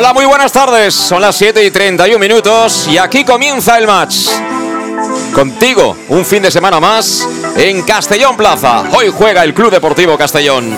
Hola, muy buenas tardes. Son las 7 y 31 minutos y aquí comienza el match. Contigo, un fin de semana más en Castellón Plaza. Hoy juega el Club Deportivo Castellón.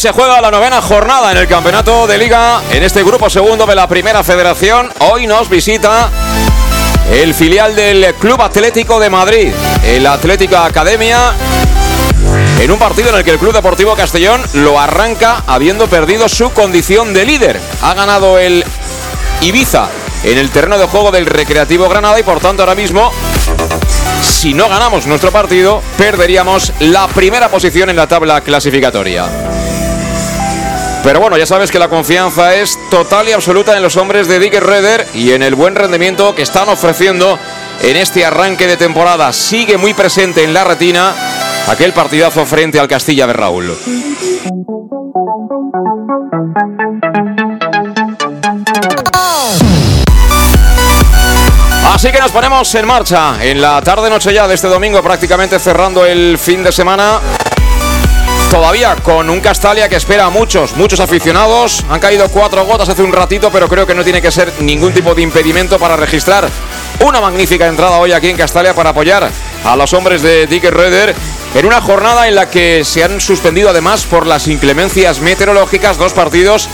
Se juega la novena jornada en el campeonato de liga en este grupo segundo de la primera federación. Hoy nos visita el filial del Club Atlético de Madrid, el Atlética Academia, en un partido en el que el Club Deportivo Castellón lo arranca habiendo perdido su condición de líder. Ha ganado el Ibiza en el terreno de juego del Recreativo Granada y por tanto ahora mismo si no ganamos nuestro partido, perderíamos la primera posición en la tabla clasificatoria. Pero bueno, ya sabes que la confianza es total y absoluta en los hombres de Dick Reder y en el buen rendimiento que están ofreciendo en este arranque de temporada. Sigue muy presente en la retina aquel partidazo frente al Castilla de Raúl. Así que nos ponemos en marcha en la tarde-noche ya de este domingo, prácticamente cerrando el fin de semana. Todavía con un Castalia que espera a muchos, muchos aficionados. Han caído cuatro gotas hace un ratito, pero creo que no tiene que ser ningún tipo de impedimento para registrar una magnífica entrada hoy aquí en Castalia para apoyar a los hombres de Dick Röder en una jornada en la que se han suspendido además por las inclemencias meteorológicas dos partidos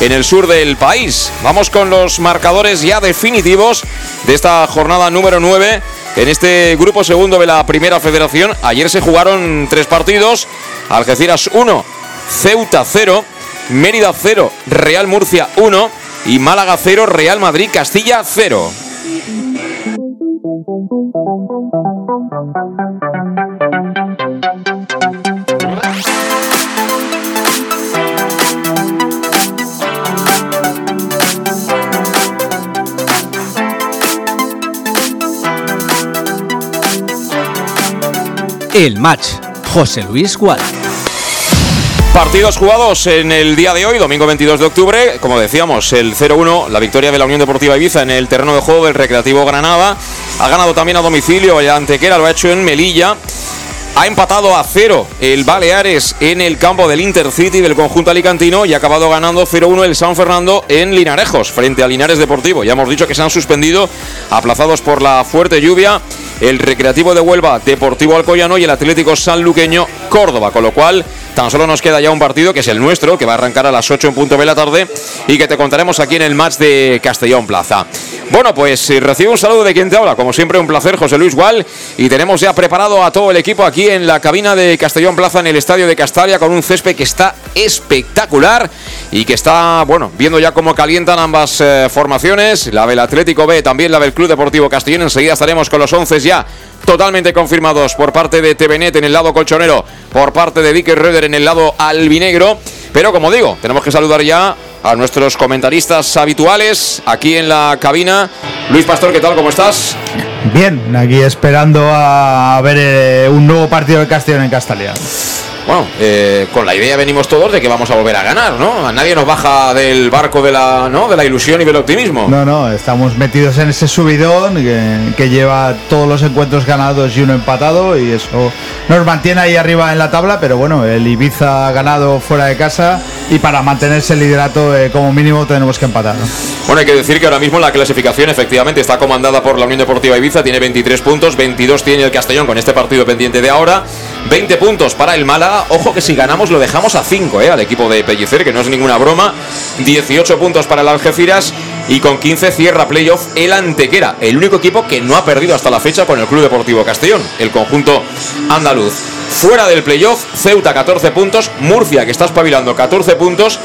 en el sur del país. Vamos con los marcadores ya definitivos de esta jornada número 9 en este grupo segundo de la primera federación. Ayer se jugaron tres partidos. Algeciras 1, Ceuta 0, Mérida 0, Real Murcia 1 y Málaga 0, Real Madrid Castilla 0. El match. José Luis Gual. Partidos jugados en el día de hoy, domingo 22 de octubre. Como decíamos, el 0-1, la victoria de la Unión Deportiva Ibiza en el terreno de juego del Recreativo Granada. Ha ganado también a domicilio el Antequera, lo ha hecho en Melilla. Ha empatado a cero el Baleares en el campo del Intercity del conjunto alicantino y ha acabado ganando 0-1 el San Fernando en Linarejos frente a Linares Deportivo. Ya hemos dicho que se han suspendido, aplazados por la fuerte lluvia, el Recreativo de Huelva Deportivo Alcoyano y el Atlético Sanluqueño Córdoba, con lo cual tan solo nos queda ya un partido que es el nuestro, que va a arrancar a las 8 en punto de la tarde y que te contaremos aquí en el match de Castellón Plaza. Bueno, pues eh, recibo un saludo de quien te habla, como siempre un placer, José Luis Gual, y tenemos ya preparado a todo el equipo aquí en la cabina de Castellón Plaza en el estadio de Castalia con un césped que está espectacular y que está, bueno, viendo ya cómo calientan ambas eh, formaciones, la del Atlético B, también la del Club Deportivo Castellón, enseguida estaremos con los 11 ya totalmente confirmados por parte de TVNet en el lado colchonero, por parte de Dick Röder en el lado albinegro. Pero como digo, tenemos que saludar ya a nuestros comentaristas habituales aquí en la cabina. Luis Pastor, ¿qué tal? ¿Cómo estás? Bien, aquí esperando a ver eh, un nuevo partido de Castellón en Castalia. Bueno, eh, con la idea venimos todos de que vamos a volver a ganar, ¿no? A nadie nos baja del barco de la, ¿no? de la ilusión y del optimismo. No, no, estamos metidos en ese subidón que, que lleva todos los encuentros ganados y uno empatado y eso nos mantiene ahí arriba en la tabla, pero bueno, el Ibiza ha ganado fuera de casa y para mantenerse el liderato eh, como mínimo tenemos que empatar. ¿no? Bueno, hay que decir que ahora mismo la clasificación efectivamente está comandada por la Unión Deportiva Ibiza, tiene 23 puntos, 22 tiene el Castellón con este partido pendiente de ahora, 20 puntos para el Málaga, ojo que si ganamos lo dejamos a 5 ¿eh? al equipo de Pellicer, que no es ninguna broma, 18 puntos para el Algeciras y con 15 cierra playoff el Antequera, el único equipo que no ha perdido hasta la fecha con el Club Deportivo Castellón, el conjunto andaluz. Fuera del playoff, Ceuta 14 puntos, Murcia que está espabilando 14 puntos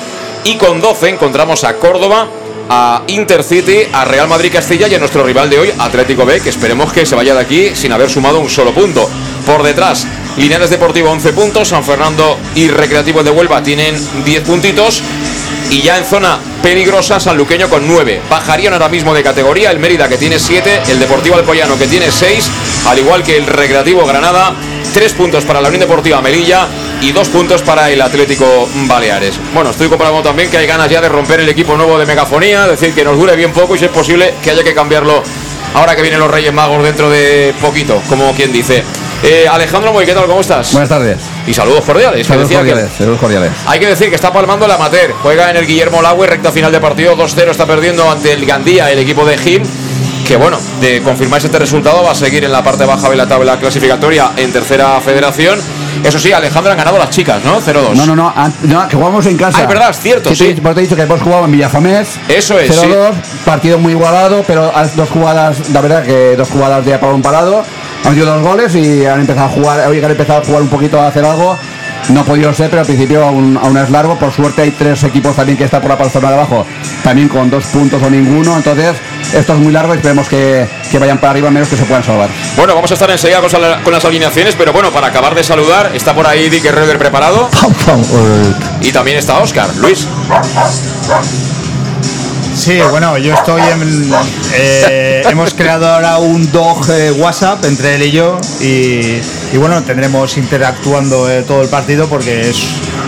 y con 12 encontramos a Córdoba, a Intercity, a Real Madrid Castilla y a nuestro rival de hoy, Atlético B, que esperemos que se vaya de aquí sin haber sumado un solo punto. Por detrás, Linares Deportivo 11 puntos, San Fernando y Recreativo de Huelva tienen 10 puntitos. Y ya en zona peligrosa, Sanluqueño con 9. Bajarían ahora mismo de categoría el Mérida que tiene 7, el Deportivo Alcoyano que tiene 6, al igual que el Recreativo Granada. 3 puntos para la Unión Deportiva Melilla y 2 puntos para el Atlético Baleares. Bueno, estoy comprobando también que hay ganas ya de romper el equipo nuevo de megafonía, decir, que nos dure bien poco y si es posible que haya que cambiarlo ahora que vienen los Reyes Magos dentro de poquito, como quien dice. Eh, Alejandro Moy, ¿qué tal? ¿Cómo estás? Buenas tardes. Y saludos cordiales. Saludos que- cordiales, saludos cordiales. hay que decir que está palmando el amateur. Juega en el Guillermo Lagüe, recta final de partido 2-0. Está perdiendo ante el Gandía, el equipo de Jim. Que bueno, de confirmarse este resultado, va a seguir en la parte baja de la tabla clasificatoria en tercera federación. Eso sí, Alejandro han ganado las chicas, ¿no? 0-2. No, no, no, que jugamos en casa. Ah, es verdad, es cierto, Que te- sí. Pues te he dicho que hemos jugado en Villafamés. Eso es, 0-2, partido muy igualado, pero dos jugadas, la verdad que dos jugadas de apagón parado. Han metido dos goles y han empezado a jugar, hoy han empezado a jugar un poquito a hacer algo. No ha podido ser, pero al principio aún, aún es largo. Por suerte hay tres equipos también que están por la zona de abajo, también con dos puntos o ninguno. Entonces, esto es muy largo y esperemos que, que vayan para arriba, menos que se puedan salvar. Bueno, vamos a estar enseguida con, las alineaciones, pero bueno, para acabar de saludar, está por ahí Dick Herreder preparado y también está Oscar. Luis, Sí, bueno, yo estoy en. eh, hemos creado ahora un dog eh, WhatsApp entre él y yo. Y, y bueno, tendremos interactuando eh, todo el partido porque es,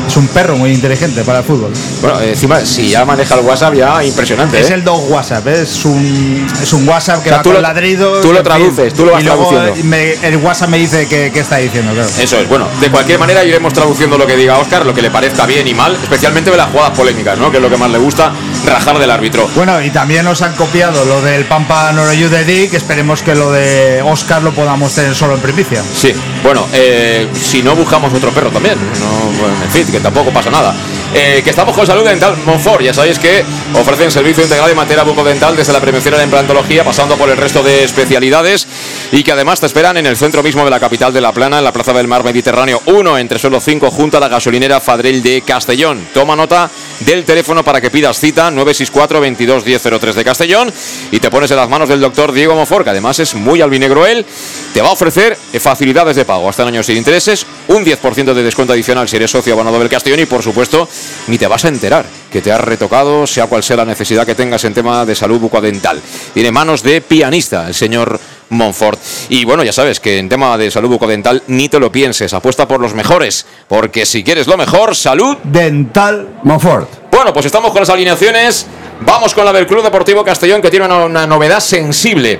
es un perro muy inteligente para el fútbol. bueno, eh, encima, si ya maneja el WhatsApp, ya impresionante. Es ¿eh? el dog WhatsApp, ¿eh? es un, es un WhatsApp que O sea, va tú con lo- ladridos. tú lo traduces, tú lo vas y luego traduciendo. me- el WhatsApp me dice qué qué está diciendo, claro. Eso es, bueno, de cualquier manera iremos traduciendo lo que diga Oscar, lo que le parezca bien y mal, especialmente de las jugadas polémicas, ¿no? Que es lo que más le gusta, rajar del árbitro. Bueno, y también nos han copiado lo del Pampa Noroyu de Dick. Esperemos que lo de Oscar lo podamos tener solo en primicia. Sí, bueno, eh, si no buscamos otro perro también, no, bueno, en fin, que tampoco pasa nada. Eh, que estamos con Salud Dental Monfort, ya sabéis que ofrecen servicio integral de materia bucodental desde la prevención a la implantología, pasando por el resto de especialidades y que además te esperan en el centro mismo de la capital de La Plana, en la Plaza del Mar Mediterráneo 1, entre solo 5, junto a la gasolinera Fadrell de Castellón. Toma nota del teléfono para que pidas cita 964 22 1003 de Castellón y te pones en las manos del doctor Diego Monfort, que además es muy albinegro él, te va a ofrecer eh, facilidades de pago hasta el año sin intereses, un 10% de descuento adicional si eres socio abonado del Castellón y por supuesto ni te vas a enterar que te has retocado, sea cual sea la necesidad que tengas en tema de salud bucodental. Tiene manos de pianista el señor Monfort. Y bueno, ya sabes que en tema de salud bucodental ni te lo pienses, apuesta por los mejores, porque si quieres lo mejor, salud Dental. Monfort. Bueno, pues estamos con las alineaciones. Vamos con la del Club Deportivo Castellón, que tiene una, novedad sensible.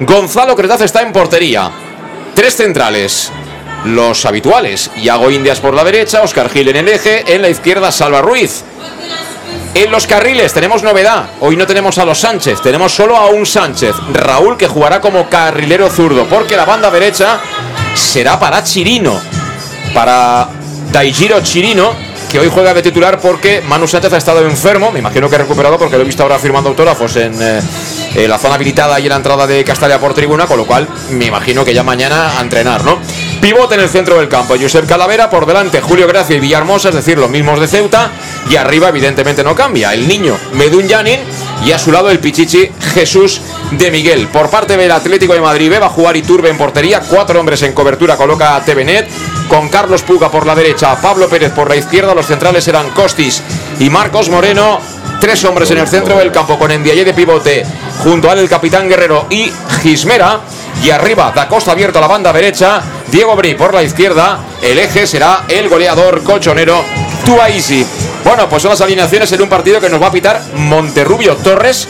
Gonzalo Cretaz está en portería. Tres centrales. Los habituales. Iago Indias por la derecha, Oscar Gil en el eje, en la izquierda Salva Ruiz. En los carriles tenemos novedad. Hoy no tenemos a los Sánchez, tenemos solo a un Sánchez. Raúl que jugará como carrilero zurdo, porque la banda derecha será para Chirino. Para Daijiro Chirino, que hoy juega de titular porque Manu Sánchez ha estado enfermo. Me imagino que ha recuperado porque lo he visto ahora firmando autógrafos en eh, eh, la zona habilitada y en la entrada de Castalia por tribuna, con lo cual me imagino que ya mañana a entrenar, ¿no? Pivote en el centro del campo, Josep Calavera, por delante Julio Gracia y Villarmosa, es decir, los mismos de Ceuta, y arriba evidentemente no cambia, el niño Medun Yanin y a su lado el Pichichi Jesús de Miguel. Por parte del Atlético de Madrid va a jugar Iturbe en portería, cuatro hombres en cobertura coloca a TVNet, con Carlos Puga por la derecha, Pablo Pérez por la izquierda, los centrales eran Costis y Marcos Moreno, tres hombres en el centro del campo con Endiaye de pivote, junto a él el capitán Guerrero y Gismera, y arriba da costa abierta a la banda derecha, Diego Bri por la izquierda. El eje será el goleador colchonero Tuaisi. Bueno, pues son las alineaciones en un partido que nos va a pitar Monterrubio Torres,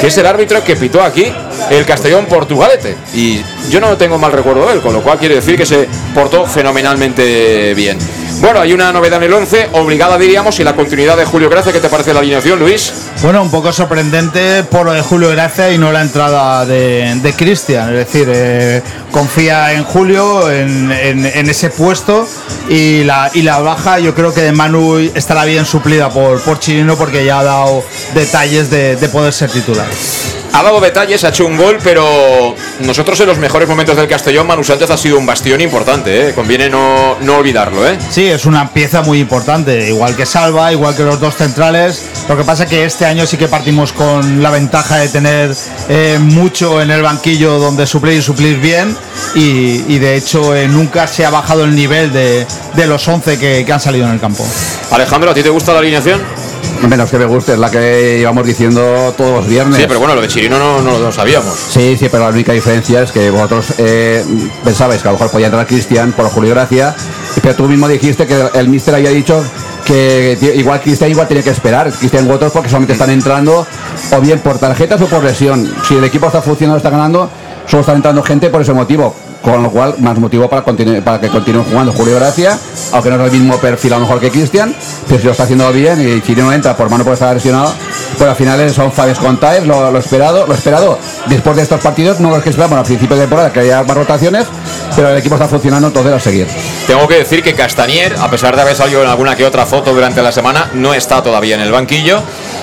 que es el árbitro que pitó aquí el Castellón Portugalete. Y yo no tengo mal recuerdo de él, con lo cual quiere decir que se portó fenomenalmente bien. Bueno, hay una novedad en el 11, obligada diríamos, y la continuidad de Julio Gracia. ¿Qué te parece la alineación, Luis? Bueno, un poco sorprendente por lo de Julio Gracia y no la entrada de, Cristian. Es decir, eh, confía en Julio, en, ese puesto y la, baja yo creo que de Manu estará bien suplida por, por Chirino porque ya ha dado detalles de, de poder ser titular. Ha dado detalles, ha hecho un gol, pero nosotros en los mejores momentos del Castellón, Manu Sánchez ha sido un bastión importante, ¿eh? conviene no, no olvidarlo. ¿eh? Sí, es una pieza muy importante, igual que Salva, igual que los dos centrales. Lo que pasa es que este año sí que partimos con la ventaja de tener eh, mucho en el banquillo donde suplir y suplir bien. Y, y de hecho eh, nunca se ha bajado el nivel de, de los 11 que, que han salido en el campo. Alejandro, ¿a ti te gusta la alineación? Menos que me guste, es la que íbamos diciendo todos los viernes. Sí, pero bueno, lo de Chirino no, no lo sabíamos. Sí, sí, pero la única diferencia es que vosotros eh, pensabais que a lo mejor podía entrar Cristian por Julio Gracia, pero tú mismo dijiste que el míster había dicho que igual Cristian igual tiene que esperar, Cristian u otros porque solamente están entrando o bien por tarjetas o por lesión. Si el equipo está funcionando, está ganando, solo están entrando gente por ese motivo. Con lo cual, más motivo para, para que continúe jugando Julio Gracia, aunque no es el mismo perfil a lo mejor que Cristian, pero si lo está haciendo bien y Chirino entra por mano por estar lesionado, pues al final son Fabies Contaes, lo, lo esperado, lo esperado después de estos partidos, no los que esperamos al principio de temporada, que haya más rotaciones, pero el equipo está funcionando, entonces a seguir. Tengo que decir que Castanier, a pesar de haber salido en alguna que otra foto durante la semana, no está todavía en el banquillo.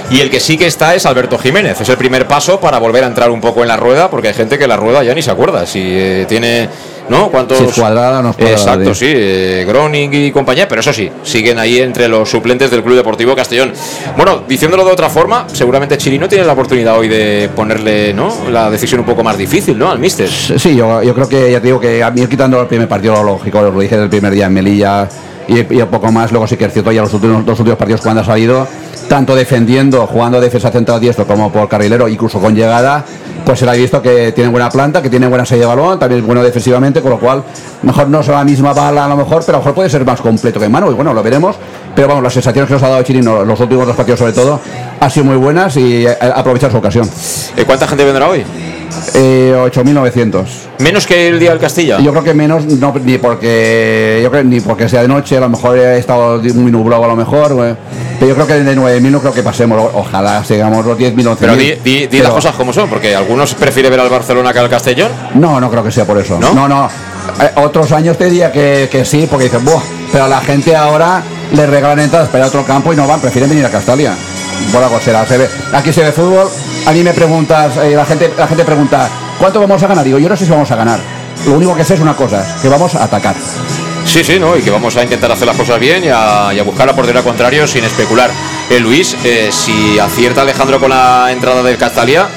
Y el que sí que está es Alberto Jiménez. Es el primer paso para volver a entrar un poco en la rueda, porque hay gente que la rueda ya ni se acuerda. Si eh, tiene, ¿no? ¿Cuántos? Si cuadrada, no cuadrada, Exacto, sí. sí. eh, Groning y compañía, pero eso sí, siguen ahí entre los suplentes del Club Deportivo Castellón. Bueno, diciéndolo de otra forma, seguramente Chirino tiene la oportunidad hoy de ponerle, ¿no? La decisión un poco más difícil, ¿no? Al míster. Sí, yo, yo creo que ya te digo que a mí quitando el primer partido, lo lógico, lo dije el primer día en Melilla y, y poco más, luego sí que es cierto, ya los últimos, dos últimos partidos cuando ha salido, tanto defendiendo, jugando defensa central diestro como por carrilero, incluso con llegada, pues se le ha visto que tiene buena planta, que tiene buena salida de balón, también es bueno defensivamente, con lo cual, mejor no será la misma bala a lo mejor, pero a lo mejor puede ser más completo que Manu, y bueno, lo veremos. Pero vamos, las sensaciones que nos ha dado Chirino los últimos dos partidos sobre todo, han sido muy buenas y eh, aprovechar su ocasión. Eh, ¿Cuánta gente vendrá hoy? Eh, 8.900. Menos que el día del Castilla. Yo creo que menos, no, ni porque yo creo, ni porque sea de noche, a lo mejor he estado muy nublado a lo mejor, güey. pero yo creo que de 9.000 no creo que pasemos, ojalá sigamos los 10.000, 11.000. Pero di, di- di las Pero- cosas como son, porque algunos prefieren ver al Barcelona que al Castellón. No, no creo que sea por eso. ¿No? No, no. Eh, otros años te diría que, que sí, porque dicen, Buah, pero la gente ahora le regalan entradas para a otro campo y no van, prefieren venir a Castalia. Por algo será. Se ve. Aquí se ve fútbol. A mí me preguntas, eh, la, gente, la gente pregunta, ¿cuánto vamos a ganar? Digo, yo no sé si vamos a ganar. Lo único que sé es una cosa, que vamos a atacar. Sí, sí, ¿no? Y que vamos a intentar hacer las cosas bien y a, y a buscar la portería al contrario sin especular. Eh, Luis, eh, si acierta Alejandro con la entrada del Castalia,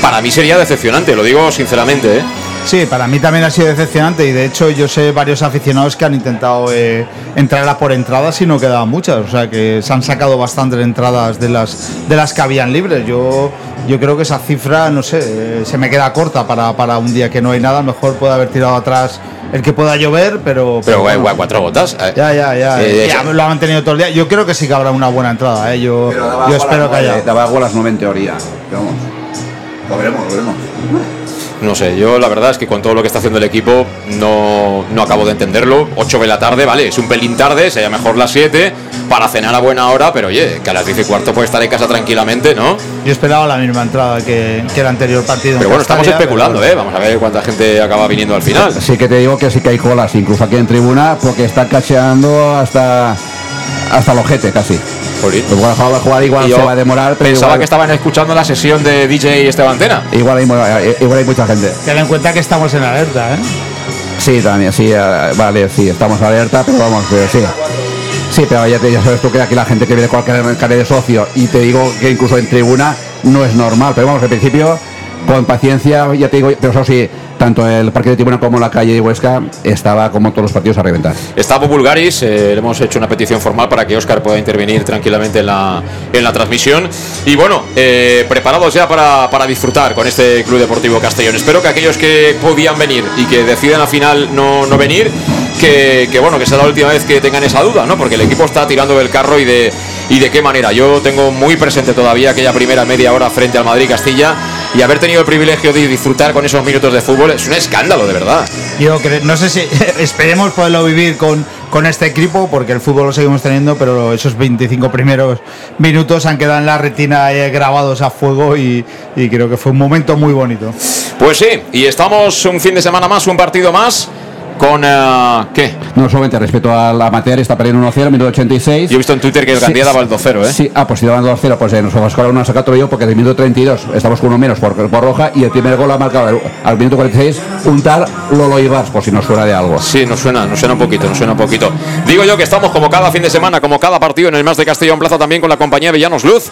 para mí sería decepcionante, lo digo sinceramente, ¿eh? Sí, para mí también ha sido decepcionante y de hecho yo sé varios aficionados que han intentado eh, entrar a por entradas y no quedaban muchas, o sea que se han sacado bastantes entradas de las de las que habían libres. Yo yo creo que esa cifra, no sé, eh, se me queda corta para, para un día que no hay nada, mejor puede haber tirado atrás el que pueda llover, pero... Pero, guay, bueno. cuatro botas. eh. Ya, ya, ya. Eh, Ya lo han mantenido todo el día. Yo creo que sí que habrá una buena entrada, ¿eh? Yo, yo espero que haya. Daba igual a las 9 en teoría. Pero vamos. Lo veremos, lo veremos. No sé, yo la verdad es que con todo lo que está haciendo el equipo no, no acabo de entenderlo. 8 de la tarde, vale, es un pelín tarde, sería mejor las 7 para cenar a buena hora, pero oye, que a las 10 y cuarto puede estar en casa tranquilamente, ¿no? Yo esperaba la misma entrada que, que el anterior partido. Pero bueno, estamos especulando, pero- ¿eh? Vamos a ver cuánta gente acaba viniendo al final. Sí que te digo que sí que hay colas, incluso aquí en tribuna, porque están cacheando hasta hasta el ojete casi. Jolín. Pues igual jugar se va a demorar, pero Pensaba igual, que estaban escuchando la sesión de DJ Esteban Tena. igual, hay, mu- igual hay mucha gente. Ten en cuenta que estamos en alerta, ¿eh? Sí, también, sí, eh, vale, sí, estamos alerta, pero vamos, pero sí. Sí, pero ya, te, ya sabes tú que aquí la gente que viene con cualquier carnet de socio y te digo que incluso en tribuna no es normal, pero vamos, al principio con paciencia, ya te digo, pero eso sí, tanto el Parque de Tribuna como la calle de Huesca estaba como todos los partidos a reventar. Está Bulgaris, eh, le hemos hecho una petición formal para que Oscar pueda intervenir tranquilamente en la, en la transmisión. Y bueno, eh, preparados ya para, para, disfrutar con este Club Deportivo Castellón. Espero que aquellos que podían venir y que deciden al final no, no venir, que, que, bueno, que sea la última vez que tengan esa duda, ¿no? Porque el equipo está tirando del carro y de, y de qué manera. Yo tengo muy presente todavía aquella primera media hora frente al Madrid Castilla y haber tenido el privilegio de disfrutar con esos minutos de fútbol es un escándalo, de verdad. Yo creo, no sé si esperemos poderlo vivir con, con este equipo, porque el fútbol lo seguimos teniendo, pero esos 25 primeros minutos han quedado en la retina eh, grabados a fuego y, y creo que fue un momento muy bonito. Pues sí, y estamos un fin de semana más, un partido más con uh, ¿qué? No solamente respecto a la materia está perdiendo 1-0, minuto 86. Yo he visto en Twitter que el Gandía sí, daba el 2-0, ¿eh? Sí, ah, pues si daban 2-0, pues eh, nos vamos a escolar una sacado yo porque el minuto 32 estamos con uno menos por, por roja y el primer gol ha marcado al, al minuto 46 un tal Lolo Ibars, por si nos suena de algo. Sí, nos suena, nos suena un poquito, nos suena un poquito. Digo yo que estamos como cada fin de semana, como cada partido en el Más de Castellón Plaza también con la compañía Villanos Luz,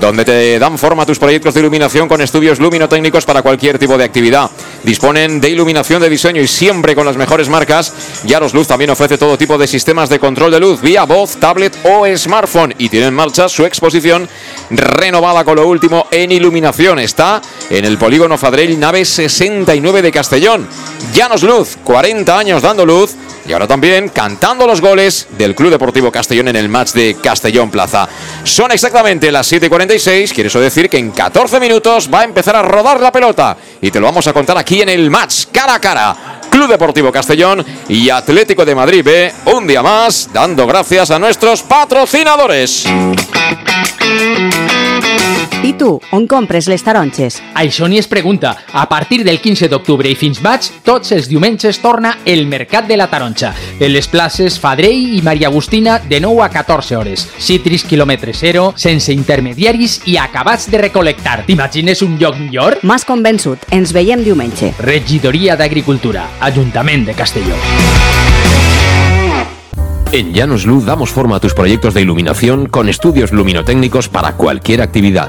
donde te dan forma a tus proyectos de iluminación con estudios luminotécnicos para cualquier tipo de actividad. Disponen de iluminación de diseño y siempre con las mejores marcas Yaros Luz también ofrece todo tipo de sistemas de control de luz vía voz, tablet o smartphone y tiene en marcha su exposición renovada con lo último en iluminación. Está en el polígono Fadrell, nave 69 de Castellón. Llanos Luz, 40 años dando luz y ahora también cantando los goles del Club Deportivo Castellón en el match de Castellón Plaza. Son exactamente las 7:46, quiere eso decir que en 14 minutos va a empezar a rodar la pelota y te lo vamos a contar aquí en el match cara a cara. Club Deportivo Castellón y Atlético de Madrid B, un día más, dando gracias a nuestros patrocinadores. I tu, on compres les taronges? Això ni es pregunta. A partir del 15 d'octubre i fins maig, tots els diumenges torna el Mercat de la Taronja. En les places Fadrell i Maria Agustina de 9 a 14 hores. Citris quilòmetre zero, sense intermediaris i acabats de recolectar. T'imagines un lloc millor? M'has convençut. Ens veiem diumenge. Regidoria d'Agricultura, Ajuntament de Castelló. En Llanos Luz damos forma a tus proyectos de iluminación con estudios luminotécnicos para cualquier actividad.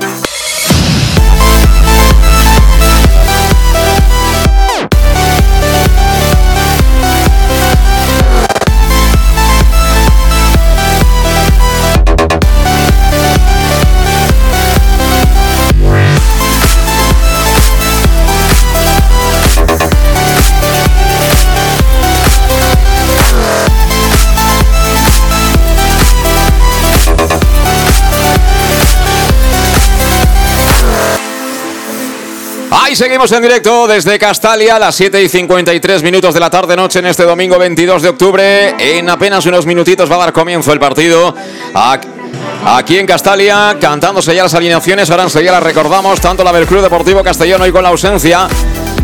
Ahí seguimos en directo desde Castalia las 7 y 53 minutos de la tarde noche en este domingo 22 de octubre. En apenas unos minutitos va a dar comienzo el partido. Aquí en Castalia, cantándose ya las alineaciones, ahora enseguida las recordamos, tanto la del Club Deportivo Castellón hoy con la ausencia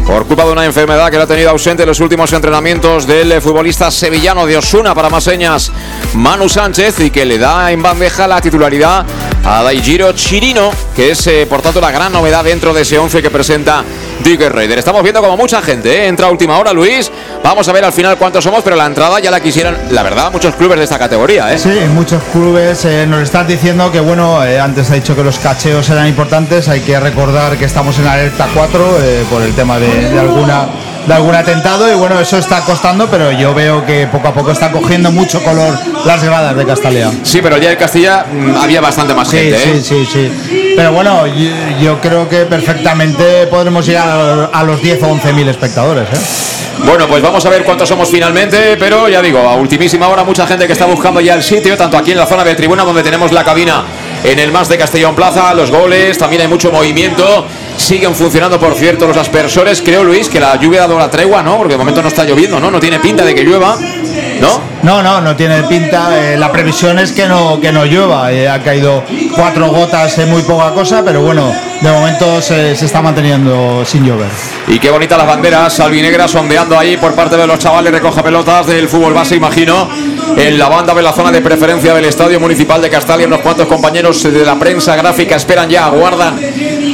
por culpa de una enfermedad que lo ha tenido ausente en los últimos entrenamientos del futbolista sevillano de Osuna para más señas, Manu Sánchez, y que le da en bandeja la titularidad a Daijiro Chirino, que es eh, por tanto la gran novedad dentro de ese 11 que presenta Dick Raider. Estamos viendo como mucha gente, ¿eh? entra a última hora Luis, vamos a ver al final cuántos somos, pero la entrada ya la quisieran, la verdad, muchos clubes de esta categoría. ¿eh? Sí, muchos clubes eh, nos están diciendo que, bueno, eh, antes ha dicho que los cacheos eran importantes, hay que recordar que estamos en alerta 4 eh, por el tema de alguna de algún atentado y bueno, eso está costando, pero yo veo que poco a poco está cogiendo mucho color las gradas de Castalia. Sí, pero ya en Castilla mm, había bastante más Sí, gente. ¿eh? sí, sí, sí. Pero bueno, yo, yo creo que perfectamente podremos llegar a, a los 10 o 11 mil espectadores. ¿eh? Bueno, pues vamos a ver cuántos somos finalmente, pero ya digo, a ultimísima hora mucha gente que está buscando ya el sitio, tanto aquí en la zona de tribuna donde tenemos la cabina en el más de Castellón Plaza, los goles, también hay mucho movimiento, siguen funcionando por cierto los aspersores, creo Luis que la lluvia ha dado la tregua, ¿no? Porque de momento no está lloviendo, ¿no? No tiene pinta de que llueva, ¿no? No, no, no tiene pinta. eh, la previsión es que no, que no llueva. eh, ha caído cuatro gotas, en muy poca cosa, pero bueno, de momento se, se está manteniendo sin llover. Y qué bonitas las banderas albinegras ondeando ahí por parte de los chavales recoge pelotas del fútbol base, imagino. En la banda de la zona de preferencia del Estadio Municipal de Castalia, unos cuantos compañeros de la prensa gráfica esperan ya, aguardan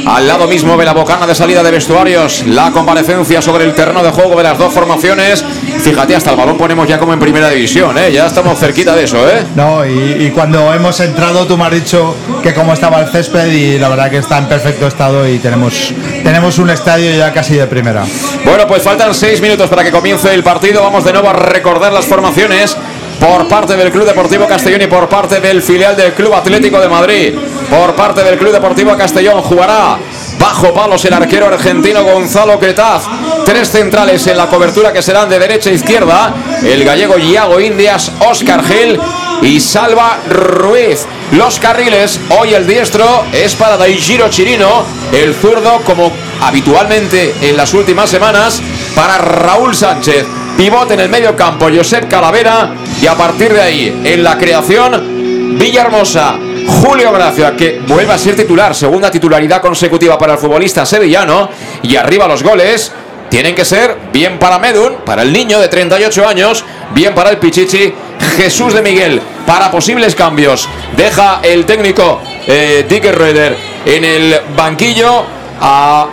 al lado mismo de la bocana de salida de vestuarios, la comparecencia sobre el terreno de juego de las dos formaciones. Fíjate, hasta el balón ponemos ya como en primera división, ¿eh? ya estamos cerquita de eso. ¿eh? No, y, y cuando hemos entrado tú me has dicho que cómo estaba el césped y la verdad que está en perfecto estado y tenemos, tenemos un estadio ya casi de primera. Bueno, pues faltan seis minutos para que comience el partido. Vamos de nuevo a recordar las formaciones por parte del Club Deportivo Castellón y por parte del filial del Club Atlético de Madrid. Por parte del Club Deportivo Castellón jugará bajo palos el arquero argentino Gonzalo Cretaz. Tres centrales en la cobertura que serán de derecha e izquierda. El gallego Iago Indias, Oscar Gil y Salva Ruiz. Los carriles, hoy el diestro es para Daijiro Chirino, el zurdo como habitualmente en las últimas semanas para Raúl Sánchez. Pivote en el medio campo, Josep Calavera y a partir de ahí en la creación Villahermosa. Julio Gracia, que vuelve a ser titular, segunda titularidad consecutiva para el futbolista sevillano. Y arriba los goles tienen que ser bien para Medun, para el niño de 38 años, bien para el Pichichi, Jesús de Miguel. Para posibles cambios, deja el técnico eh, Dick Reuter en el banquillo a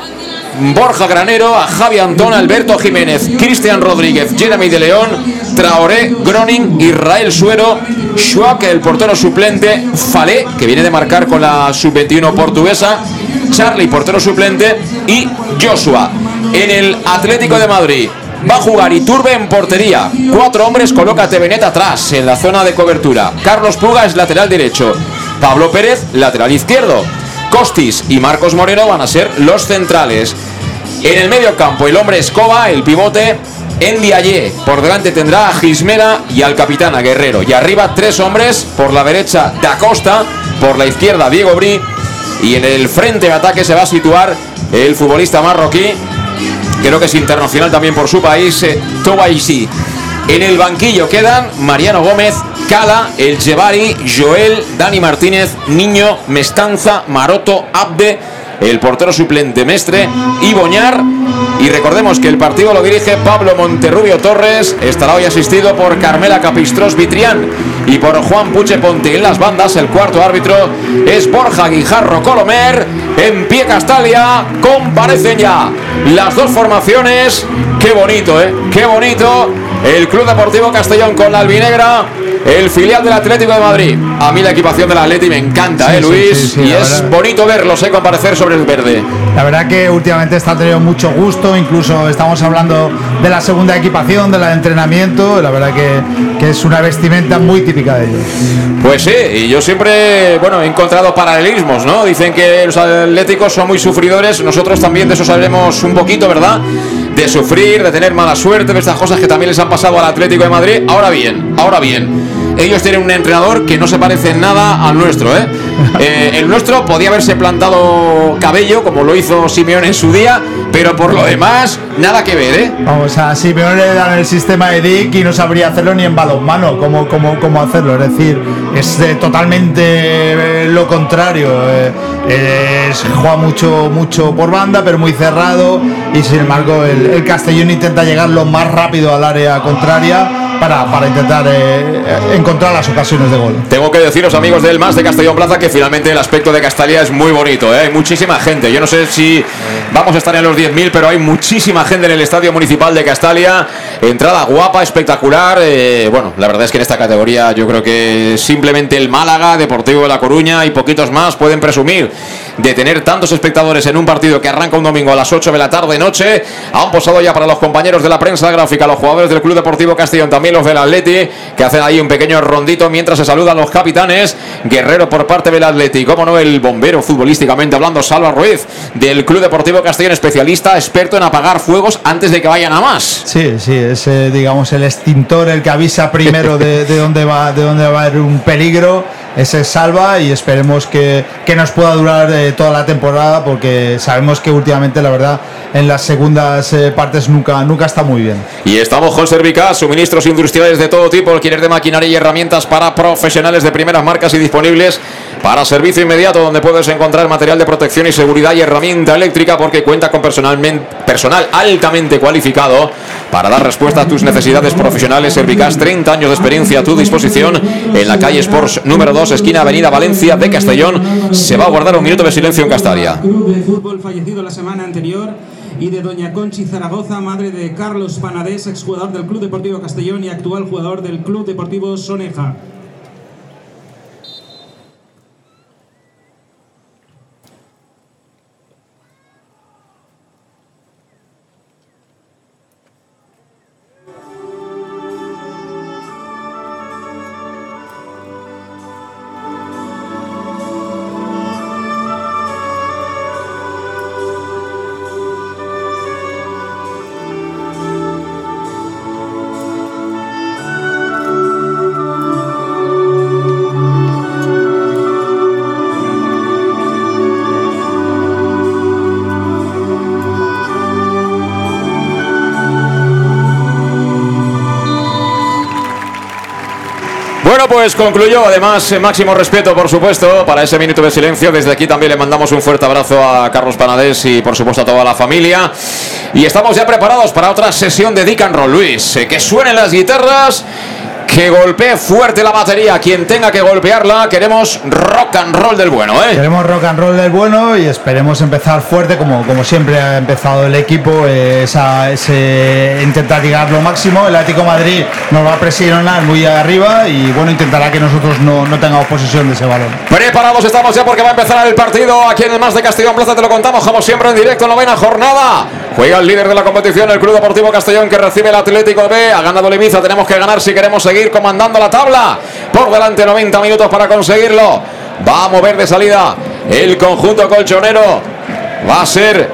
Borja Granero, a Javi Antón, Alberto Jiménez, Cristian Rodríguez, Jeremy de León, Traoré, Groning, Israel Suero, Schwab, el portero suplente, Falé, que viene de marcar con la sub-21 portuguesa, Charlie, portero suplente, y Joshua. En el Atlético de Madrid va a jugar Iturbe en portería. Cuatro hombres, coloca Tevenet atrás, en la zona de cobertura. Carlos Puga es lateral derecho. Pablo Pérez, lateral izquierdo. Costis y Marcos Moreno van a ser los centrales. En el medio campo, el hombre Escoba, el pivote, en Diallé. Por delante tendrá a Gismera y al capitán, a Guerrero. Y arriba tres hombres, por la derecha Da Costa, por la izquierda Diego Bri. Y en el frente de ataque se va a situar el futbolista marroquí, creo que es internacional también por su país, eh, Tobaisi. En el banquillo quedan Mariano Gómez, Cala, El Jebari, Joel, Dani Martínez, Niño, Mestanza, Maroto, Abde, el portero suplente Mestre y Boñar. Y recordemos que el partido lo dirige Pablo Monterrubio Torres, estará hoy asistido por Carmela Capistros Vitrián y por Juan Puche Ponte en las bandas. El cuarto árbitro es Borja Guijarro Colomer. En pie Castalia comparecen ya las dos formaciones. Qué bonito, ¿eh? Qué bonito. El Club Deportivo Castellón con la albinegra, el filial del Atlético de Madrid. A mí la equipación del Atleti me encanta, Sí, ¿eh, Luis? sí, sí, y es verdad. bonito verlos, ¿eh? Comparecer sobre el verde. La verdad que últimamente está teniendo mucho gusto, incluso estamos hablando de la segunda equipación, de la de entrenamiento, la verdad que, que es una vestimenta muy típica de ellos. Pues sí, y yo siempre, bueno, he encontrado paralelismos, ¿no? Dicen que los atléticos son muy sufridores, nosotros también de eso sabemos un poquito, ¿verdad? De sufrir, de tener mala suerte, de estas cosas que también les han pasado al Atlético de Madrid. Ahora bien, ahora bien. Ellos tienen un entrenador que no se parece en nada al nuestro, ¿eh? Eh, el nuestro podía haberse plantado cabello, como lo hizo Simeone en su día, pero por lo demás, nada que ver, ¿eh? Vamos a Simeone le dan el sistema de Dick y no sabría hacerlo ni en balonmano, cómo, cómo, cómo hacerlo. Es decir, es eh, totalmente eh, lo contrario. es- juega mucho, mucho por banda, pero muy cerrado. Y sin embargo, el, el Castellón intenta llegar lo más rápido al área contraria para, para intentar eh, eh, encontrar las ocasiones de gol. Tengo que deciros, amigos del Más de Castellón Plaza, que finalmente el aspecto de Castalia es muy bonito. ¿eh? Hay muchísima gente. Yo no sé si vamos a estar en los 10.000, pero hay muchísima gente en el Estadio Municipal de Castalia. Entrada guapa, espectacular. bueno, la verdad es que en esta categoría yo creo que simplemente el Málaga, Deportivo de La Coruña y poquitos más pueden presumir de tener tantos espectadores en un partido que arranca un domingo a las 8 de la tarde noche. Han posado ya para los compañeros de la prensa gráfica, los jugadores del Club Deportivo Castellón, también los del Atleti, que hacen ahí un pequeño rondito mientras se saludan los capitanes. Guerrero por parte del Atleti, como no, el bombero futbolísticamente hablando, Salva Ruiz, del Club Deportivo Castellón, especialista, experto en apagar fuegos antes de que vayan a más. Sí, sí, es eh, digamos el extintor el que avisa primero de, de dónde va de dónde va a haber un peligro. Ese salva y esperemos que, que nos pueda durar eh, toda la temporada porque sabemos que últimamente la verdad en las segundas eh, partes nunca nunca está muy bien. Y estamos con Servica, suministros industriales de todo tipo, alquiler de maquinaria y herramientas para profesionales de primeras marcas y disponibles para servicio inmediato donde puedes encontrar material de protección y seguridad y herramienta eléctrica porque cuenta con personal altamente cualificado para dar respuesta a tus necesidades profesionales. Servicas 30 años de experiencia a tu disposición en la calle Sports número 2, esquina Avenida Valencia de Castellón. Se va a guardar un minuto de silencio en Castalia. Club de fútbol fallecido la semana anterior y de doña Conchi Zaragoza, madre de Carlos Panadés, exjugador del Club Deportivo Castellón y actual jugador del Club Deportivo Soneja. Pues concluyó. Además, eh, máximo respeto, por supuesto, para ese minuto de silencio. Desde aquí también le mandamos un fuerte abrazo a Carlos Panadés y, por supuesto, a toda la familia. Y estamos ya preparados para otra sesión de Dick and Roll, Luis. Eh, que suenen las guitarras. Que golpee fuerte la batería. Quien tenga que golpearla, queremos rock and roll del bueno, ¿eh? Queremos rock and roll del bueno y esperemos empezar fuerte como, como siempre ha empezado el equipo. eh, esa, ese intentar llegar lo máximo. El Atlético Madrid nos va a presionar muy arriba y bueno, intentará que nosotros no, no tengamos posesión de ese balón. Preparados estamos ya porque va a empezar el partido aquí en el Más de Castellón Plaza. Te lo contamos como siempre en directo, novena jornada. Juega el líder de la competición, el Club Deportivo Castellón, que recibe el Atlético B. Ha ganado el. Tenemos que ganar si queremos seguir comandando la tabla. Por delante, 90 minutos para conseguirlo. Va a mover de salida el conjunto colchonero. Va a ser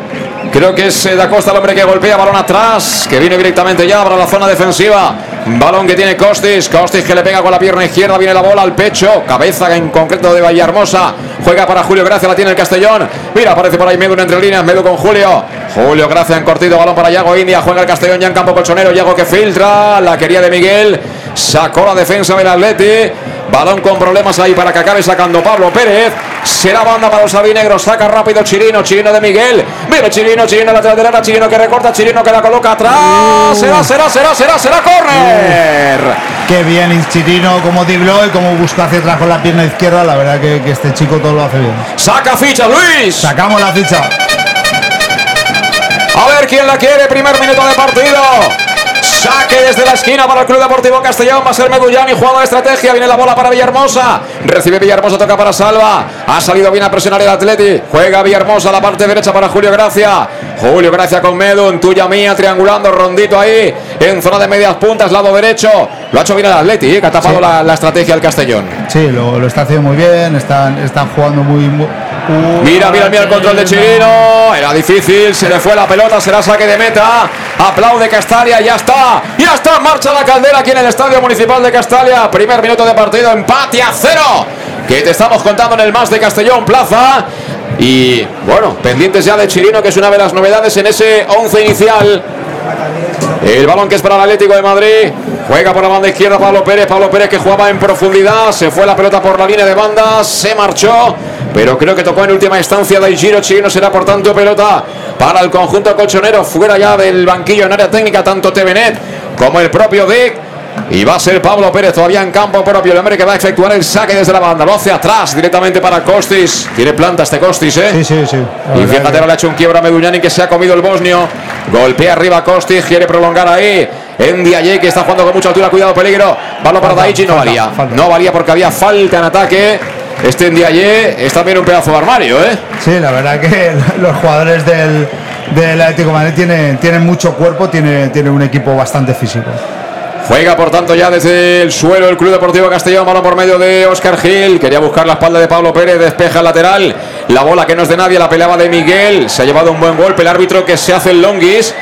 Creo que es eh, Da Costa el hombre que golpea balón atrás, que viene directamente ya para la zona defensiva. Balón que tiene Costis, Costis que le pega con la pierna izquierda, viene la bola al pecho, cabeza en concreto de Vallehermosa. Juega para Julio Gracia, la tiene el Castellón. Mira, aparece por ahí Medu en entre líneas, Medu con Julio. Julio Gracia en cortito, balón para Yago India, juega el Castellón ya en campo colchonero, Yago que filtra, la quería de Miguel, sacó la defensa del Atleti. Balón con problemas ahí para que acabe sacando Pablo Pérez. Será banda para los albinegros. Saca rápido Chirino. Chirino de Miguel. Mira Chirino. Chirino lateral derecha. Chirino que recorta. Chirino que la coloca atrás. Será, será, será, será, será. Corner. Qué bien Chirino como dibló y como busca hacia atrás con la pierna izquierda. La verdad que, que este chico todo lo hace bien. Saca ficha, Luis. Sacamos la ficha. A ver quién la quiere. Primer minuto de partido. Saque desde la esquina para el Club Deportivo Castellón. Va a ser Medullani. Jugada de estrategia. Viene la bola para Villahermosa. Recibe Villahermosa. Toca para Salva. Ha salido bien a presionar el Atleti. Juega Villahermosa. La parte derecha para Julio Gracia. Julio Gracia con Medun. Tuya mía. Triangulando. Rondito ahí. En zona de medias puntas. Lado derecho. Lo ha hecho bien el Atleti. eh, Que ha tapado Sí. la, la estrategia del Castellón. Sí, lo, lo está haciendo muy bien. Están, están jugando muy. muy- Mira, mira, mira el control de Chirino. Era difícil, se le fue la pelota, será saque de meta. Aplaude Castalia, ya está. Ya está marcha la caldera aquí en el Estadio Municipal de Castalia. Primer minuto de partido, empate a cero. Que te estamos contando en el más de Castellón Plaza. Y bueno, pendientes ya de Chirino, que es una de las novedades en ese 11 inicial. El balón que es para el Atlético de Madrid. Juega por la banda izquierda Pablo Pérez. Pablo Pérez que jugaba en profundidad. Se fue la pelota por la línea de banda. Se marchó. Pero creo que tocó en última instancia Daijiro Chirino. Será por tanto pelota para el conjunto colchonero. Fuera ya del banquillo en área técnica. Tanto Tevenet como el propio Dick. Y va a ser Pablo Pérez todavía en campo propio. El hombre que va a efectuar el saque desde la banda. Lo hace atrás directamente para Costis. Tiene planta este Costis, ¿eh? Sí, sí, sí. Y fíjate, le ha hecho un quiebra a Meduñani que se ha comido el bosnio. Golpea arriba Kostic, quiere prolongar ahí. En Diaye que está jugando con mucha altura, cuidado, peligro. Balón para Daichi, no valía. No valía porque había falta en ataque. Este en Diaye es también un pedazo de armario, ¿eh? Sí, la verdad que los jugadores del, del Atlético de Madrid tienen, tienen mucho cuerpo, tiene, tiene un equipo bastante físico. Juega por tanto ya desde el suelo el Club Deportivo Castellón, balón por medio de Oscar Gil, quería buscar la espalda de Pablo Pérez, despeja el lateral, la bola que no es de nadie, la peleaba de Miguel, se ha llevado un buen golpe el árbitro que se hace el longuis,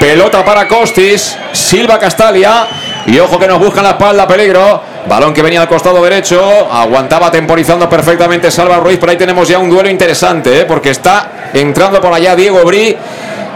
pelota para Costis, Silva Castalia, y ojo que nos buscan la espalda, peligro, balón que venía al costado derecho, aguantaba temporizando perfectamente Salva Ruiz, por ahí tenemos ya un duelo interesante, ¿eh? porque está entrando por allá Diego Bri,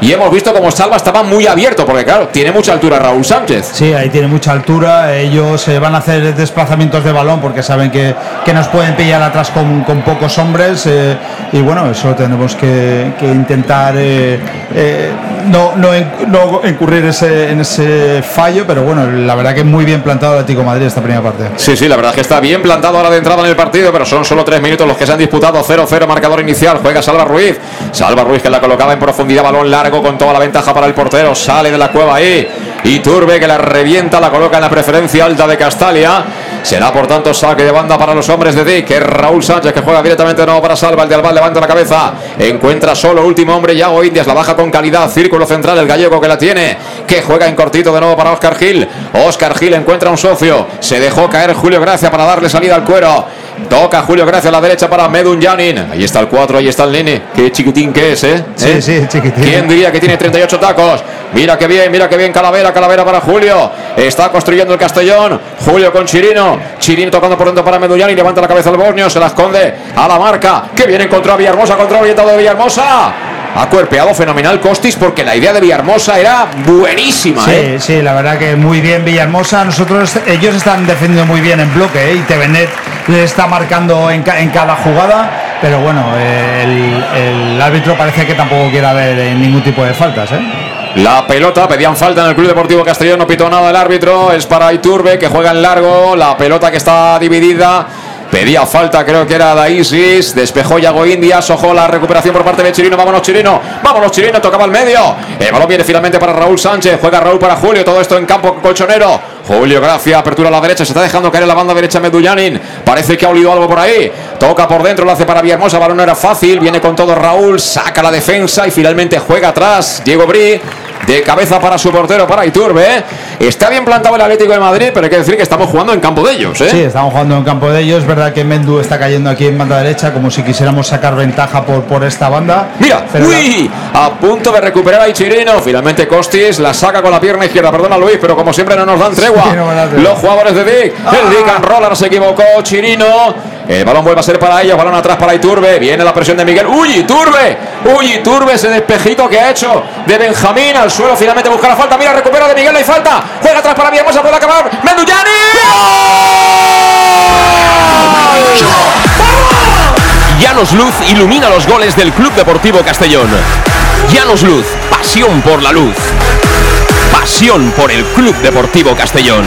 y hemos visto como Salva estaba muy abierto, porque claro, tiene mucha altura Raúl Sánchez. Sí, ahí tiene mucha altura. Ellos eh, van a hacer desplazamientos de balón porque saben que, que nos pueden pillar atrás con, con pocos hombres. eh, y bueno, eso tenemos que, que intentar eh, eh, no, no, no incurrir ese- en ese fallo. Pero bueno, la verdad que muy bien plantado el Atlético de Madrid esta primera parte. Sí, sí, la verdad es que está bien plantado ahora de entrada en el partido, pero son solo tres minutos los que se han disputado. 0-0 marcador inicial. Juega Salva Ruiz. Salva Ruiz que la colocaba en profundidad, balón largo con toda la ventaja para el portero. Sale de la cueva ahí. Y Turbe que la revienta, la coloca en la preferencia alta de Castalia. Será por tanto saque de banda para los hombres de Dick, es Raúl Sánchez que juega directamente de nuevo para Salva. El de Albal levanta la cabeza. Encuentra solo último hombre, Yago Indias. La baja con calidad. Círculo central, el gallego que la tiene. Que juega en cortito de nuevo para Oscar Gil. Oscar Gil encuentra un socio. Se dejó caer Julio Gracia para darle salida al cuero. Toca Julio Gracia a la derecha para Medun Janin. Ahí está el 4, ahí está el nene. Qué chiquitín que es, ¿eh? Sí, ¿Eh? sí, chiquitín. ¿Quién diría que tiene 38 tacos? Mira que bien, mira que bien Calavera, Calavera para Julio. Está construyendo el Castellón. Julio con Chirino. Chirino tocando por dentro para Medullani. Levanta la cabeza al Borneo, se la esconde a la marca. Que viene contra Villahermosa, contra orientado de Villahermosa. Ha cuerpeado fenomenal Costis porque la idea de Villahermosa era buenísima. Sí, ¿eh? sí, la verdad que muy bien Villahermosa. Nosotros, ellos están defendiendo muy bien en bloque ¿eh? y Tevenet le está marcando en, ca- en cada jugada. Pero bueno, eh, el, el árbitro parece que tampoco quiere haber eh, ningún tipo de faltas. ¿eh? La pelota, pedían falta en el Club Deportivo Castellón, no pitó nada el árbitro, es para Iturbe que juega en largo, la pelota que está dividida. Pedía falta, creo que era Daisis. Despejó Yago Indias. Ojo la recuperación por parte de Chirino. Vámonos, Chirino. Vámonos, Chirino. Tocaba el medio. El balón viene finalmente para Raúl Sánchez. Juega Raúl para Julio. Todo esto en campo colchonero. Julio Gracia. Apertura a la derecha. Se está dejando caer la banda derecha Medullanin. Parece que ha olido algo por ahí. Toca por dentro. Lo hace para Villahermosa. Balón no era fácil. Viene con todo Raúl. Saca la defensa y finalmente juega atrás. Diego Bri. De cabeza para su portero, para Iturbe. Está bien plantado el Atlético de Madrid, pero hay que decir que estamos jugando en campo de ellos. ¿eh? Sí, estamos jugando en campo de ellos. Es verdad que Mendu está cayendo aquí en banda derecha, como si quisiéramos sacar ventaja por, por esta banda. Mira, Pero uy, a punto de recuperar a Ichirino. Finalmente Costis la saca con la pierna izquierda. Perdona Luis, pero como siempre no nos dan tregua. Sí, no me dan tregua. Los jugadores de Dick. El Dick and Roller se equivocó. Chirino. El balón vuelve a ser para ellos. Balón atrás para Iturbe. Viene la presión de Miguel. Uy, Iturbe. Uy, Iturbe. Ese despejito que ha hecho de Benjamín al suelo. Finalmente busca la falta. Mira, recupera de Miguel. No hay falta. Juega atrás para Villahermosa. Puede acabar. Mendullani. Llanos Luz ilumina los goles del Club Deportivo Castellón. Llanos Luz, pasión por la luz. Pasión por el Club Deportivo Castellón.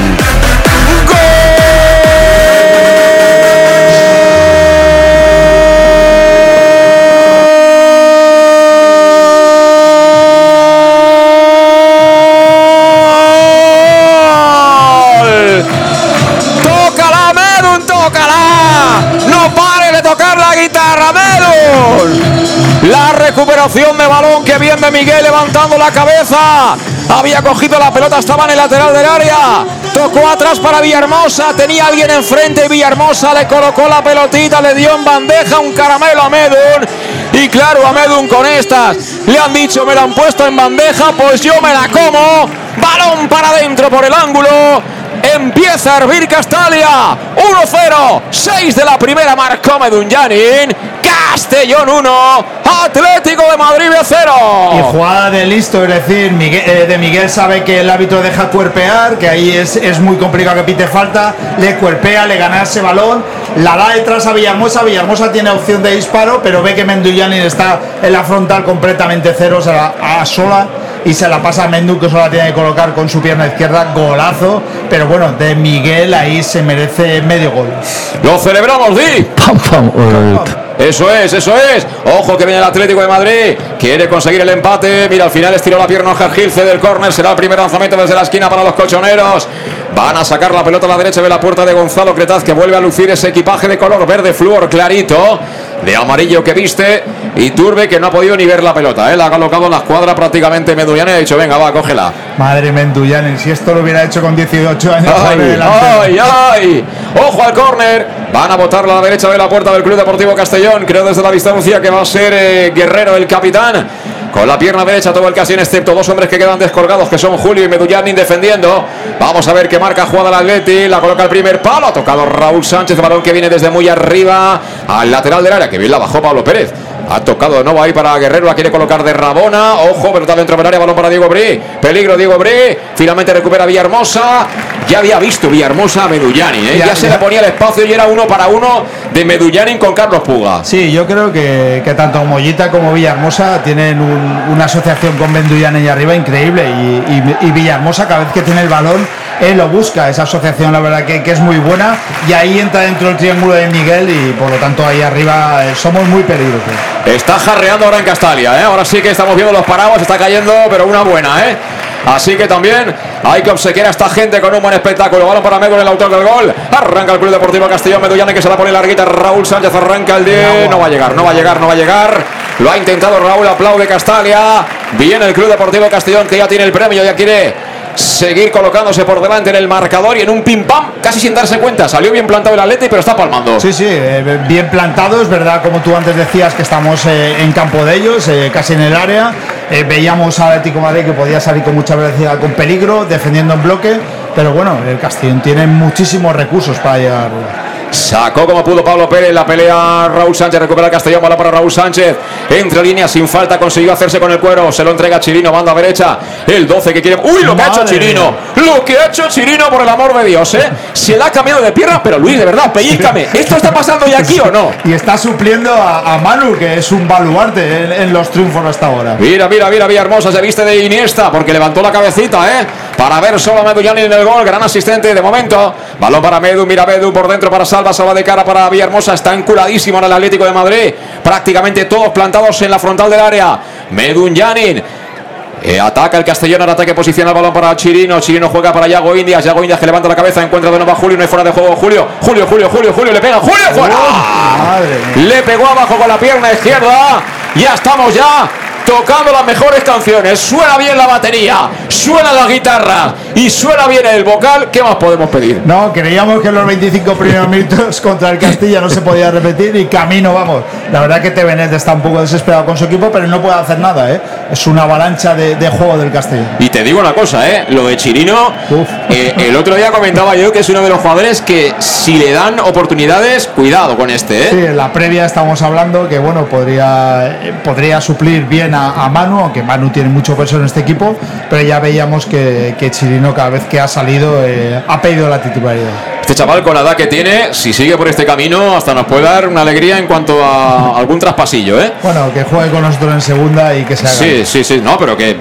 Recuperación de balón que viene de Miguel levantando la cabeza. Había cogido la pelota, estaba en el lateral del área. Tocó atrás para Villahermosa. Tenía alguien enfrente y Villahermosa le colocó la pelotita, le dio en bandeja un caramelo a Medun. Y claro, a Medun con estas le han dicho, me la han puesto en bandeja, pues yo me la como. Balón para adentro por el ángulo. Empieza a hervir Castalia. 1-0. 6 de la primera marcó Medunjanin. Castellón 1. Atlético de Madrid 0. Y jugada de listo, es decir, Miguel- eh, de Miguel sabe que el árbitro deja cuerpear, que ahí es, es muy complicado que pite falta, le cuerpea, le gana ese balón, la da detrás a Villahermosa, Villahermosa tiene opción de disparo, pero ve que Menduyanin está en la frontal completamente cero, se la, a sola y se la pasa a Mendu que solo la tiene que colocar con su pierna izquierda, golazo, pero bueno, de Miguel ahí se merece medio gol. Lo celebramos, Di. Eso es, eso es. Ojo que viene el Atlético de Madrid. Quiere conseguir el empate. Mira, al final estiró la pierna Oscar Gilce del córner. Será el primer lanzamiento desde la esquina para los colchoneros. Van a sacar la pelota a la derecha de la puerta de Gonzalo Cretaz, que vuelve a lucir ese equipaje de color verde flúor clarito. De amarillo que viste. Y Turbe que no ha podido ni ver la pelota. ¿eh? La ha colocado en la escuadra prácticamente Medullán y ha dicho, venga, va, cógela. Madre Menduyanin, si esto lo hubiera hecho con 18 años, ¡Ay, ay, ay! ¡Ojo al córner! Van a botarla a la derecha de la puerta del Club Deportivo Castellón. Creo desde la distancia que va a ser eh, Guerrero el capitán. Con la pierna derecha todo el casín, excepto dos hombres que quedan descolgados, que son Julio y Medullanin defendiendo. Vamos a ver qué marca jugada el Atleti. La coloca el primer palo. Ha tocado Raúl Sánchez, balón que viene desde muy arriba al lateral del área. Que bien la bajó Pablo Pérez. Ha tocado de nuevo ahí para Guerrero, la quiere colocar de Rabona. Ojo, pero está dentro del área, balón para Diego Brí. Peligro Diego Brí. Finalmente recupera Villahermosa. Ya había visto Villahermosa a Medullani, ¿eh? ya, Ya, se ya. le ponía el espacio y era uno para uno de Medullani con Carlos Puga. Sí, yo creo que, que tanto Mollita como Villahermosa tienen un- una asociación con Benduyán ahí arriba increíble y, y- y Villahermosa cada vez que tiene el balón, él lo busca, esa asociación la verdad que, que es muy buena y ahí entra dentro del triángulo de Miguel y por lo tanto ahí arriba eh, somos muy peligrosos. Está jarreando ahora en Castalia, ¿eh? Ahora sí que estamos viendo los paraguas, está cayendo, pero una buena, ¿eh? Así que también hay que obsequiar a esta gente con un buen espectáculo. Balón para Medo, el autor del gol. Arranca el Club Deportivo Castellón, Medullane que se la pone larguita. Raúl Sánchez arranca el 10. No va a llegar, no va a llegar, no va a llegar. Lo ha intentado Raúl, aplaude Castalia. Viene el Club Deportivo Castellón que ya tiene el premio, ya quiere seguir colocándose por delante en el marcador y en un pim pam, casi sin darse cuenta. Salió bien plantado el Atleti, pero está palmando. Sí, sí, eh, bien plantado, es verdad, como tú antes decías, que estamos eh, en campo de ellos, eh, casi en el área. Veíamos al Atlético Madrid que podía salir con mucha velocidad, con peligro, defendiendo en bloque, pero bueno, el Castellón tiene muchísimos recursos para llegar. Sacó como pudo Pablo Pérez la pelea Raúl Sánchez, recupera el Castellón, bala para Raúl Sánchez, entre líneas sin falta, consiguió hacerse con el cuero, se lo entrega Chirino, banda derecha, el 12 que quiere... ¡Uy, lo que ha hecho Chirino! Lo que ha hecho Chirino, por el amor de Dios, ¿eh? Se la ha cambiado de pierna, pero Luis, de verdad, pellízcame, ¿esto está pasando ya aquí o no? Y está supliendo a, a Manu, que es un baluarte en, en los triunfos hasta ahora. Mira, mira, mira, Villahermosa se viste de Iniesta porque levantó la cabecita, ¿eh? Para ver solo a Medu Gianni en el gol, gran asistente de momento. Balón para Medu, mira Medu por dentro para Salva, Salva de cara para Villahermosa, está enculadísimo en el Atlético de Madrid. Prácticamente todos plantados en la frontal del área. Medu Janin. Eh, ataca el Castellón, ahora ataque posiciona el balón para Chirino. Chirino juega para Yago Indias. Yago Indias que levanta la cabeza, encuentra de nuevo a Julio. No hay fuera de juego. Julio, Julio, Julio, Julio, Julio le pega. ¡Julio fuera! Madre. Le pegó abajo con la pierna izquierda. Ya estamos ya tocando las mejores canciones. Suena bien la batería, suena la guitarra y suena bien el vocal. ¿Qué más podemos pedir? No, creíamos que en los 25 primeros minutos contra el Castilla no se podía repetir y camino, vamos. La verdad que Tevenet está un poco desesperado con su equipo, pero no puede hacer nada, ¿eh? Es una avalancha de, de juego del Castilla. Y te digo una cosa, ¿eh? lo de Chirino, eh, el otro día comentaba yo que es uno de los jugadores que si le dan oportunidades, cuidado con este. ¿eh? Sí, en la previa estamos hablando que bueno podría eh, podría suplir bien a, a Manu, aunque Manu tiene mucho peso en este equipo, pero ya veíamos que, que Chirino cada vez que ha salido eh, ha pedido la titularidad. Este chaval con la edad que tiene, si sigue por este camino, hasta nos puede dar una alegría en cuanto a algún traspasillo, ¿eh? Bueno, que juegue con nosotros en segunda y que se haga. Sí, sí, sí, no, pero que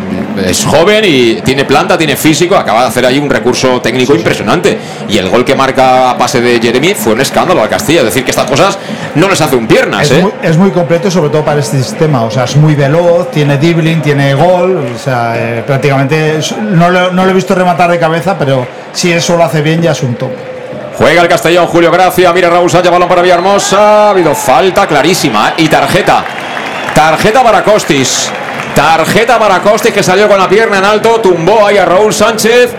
es joven y tiene planta, tiene físico, acaba de hacer ahí un recurso técnico impresionante. Y el gol que marca a pase de Jeremy fue un escándalo al Castilla, es decir, que estas cosas no les hace un piernas, Es, ¿eh? muy, es muy completo, sobre todo para este sistema. O sea, es muy veloz, tiene dribbling, tiene gol. O sea, eh, prácticamente no lo, no lo he visto rematar de cabeza, pero si eso lo hace bien, ya es un top. Juega el Castellón, Julio Gracia, mira Raúl Sánchez, balón para Villahermosa, ha habido falta clarísima, ¿eh? y tarjeta. Tarjeta para Costis. Tarjeta para Costis que salió con la pierna en alto, tumbó ahí a Raúl Sánchez.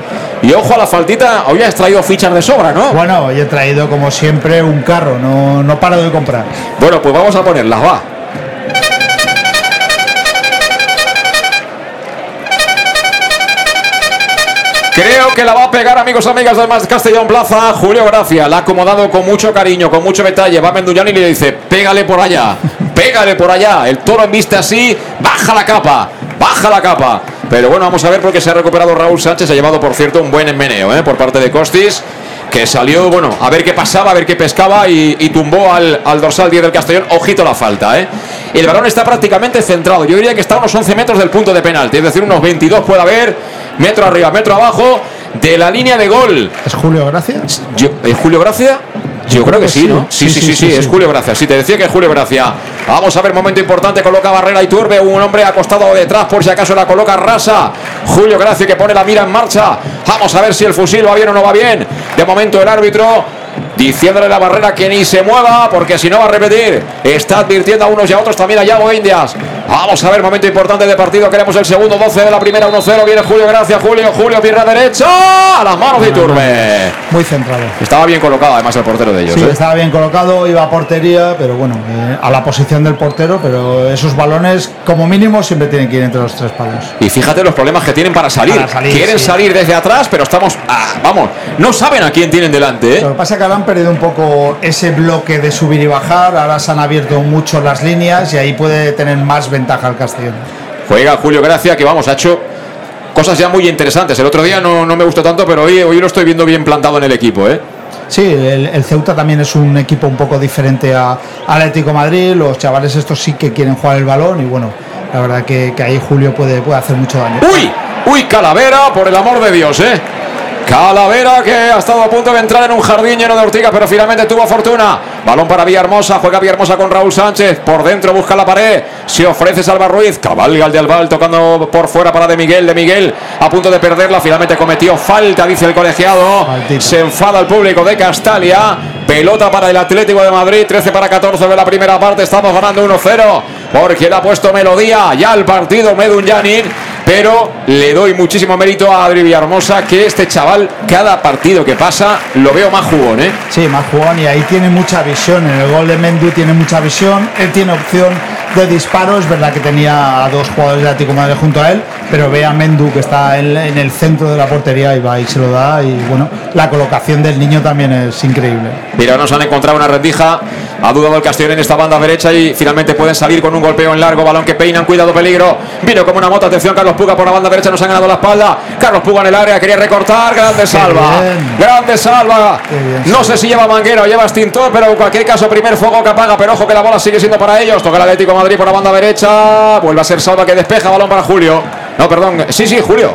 Y ojo a la faltita, hoy has traído fichas de sobra, ¿no? Bueno, hoy he traído como siempre un carro, no, no paro de comprar. Bueno, pues vamos a ponerlas, va. Creo que la va a pegar, amigos, amigas del Más Castellón Plaza. Julio Gracia la ha acomodado con mucho cariño, con mucho detalle. Va Mendullán y le dice: Pégale por allá, pégale por allá. El toro en así, baja la capa, baja la capa. Pero bueno, vamos a ver porque se ha recuperado Raúl Sánchez. Ha llevado, por cierto, un buen enmeneo ¿eh? por parte de Costis. Que salió, bueno, a ver qué pasaba, a ver qué pescaba y, y tumbó al, al dorsal 10 del Castellón. Ojito la falta, ¿eh? El balón está prácticamente centrado. Yo diría que está a unos 11 metros del punto de penalti. Es decir, unos 22 puede haber. Metro arriba, metro abajo. De la línea de gol. ¿Es Julio Gracia? Yo- ¿Es Julio Gracia? Yo creo que sí, ¿no? Sí, sí, sí, sí, es Julio Gracia. Sí, te decía que es Julio Gracia. Vamos a ver, momento importante. Coloca Barrera y Turbe. Un hombre acostado detrás, por si acaso la coloca Rasa. Julio Gracia que pone la mira en marcha. Vamos a ver si el fusil va bien o no va bien. De momento, el árbitro diciéndole a la barrera que ni se mueva, porque si no va a repetir. Está advirtiendo a unos y a otros también a Yago Indias. Vamos a ver, momento importante de partido. Queremos el segundo 12 de la primera 1-0. Viene Julio, gracias Julio. Julio, pierna derecha. A las manos de Iturbe. Muy centrado. Estaba bien colocado, además, el portero de ellos. Sí, ¿eh? estaba bien colocado, iba a portería, pero bueno, eh, a la posición del portero, pero esos balones, como mínimo, siempre tienen que ir entre los tres palos. Y fíjate los problemas que tienen para salir. Para salir, Quieren sí. salir desde atrás, pero estamos. ah, vamos, no saben a quién tienen delante. ¿eh? Lo que pasa es que ahora han perdido un poco ese bloque de subir y bajar, ahora se han abierto mucho las líneas y ahí puede tener más ventaja el Castellón. Juega Julio Gracia, que vamos, ha hecho cosas ya muy interesantes. El otro día no, no me gustó tanto, pero hoy, hoy lo estoy viendo bien plantado en el equipo. ¿eh? Sí, el, el Ceuta también es un equipo un poco diferente a al Atlético de Madrid, los chavales estos sí que quieren jugar el balón y bueno, la verdad que, que ahí Julio puede, puede hacer mucho daño. ¡Uy! ¡Uy, Calavera! Por el amor de Dios, ¿eh? Calavera que ha estado a punto de entrar en un jardín lleno de ortigas, pero finalmente tuvo fortuna. Balón para Villahermosa, juega Villahermosa con Raúl Sánchez. Por dentro busca la pared. Se ofrece Salva Ruiz. Cabalga el de Albal tocando por fuera para De Miguel. De Miguel a punto de perderla. Finalmente cometió falta, dice el colegiado. Se enfada el público de Castalia. Pelota para el Atlético de Madrid. 13 para 14 de la primera parte. Estamos ganando 1-0. Porque le ha puesto melodía ya al partido Medun Yanin. Pero le doy muchísimo mérito a Adri Villahermosa, que este chaval, cada partido que pasa, lo veo más jugón, ¿eh? Sí, más jugón y ahí tiene mucha visión. En el gol de Mendu tiene mucha visión. Él tiene opción de disparo. Es verdad que tenía a dos jugadores de Atlético Madrid junto a él, pero ve a Mendu que está en, en el centro de la portería y va y se lo da. Y bueno, la colocación del niño también es increíble. Mira, nos han encontrado una rendija. Ha dudado el Castellón en esta banda derecha y finalmente pueden salir con un golpeo en largo. Balón que peinan, cuidado, peligro. Vino como una moto. Atención, Carlos Puga por la banda derecha. Nos han ganado la espalda. Carlos Puga en el área, quería recortar. Grande salva. Grande salva. No sé si lleva manguera o lleva extintor, pero en cualquier caso, primer fuego que apaga. Pero ojo que la bola sigue siendo para ellos. Toca el Atlético Madrid por la banda derecha. Vuelve a ser salva que despeja. Balón para Julio. No, perdón. Sí, sí, Julio.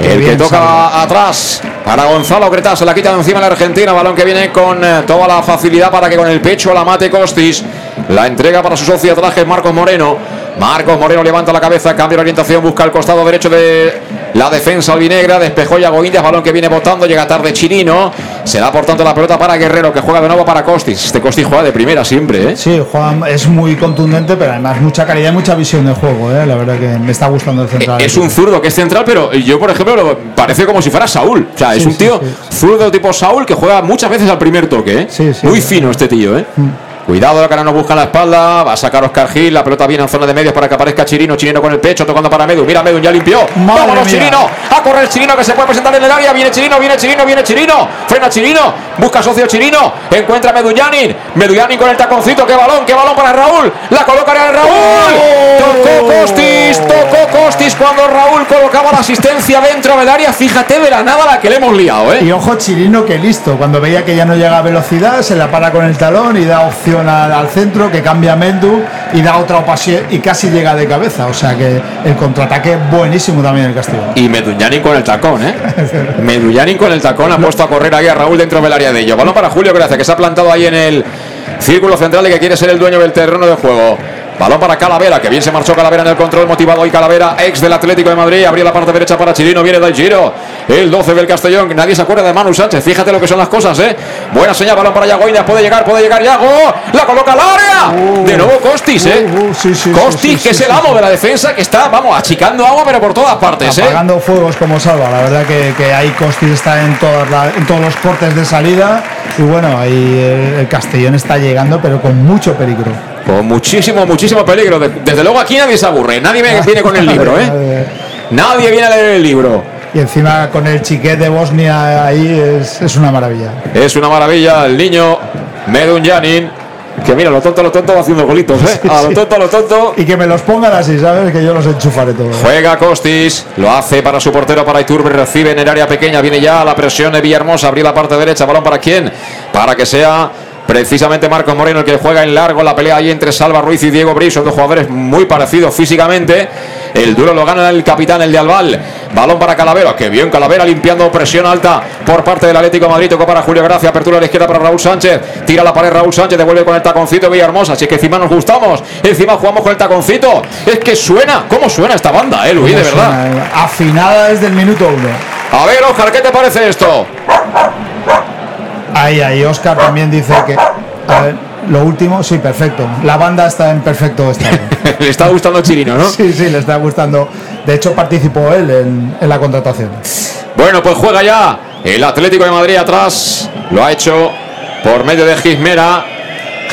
El que toca Salva. atrás para Gonzalo Cretá, se la quita de encima la Argentina, balón que viene con eh, toda la facilidad para que con el pecho la mate Costis, la entrega para su socio traje Marcos Moreno, Marcos Moreno levanta la cabeza, cambia la orientación, busca el costado derecho de la defensa albinegra, despejó Yago Indias, balón que viene botando, llega tarde Chirino, se da por tanto la pelota para Guerrero, que juega de nuevo para Costis, este Costis juega de primera siempre, ¿eh? Sí, Juan es muy contundente, pero además mucha calidad y mucha visión de juego. ¿eh? La verdad que me está gustando el central. Es un zurdo que es central, pero yo, por ejemplo, lo parece como si fuera Saúl. O sea, es Sí, un sí, tío zurdo tipo Saúl que juega muchas veces al primer toque. ¿eh? Muy fino este tío, ¿eh? Mm. Cuidado, que ahora nos busca la espalda. Va a sacar Oscar Gil. La pelota viene en zona de medios para que aparezca Chirino. Chirino con el pecho, tocando para Medu. Mira, Medu ya limpió. Vámonos. Chirino. A correr Chirino que se puede presentar en el área. Viene Chirino, viene Chirino, viene Chirino. Frena Chirino. Busca socio Chirino. Encuentra a Medullanin. Medullanin con el taconcito. Qué balón, qué balón para Raúl. La coloca en Raúl. Tocó Costis. Tocó Costis cuando Raúl colocaba la asistencia dentro del área. Fíjate de la nada la que le hemos liado, ¿eh? Y ojo Chirino que listo, cuando veía que ya no llega a velocidad, se la para con el talón y da opción al, al centro, que cambia Mendu y da otra ocasión y casi llega de cabeza. O sea que el contraataque buenísimo también el Castillo. Y Medullanin con el tacón, ¿eh? Medullanin con el tacón ha puesto a correr ahí a Raúl dentro del área de ellos. Balón para Julio Gracia, que se ha plantado ahí en el círculo central y que quiere ser el dueño del terreno de juego. Balón para Calavera, que bien se marchó Calavera en el control, motivado hoy Calavera, ex del Atlético de Madrid, abrió la parte derecha para Chirino, viene del Giro, el 12 del Castellón, nadie se acuerda de Manu Sánchez, fíjate lo que son las cosas, ¿eh? Buena señal, balón para Yago Indias, puede llegar, puede llegar Yago, la coloca al área, de nuevo Costis, ¿eh? Costis, que es el amo de la defensa, que está, vamos, achicando agua, pero por todas partes, ¿eh? Apagando fuegos como salva. La verdad que, que ahí Costis está en, todas la- en todos los cortes de salida. Y bueno, ahí el, el Castellón está llegando, pero con mucho peligro. Con muchísimo, muchísimo peligro. De- Desde luego aquí nadie se aburre, nadie viene con el libro, ¿eh? Nadie viene a leer el libro. Y encima con el chiquet de Bosnia ahí es, es una maravilla. Es una maravilla el niño Medun Janin. Que mira, lo tonto, lo tonto va haciendo golitos, ¿eh? A lo tonto, lo tonto. Y que me los pongan así, ¿sabes? Que yo los enchufaré todos. Juega Costis, lo hace para su portero, para Iturbe, recibe en el área pequeña, viene ya la presión de Villahermosa, abrir la parte derecha, balón para quién, para que sea precisamente Marcos Moreno el que juega en largo, la pelea ahí entre Salva Ruiz y Diego Briz, son dos jugadores muy parecidos físicamente, el duro lo gana el capitán, el de Albal, balón para Calavera, que bien Calavera limpiando presión alta por parte del Atlético de Madrid, tocó para Julio Gracia, apertura a la izquierda para Raúl Sánchez, tira la pared Raúl Sánchez, devuelve con el taconcito Villahermosa, así que encima nos gustamos, encima jugamos con el taconcito, es que suena, ¿cómo suena esta banda, eh, Luis, de verdad? suena, Afinada desde el minuto uno. A ver, Oscar, ¿qué te parece esto? Ahí, ahí, Oscar también dice que. A ver, Lo último, sí, perfecto. La banda está en perfecto estado. le está gustando Chirino, ¿no? Sí, sí, le está gustando. De hecho, participó él en, en la contratación. Bueno, pues juega ya el Atlético de Madrid atrás. Lo ha hecho por medio de Gismera.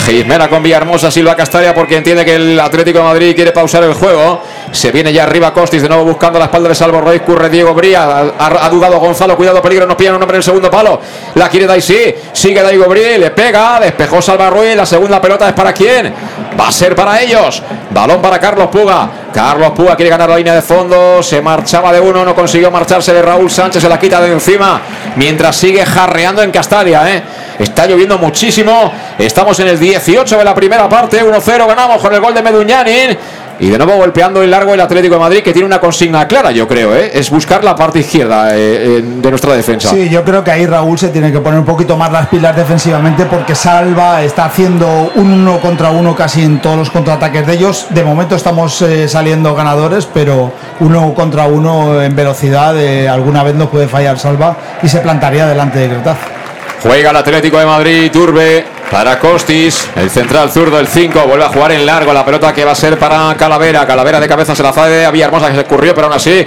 Gismera con Villahermosa, Silva Castalia, porque entiende que el Atlético de Madrid quiere pausar el juego. Se viene ya arriba Costis, de nuevo buscando la espalda de Salvo Roy. Curre Diego Bría. Ha, dudado Gonzalo, cuidado, peligro. Nos pillan un hombre en el segundo palo. La quiere Daisy. Sigue Diego Bría, le pega. Despejó Salva Ruiz. La segunda pelota es para quién? Va a ser para ellos. Balón para Carlos Puga. Carlos Puga quiere ganar la línea de fondo. Se marchaba de uno, no consiguió marcharse de Raúl Sánchez. Se la quita de encima. Mientras sigue jarreando en Castalia, ¿eh? Está lloviendo muchísimo. Estamos en el 18 de la primera parte. 1-0 ganamos con el gol de Meduñanin. Y de nuevo golpeando el largo el Atlético de Madrid, que tiene una consigna clara, yo creo, ¿eh? es buscar la parte izquierda eh, eh, de nuestra defensa. Sí, yo creo que ahí Raúl se tiene que poner un poquito más las pilas defensivamente porque Salva está haciendo un uno contra uno casi en todos los contraataques de ellos. De momento estamos saliendo ganadores, pero uno contra uno en velocidad alguna vez no puede fallar Salva y se plantaría delante de Cretaz. Juega el Atlético de Madrid, Turbe para Costis, el central zurdo, el 5, vuelve a jugar en largo, la pelota que va a ser para Calavera, Calavera de cabeza se la fue a Villahermosa que se escurrió, pero aún así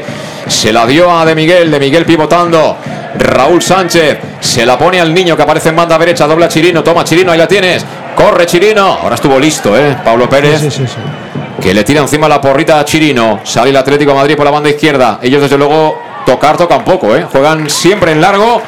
se la dio a De Miguel, De Miguel pivotando, Raúl Sánchez, se la pone al niño que aparece en banda derecha, dobla Chirino, toma Chirino, ahí la tienes, corre Chirino, ahora estuvo listo, ¿eh? Pablo Pérez. Sí, sí, sí. Que le tira encima la porrita a Chirino. Sale el Atlético de Madrid por la banda izquierda. Ellos, desde luego, tocar tocan poco, ¿eh? Juegan siempre en largo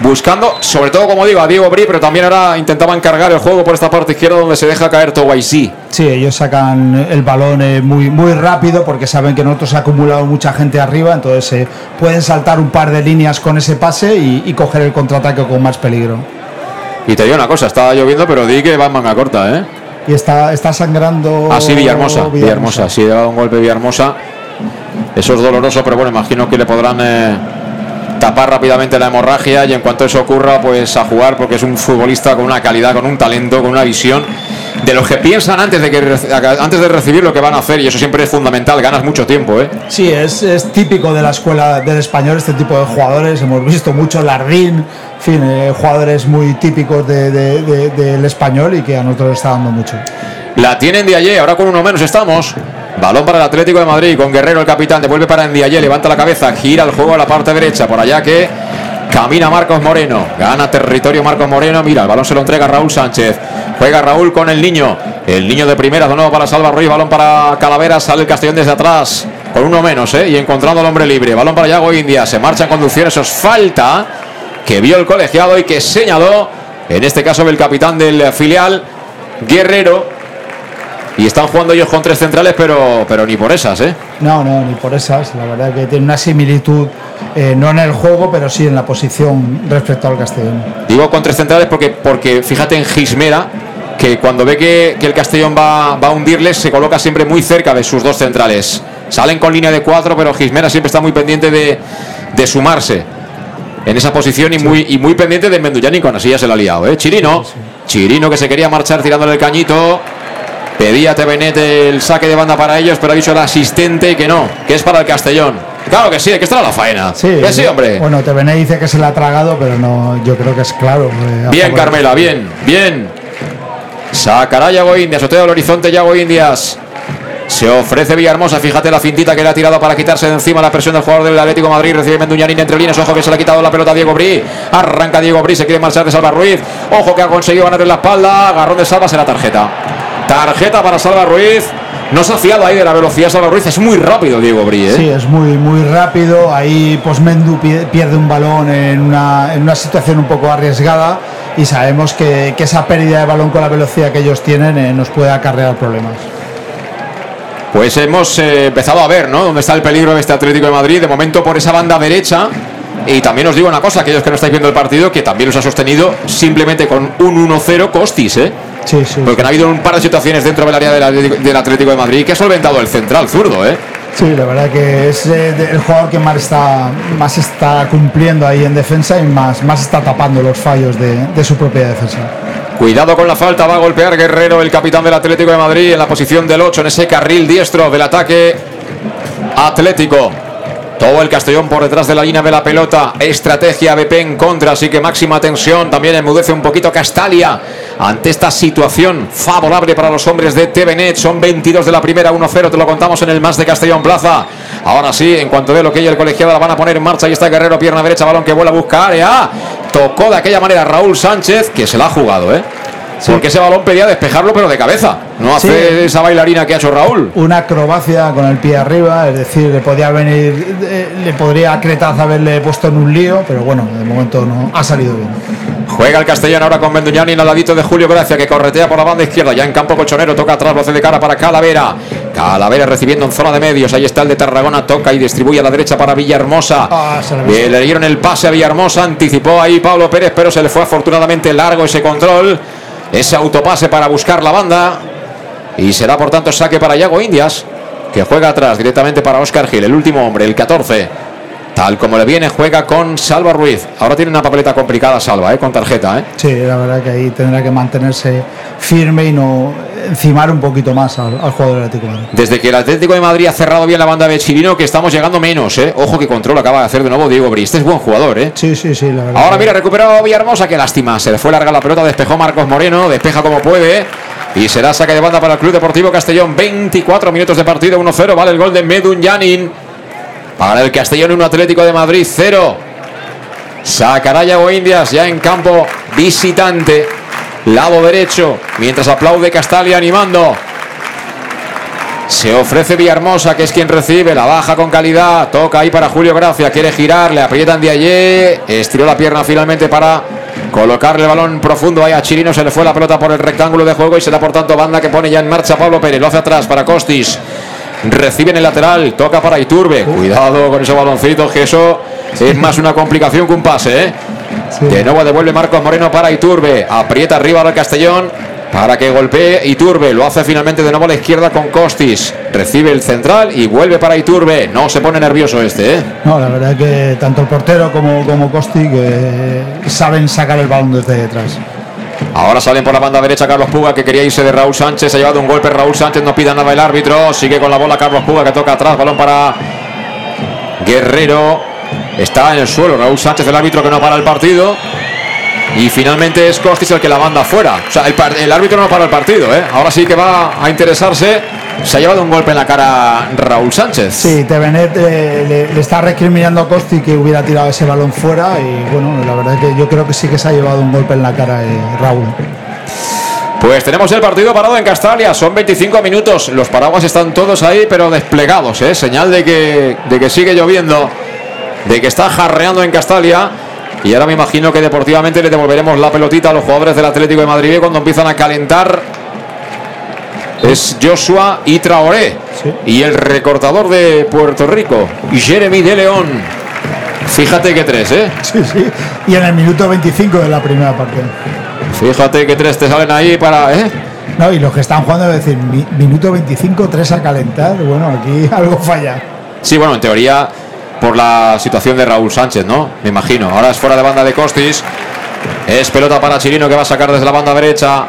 buscando, sobre todo como digo, a Diego Bri, pero también ahora intentaban cargar el juego por esta parte izquierda donde se deja caer Towaisi. Sí, ellos sacan el balón eh, muy, muy rápido porque saben que nosotros ha acumulado mucha gente arriba, entonces eh, pueden saltar un par de líneas con ese pase y, y coger el contraataque con más peligro. Y te digo una cosa, estaba lloviendo, pero di que va en manga corta, ¿eh? Y está, está sangrando. Así Villahermosa, Villahermosa, sí, le ha dado un golpe Villahermosa. Eso es doloroso, pero bueno, imagino que le podrán eh, tapar rápidamente la hemorragia y en cuanto eso ocurra, pues a jugar, porque es un futbolista con una calidad, con un talento, con una visión de los que piensan antes de que antes de recibir lo que van a hacer y eso siempre es fundamental, ganas mucho tiempo, ¿eh? Sí, es, es típico de la escuela del español este tipo de jugadores. Hemos visto mucho Lardín, en fin, eh, jugadores muy típicos de- de- de- del español y que a nosotros está dando mucho. La tiene Ndiaye, ahora con uno menos estamos. Balón para el Atlético de Madrid, con Guerrero el capitán, devuelve para Ndiaye, levanta la cabeza, gira el juego a la parte derecha, por allá que camina Marcos Moreno, gana territorio Marcos Moreno, mira, el balón se lo entrega Raúl Sánchez, juega Raúl con el niño, el niño de primera, de nuevo para Salva Ruiz, balón para Calavera, sale el Castellón desde atrás, con uno menos, ¿eh? y encontrando al hombre libre, balón para Yago India, se marcha en conducción, eso es falta, que vio el colegiado y que señaló, en este caso el capitán del filial, Guerrero, y están jugando ellos con tres centrales, pero, pero ni por esas, ¿eh? No, no, ni por esas. La verdad que tiene una similitud, eh, no en el juego, pero sí en la posición respecto al Castellón. Digo con tres centrales porque, porque fíjate en Gismera, que cuando ve que, que el Castellón va, va a hundirles, se coloca siempre muy cerca de sus dos centrales. Salen con línea de cuatro, pero Gismera siempre está muy pendiente de, de sumarse en esa posición y muy, y muy pendiente de Menduyani, con así ya se la ha liado, ¿eh? Chirino, Chirino que se quería marchar tirándole el cañito. Pedía Tevenet el saque de banda para ellos, pero ha dicho el asistente que no, que es para el Castellón. Claro que sí, que está la faena. Que sí, hombre. Bueno, Tevené dice que se la ha tragado, pero no, yo creo que es claro. eh, Bien. Carmela, bien, bien. Sacará Yago Indias, sorteo del horizonte Yago Indias. Se ofrece Villahermosa, fíjate la fintita que le ha tirado para quitarse de encima la presión del jugador del Atlético de Madrid. Recibe Menduñanín entre líneas, ojo que se le ha quitado la pelota a Diego Brí. Arranca Diego Brí, se quiere marchar de Salva Ruiz. Ojo que ha conseguido ganar en la espalda. Agarrón de Salva, será tarjeta. Tarjeta para Salva Ruiz. No se ha fiado ahí de la velocidad Salva Ruiz. Es muy rápido Diego Brí, ¿eh? Sí, es muy, muy rápido. Ahí pues Mendu pie- pierde un balón en una, en una situación un poco arriesgada y sabemos que, que esa pérdida de balón con la velocidad que ellos tienen eh, nos puede acarrear problemas. Pues hemos eh, empezado a ver, ¿no? Dónde está el peligro de este Atlético de Madrid. De momento por esa banda derecha. Y también os digo una cosa, aquellos que no estáis viendo el partido, que también los ha sostenido simplemente con un 1-0 Costis, ¿eh? Sí, sí. Porque han habido un par de situaciones dentro del área del Atlético, del Atlético de Madrid que ha solventado el central zurdo, ¿eh? Sí, la verdad que es eh, el jugador que más está, más está cumpliendo ahí en defensa y más, más está tapando los fallos de, de su propia defensa. Cuidado con la falta, va a golpear Guerrero, el capitán del Atlético de Madrid, en la posición del 8, en ese carril diestro del ataque Atlético. Todo el Castellón por detrás de la línea de la pelota. Estrategia BP en contra, así que máxima tensión. También enmudece un poquito Castalia ante esta situación favorable para los hombres de TVNet. Son 22 de la primera, 1-0. Te lo contamos en el más de Castellón Plaza. Ahora sí, en cuanto ve lo que hay el colegiado, la van a poner en marcha. Ahí está Guerrero, pierna derecha, balón que vuela a buscar área. Tocó de aquella manera Raúl Sánchez, que se la ha jugado, ¿eh? Porque ese balón pedía despejarlo, pero de cabeza. No hace Sí. esa bailarina que ha hecho Raúl. Una acrobacia con el pie arriba, es decir, le podía venir, eh, le podría a Cretaz haberle puesto en un lío, pero bueno, de momento no ha salido bien. Juega el Castellón ahora con Benduñani al ladito de Julio Gracia que corretea por la banda izquierda. Ya en campo colchonero toca atrás, lo hace de cara para Calavera. Calavera recibiendo en zona de medios. Ahí está el de Tarragona, toca y distribuye a la derecha para Villahermosa. Ah, Eh, le dieron el pase a Villahermosa, anticipó ahí Pablo Pérez, pero se le fue afortunadamente largo ese control. Ese autopase para buscar la banda. Y será por tanto saque para Yago Indias, que juega atrás directamente para Oscar Gil, el último hombre, el 14. Tal como le viene, juega con Salva Ruiz. Ahora tiene una papeleta complicada Salva, ¿eh? con tarjeta. ¿eh? Sí, la verdad que ahí tendrá que mantenerse firme y no encimar un poquito más al, al jugador del Atlético de Madrid. Desde que el Atlético de Madrid ha cerrado bien la banda de Chirino, que estamos llegando menos. ¿eh? Ojo que control acaba de hacer de nuevo Diego Brist. Es buen jugador. ¿eh? Sí, sí, sí, la verdad. Ahora mira, recuperado Villahermosa, qué lástima. Se le fue larga la pelota, despejó Marcos Moreno, despeja como puede. Y será saque de banda para el Club Deportivo Castellón. 24 minutos de partido, 1-0. Vale el gol de Medun Yanin. Para el Castellón, un Atlético de Madrid, 0. Sacará Yago Indias ya en campo visitante. Lado derecho, mientras aplaude Castalia animando. Se ofrece Villahermosa, que es quien recibe, la baja con calidad, toca ahí para Julio Gracia, quiere girar, le aprietan de allí, estiró la pierna finalmente para colocarle el balón profundo ahí a Chirino, se le fue la pelota por el rectángulo de juego y será por tanto banda que pone ya en marcha Pablo Pérez, lo hace atrás para Costis, recibe en el lateral, toca para Iturbe, cuidado con ese baloncito, que eso es más una complicación que un pase, ¿eh? De nuevo devuelve Marcos Moreno para Iturbe. Aprieta arriba al Castellón para que golpee Iturbe. Lo hace finalmente de nuevo a la izquierda con Costis. Recibe el central y vuelve para Iturbe. No se pone nervioso este, ¿eh? No, la verdad que tanto el portero como, como Costi que saben sacar el balón desde detrás. Ahora salen por la banda derecha Carlos Puga que quería irse de Raúl Sánchez. Ha llevado un golpe Raúl Sánchez. No pida nada el árbitro. Sigue con la bola Carlos Puga que toca atrás. Balón para Guerrero. Está en el suelo Raúl Sánchez, el árbitro que no para el partido. Y finalmente es Costis el que la manda fuera. O sea, el, el árbitro no para el partido, ¿eh? Ahora sí que va a interesarse. Se ha llevado un golpe en la cara Raúl Sánchez. Sí, Tevenet eh, le, le está recriminando a Costi que hubiera tirado ese balón fuera y bueno, la verdad que yo creo que sí que se ha llevado un golpe en la cara eh, Raúl. Pues tenemos el partido parado en Castalia, son 25 minutos, los paraguas están todos ahí pero desplegados, ¿eh? señal de que, de que sigue lloviendo, de que está jarreando en Castalia y ahora me imagino que deportivamente le devolveremos la pelotita a los jugadores del Atlético de Madrid cuando empiezan a calentar. Es Joshua y Traoré y el recortador de Puerto Rico, Jeremy de León. Fíjate que tres, ¿eh? Sí, sí. Y en el minuto 25 de la primera parte. Fíjate que tres te salen ahí para, ¿eh? No, y los que están jugando, es decir, mi- minuto 25, 3 a calentar, bueno, aquí algo falla. Sí, bueno, en teoría por la situación de Raúl Sánchez, ¿no? Me imagino. Ahora es fuera de banda de Costis. Es pelota para Chirino que va a sacar desde la banda derecha.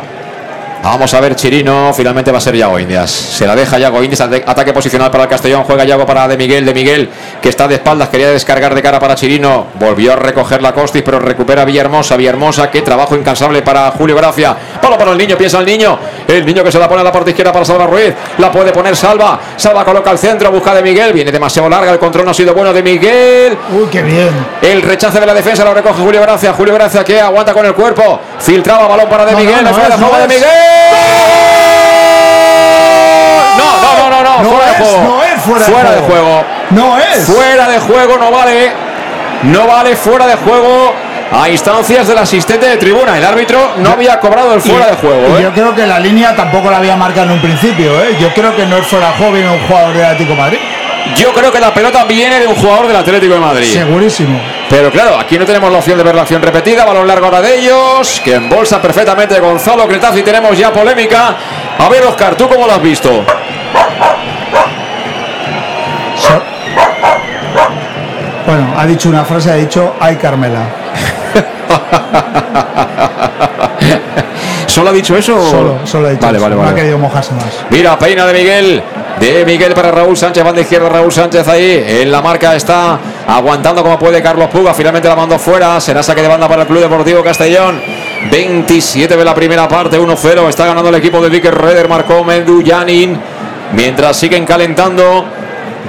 Vamos a ver Chirino. Finalmente va a ser Yago Indias. Se la deja Yago Indias. Ataque posicional para el Castellón. Juega Yago para De Miguel. De Miguel que está de espaldas. Quería descargar de cara para Chirino. Volvió a recoger la Costis, pero recupera Villahermosa. Villahermosa. Qué trabajo incansable para Julio Gracia. Palo para el niño. Piensa el niño. El niño que se la pone a la parte izquierda para Salva Ruiz. La puede poner Salva. Salva coloca al centro. Busca de Miguel. Viene demasiado larga. El control no ha sido bueno de Miguel. Uy, qué bien. El rechace de la defensa lo recoge Julio Gracia. Julio Gracia que aguanta con el cuerpo. Filtraba balón para De No, Miguel. no, fuera de juego. Miguel. No, no, no, no, fuera es, de juego. no es fuera de de juego. juego. No es. Fuera de juego no vale. No vale fuera de juego. A instancias del asistente de tribuna. El árbitro no había cobrado el fuera Y- de juego. ¿eh? Yo creo que la línea tampoco la había marcado en un principio, ¿eh? Yo creo que no es fuera joven un jugador del Atlético de Madrid. Yo creo que la pelota viene de un jugador del Atlético de Madrid. Segurísimo. Pero claro, aquí no tenemos la opción de ver la acción repetida. Balón largo ahora de ellos. Que embolsa perfectamente Gonzalo Cretaz y tenemos ya polémica. A ver, Oscar, ¿tú cómo lo has visto? So- Bueno, ha dicho una frase, ha dicho, ay Carmela. ¿Solo ha dicho eso? o- Solo, solo ha dicho Vale, eso. vale, No ha vale. querido mojarse más. Mira, peina de Miguel. De Miguel para Raúl Sánchez, van de izquierda Raúl Sánchez ahí, en la marca está aguantando como puede Carlos Puga, finalmente la mandó fuera, será saque de banda para el Club Deportivo Castellón, 27 de la primera parte, 1-0, está ganando el equipo de Vicker Reder, marcó Medullanin, mientras siguen calentando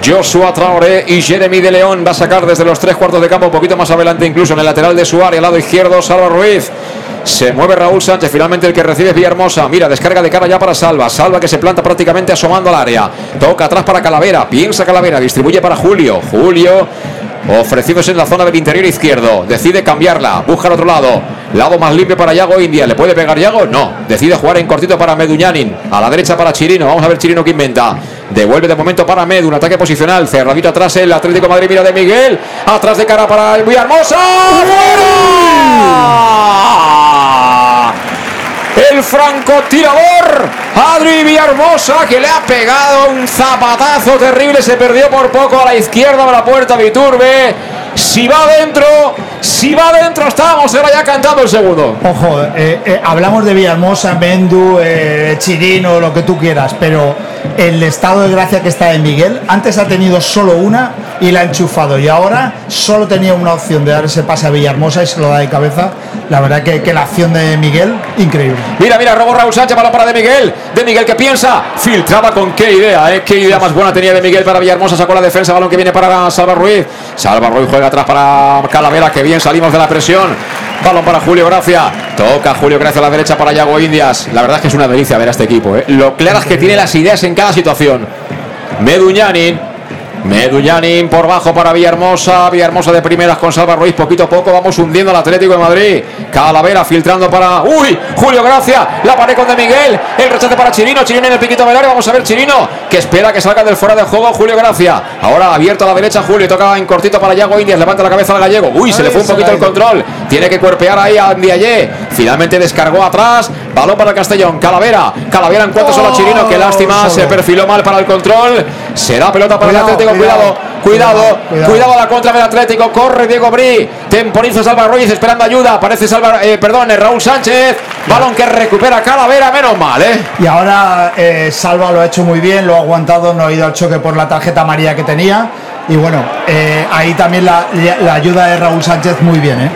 Joshua Traoré y Jeremy de León. Va a sacar desde los tres cuartos de campo, un poquito más adelante, incluso en el lateral de su área, al lado izquierdo, Salva Ruiz. Se mueve Raúl Sánchez, finalmente el que recibe es Villahermosa. Mira, descarga de cara ya para Salva. Salva que se planta prácticamente asomando al área. Toca atrás para Calavera. Piensa Calavera, distribuye para Julio. Julio ofrecidos en la zona del interior izquierdo. Decide cambiarla, busca al otro lado. Lado más limpio para Yago India. ¿Le puede pegar Yago? No. Decide jugar en cortito para Meduñanin. A la derecha para Chirino. Vamos a ver Chirino que inventa. Devuelve de momento para Medu. Un ataque posicional. Cerradito atrás el Atlético de Madrid. Mira de Miguel. Atrás de cara para el Villahermosa. ¡Fuera! El francotirador Adri Villahermosa que le ha pegado un zapatazo terrible. Se perdió por poco a la izquierda de la puerta Viturbe. Si va adentro, si va adentro, estamos ahora ya cantando el segundo. Ojo, eh, eh, hablamos de Villahermosa, Mendu, eh, Chirino, lo que tú quieras, pero el estado de gracia que está de Miguel, antes ha tenido solo una y la ha enchufado, y ahora solo tenía una opción de dar ese pase a Villahermosa y se lo da de cabeza. La verdad que, que la acción de Miguel, increíble. Mira, mira, robo Raúl Sánchez, balón para de Miguel. De Miguel que piensa, filtraba con qué idea, ¿eh? Qué idea más buena tenía de Miguel para Villahermosa. Sacó la defensa, balón que viene para Salva Ruiz. Salva Ruiz juega atrás para Calavera, que bien salimos de la presión. Balón para Julio Gracia. Toca Julio Gracia a la derecha para Yago Indias. La verdad es que es una delicia ver a este equipo. ¿eh? Lo claras que tiene las ideas en cada situación. Meduñanin. Meduñanin por bajo para Villahermosa. Villahermosa de primeras con Salva Ruiz. Poquito a poco vamos hundiendo al Atlético de Madrid. Calavera filtrando para. ¡Uy! Julio Gracia. La pared con de Miguel. El rechace para Chirino. Chirino en el piquito área. Vamos a ver Chirino. Que espera que salga del fuera de juego Julio Gracia. Ahora abierto a la derecha Julio. Toca en cortito para Yago Indias. Levanta la cabeza al gallego. Uy, se le fue un poquito el control. Tiene que cuerpear ahí a Ndiaye. Finalmente descargó atrás. Balón para Castellón. Calavera. Calavera en cuanto solo a Chirino. Qué lástima. Se perfiló mal para el control. Será pelota para el Atlético. Cuidado. Cuidado, cuidado, a la contra del Atlético. Corre Diego Bri. Temporiza Salva Ruiz esperando ayuda. Parece Salva, eh, perdón, es Raúl Sánchez. Balón que recupera Calavera, menos mal, ¿eh? Y ahora eh, Salva lo ha hecho muy bien, lo ha aguantado, no ha ido al choque por la tarjeta amarilla que tenía. Y bueno, eh, ahí también la, la ayuda de Raúl Sánchez muy bien, ¿eh?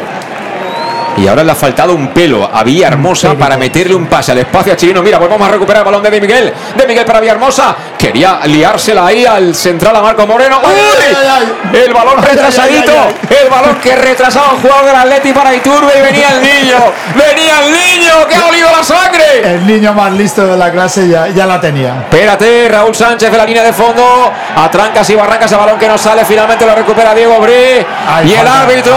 Y ahora le ha faltado un pelo a Villahermosa para meterle un pase al espacio a Chirino. Mira, volvamos a recuperar el balón de, de Miguel. De Miguel para Villahermosa. Quería liársela ahí al central a Marco Moreno. ¡Uy! El balón retrasadito. El balón que retrasaba el jugador del Atleti para Iturbe y venía el niño. Venía el niño que ha olido la sangre. El niño más listo de la clase ya, ya la tenía. Espérate, Raúl Sánchez de la línea de fondo. A trancas y barrancas el balón que no sale. Finalmente lo recupera Diego Bri. y el árbitro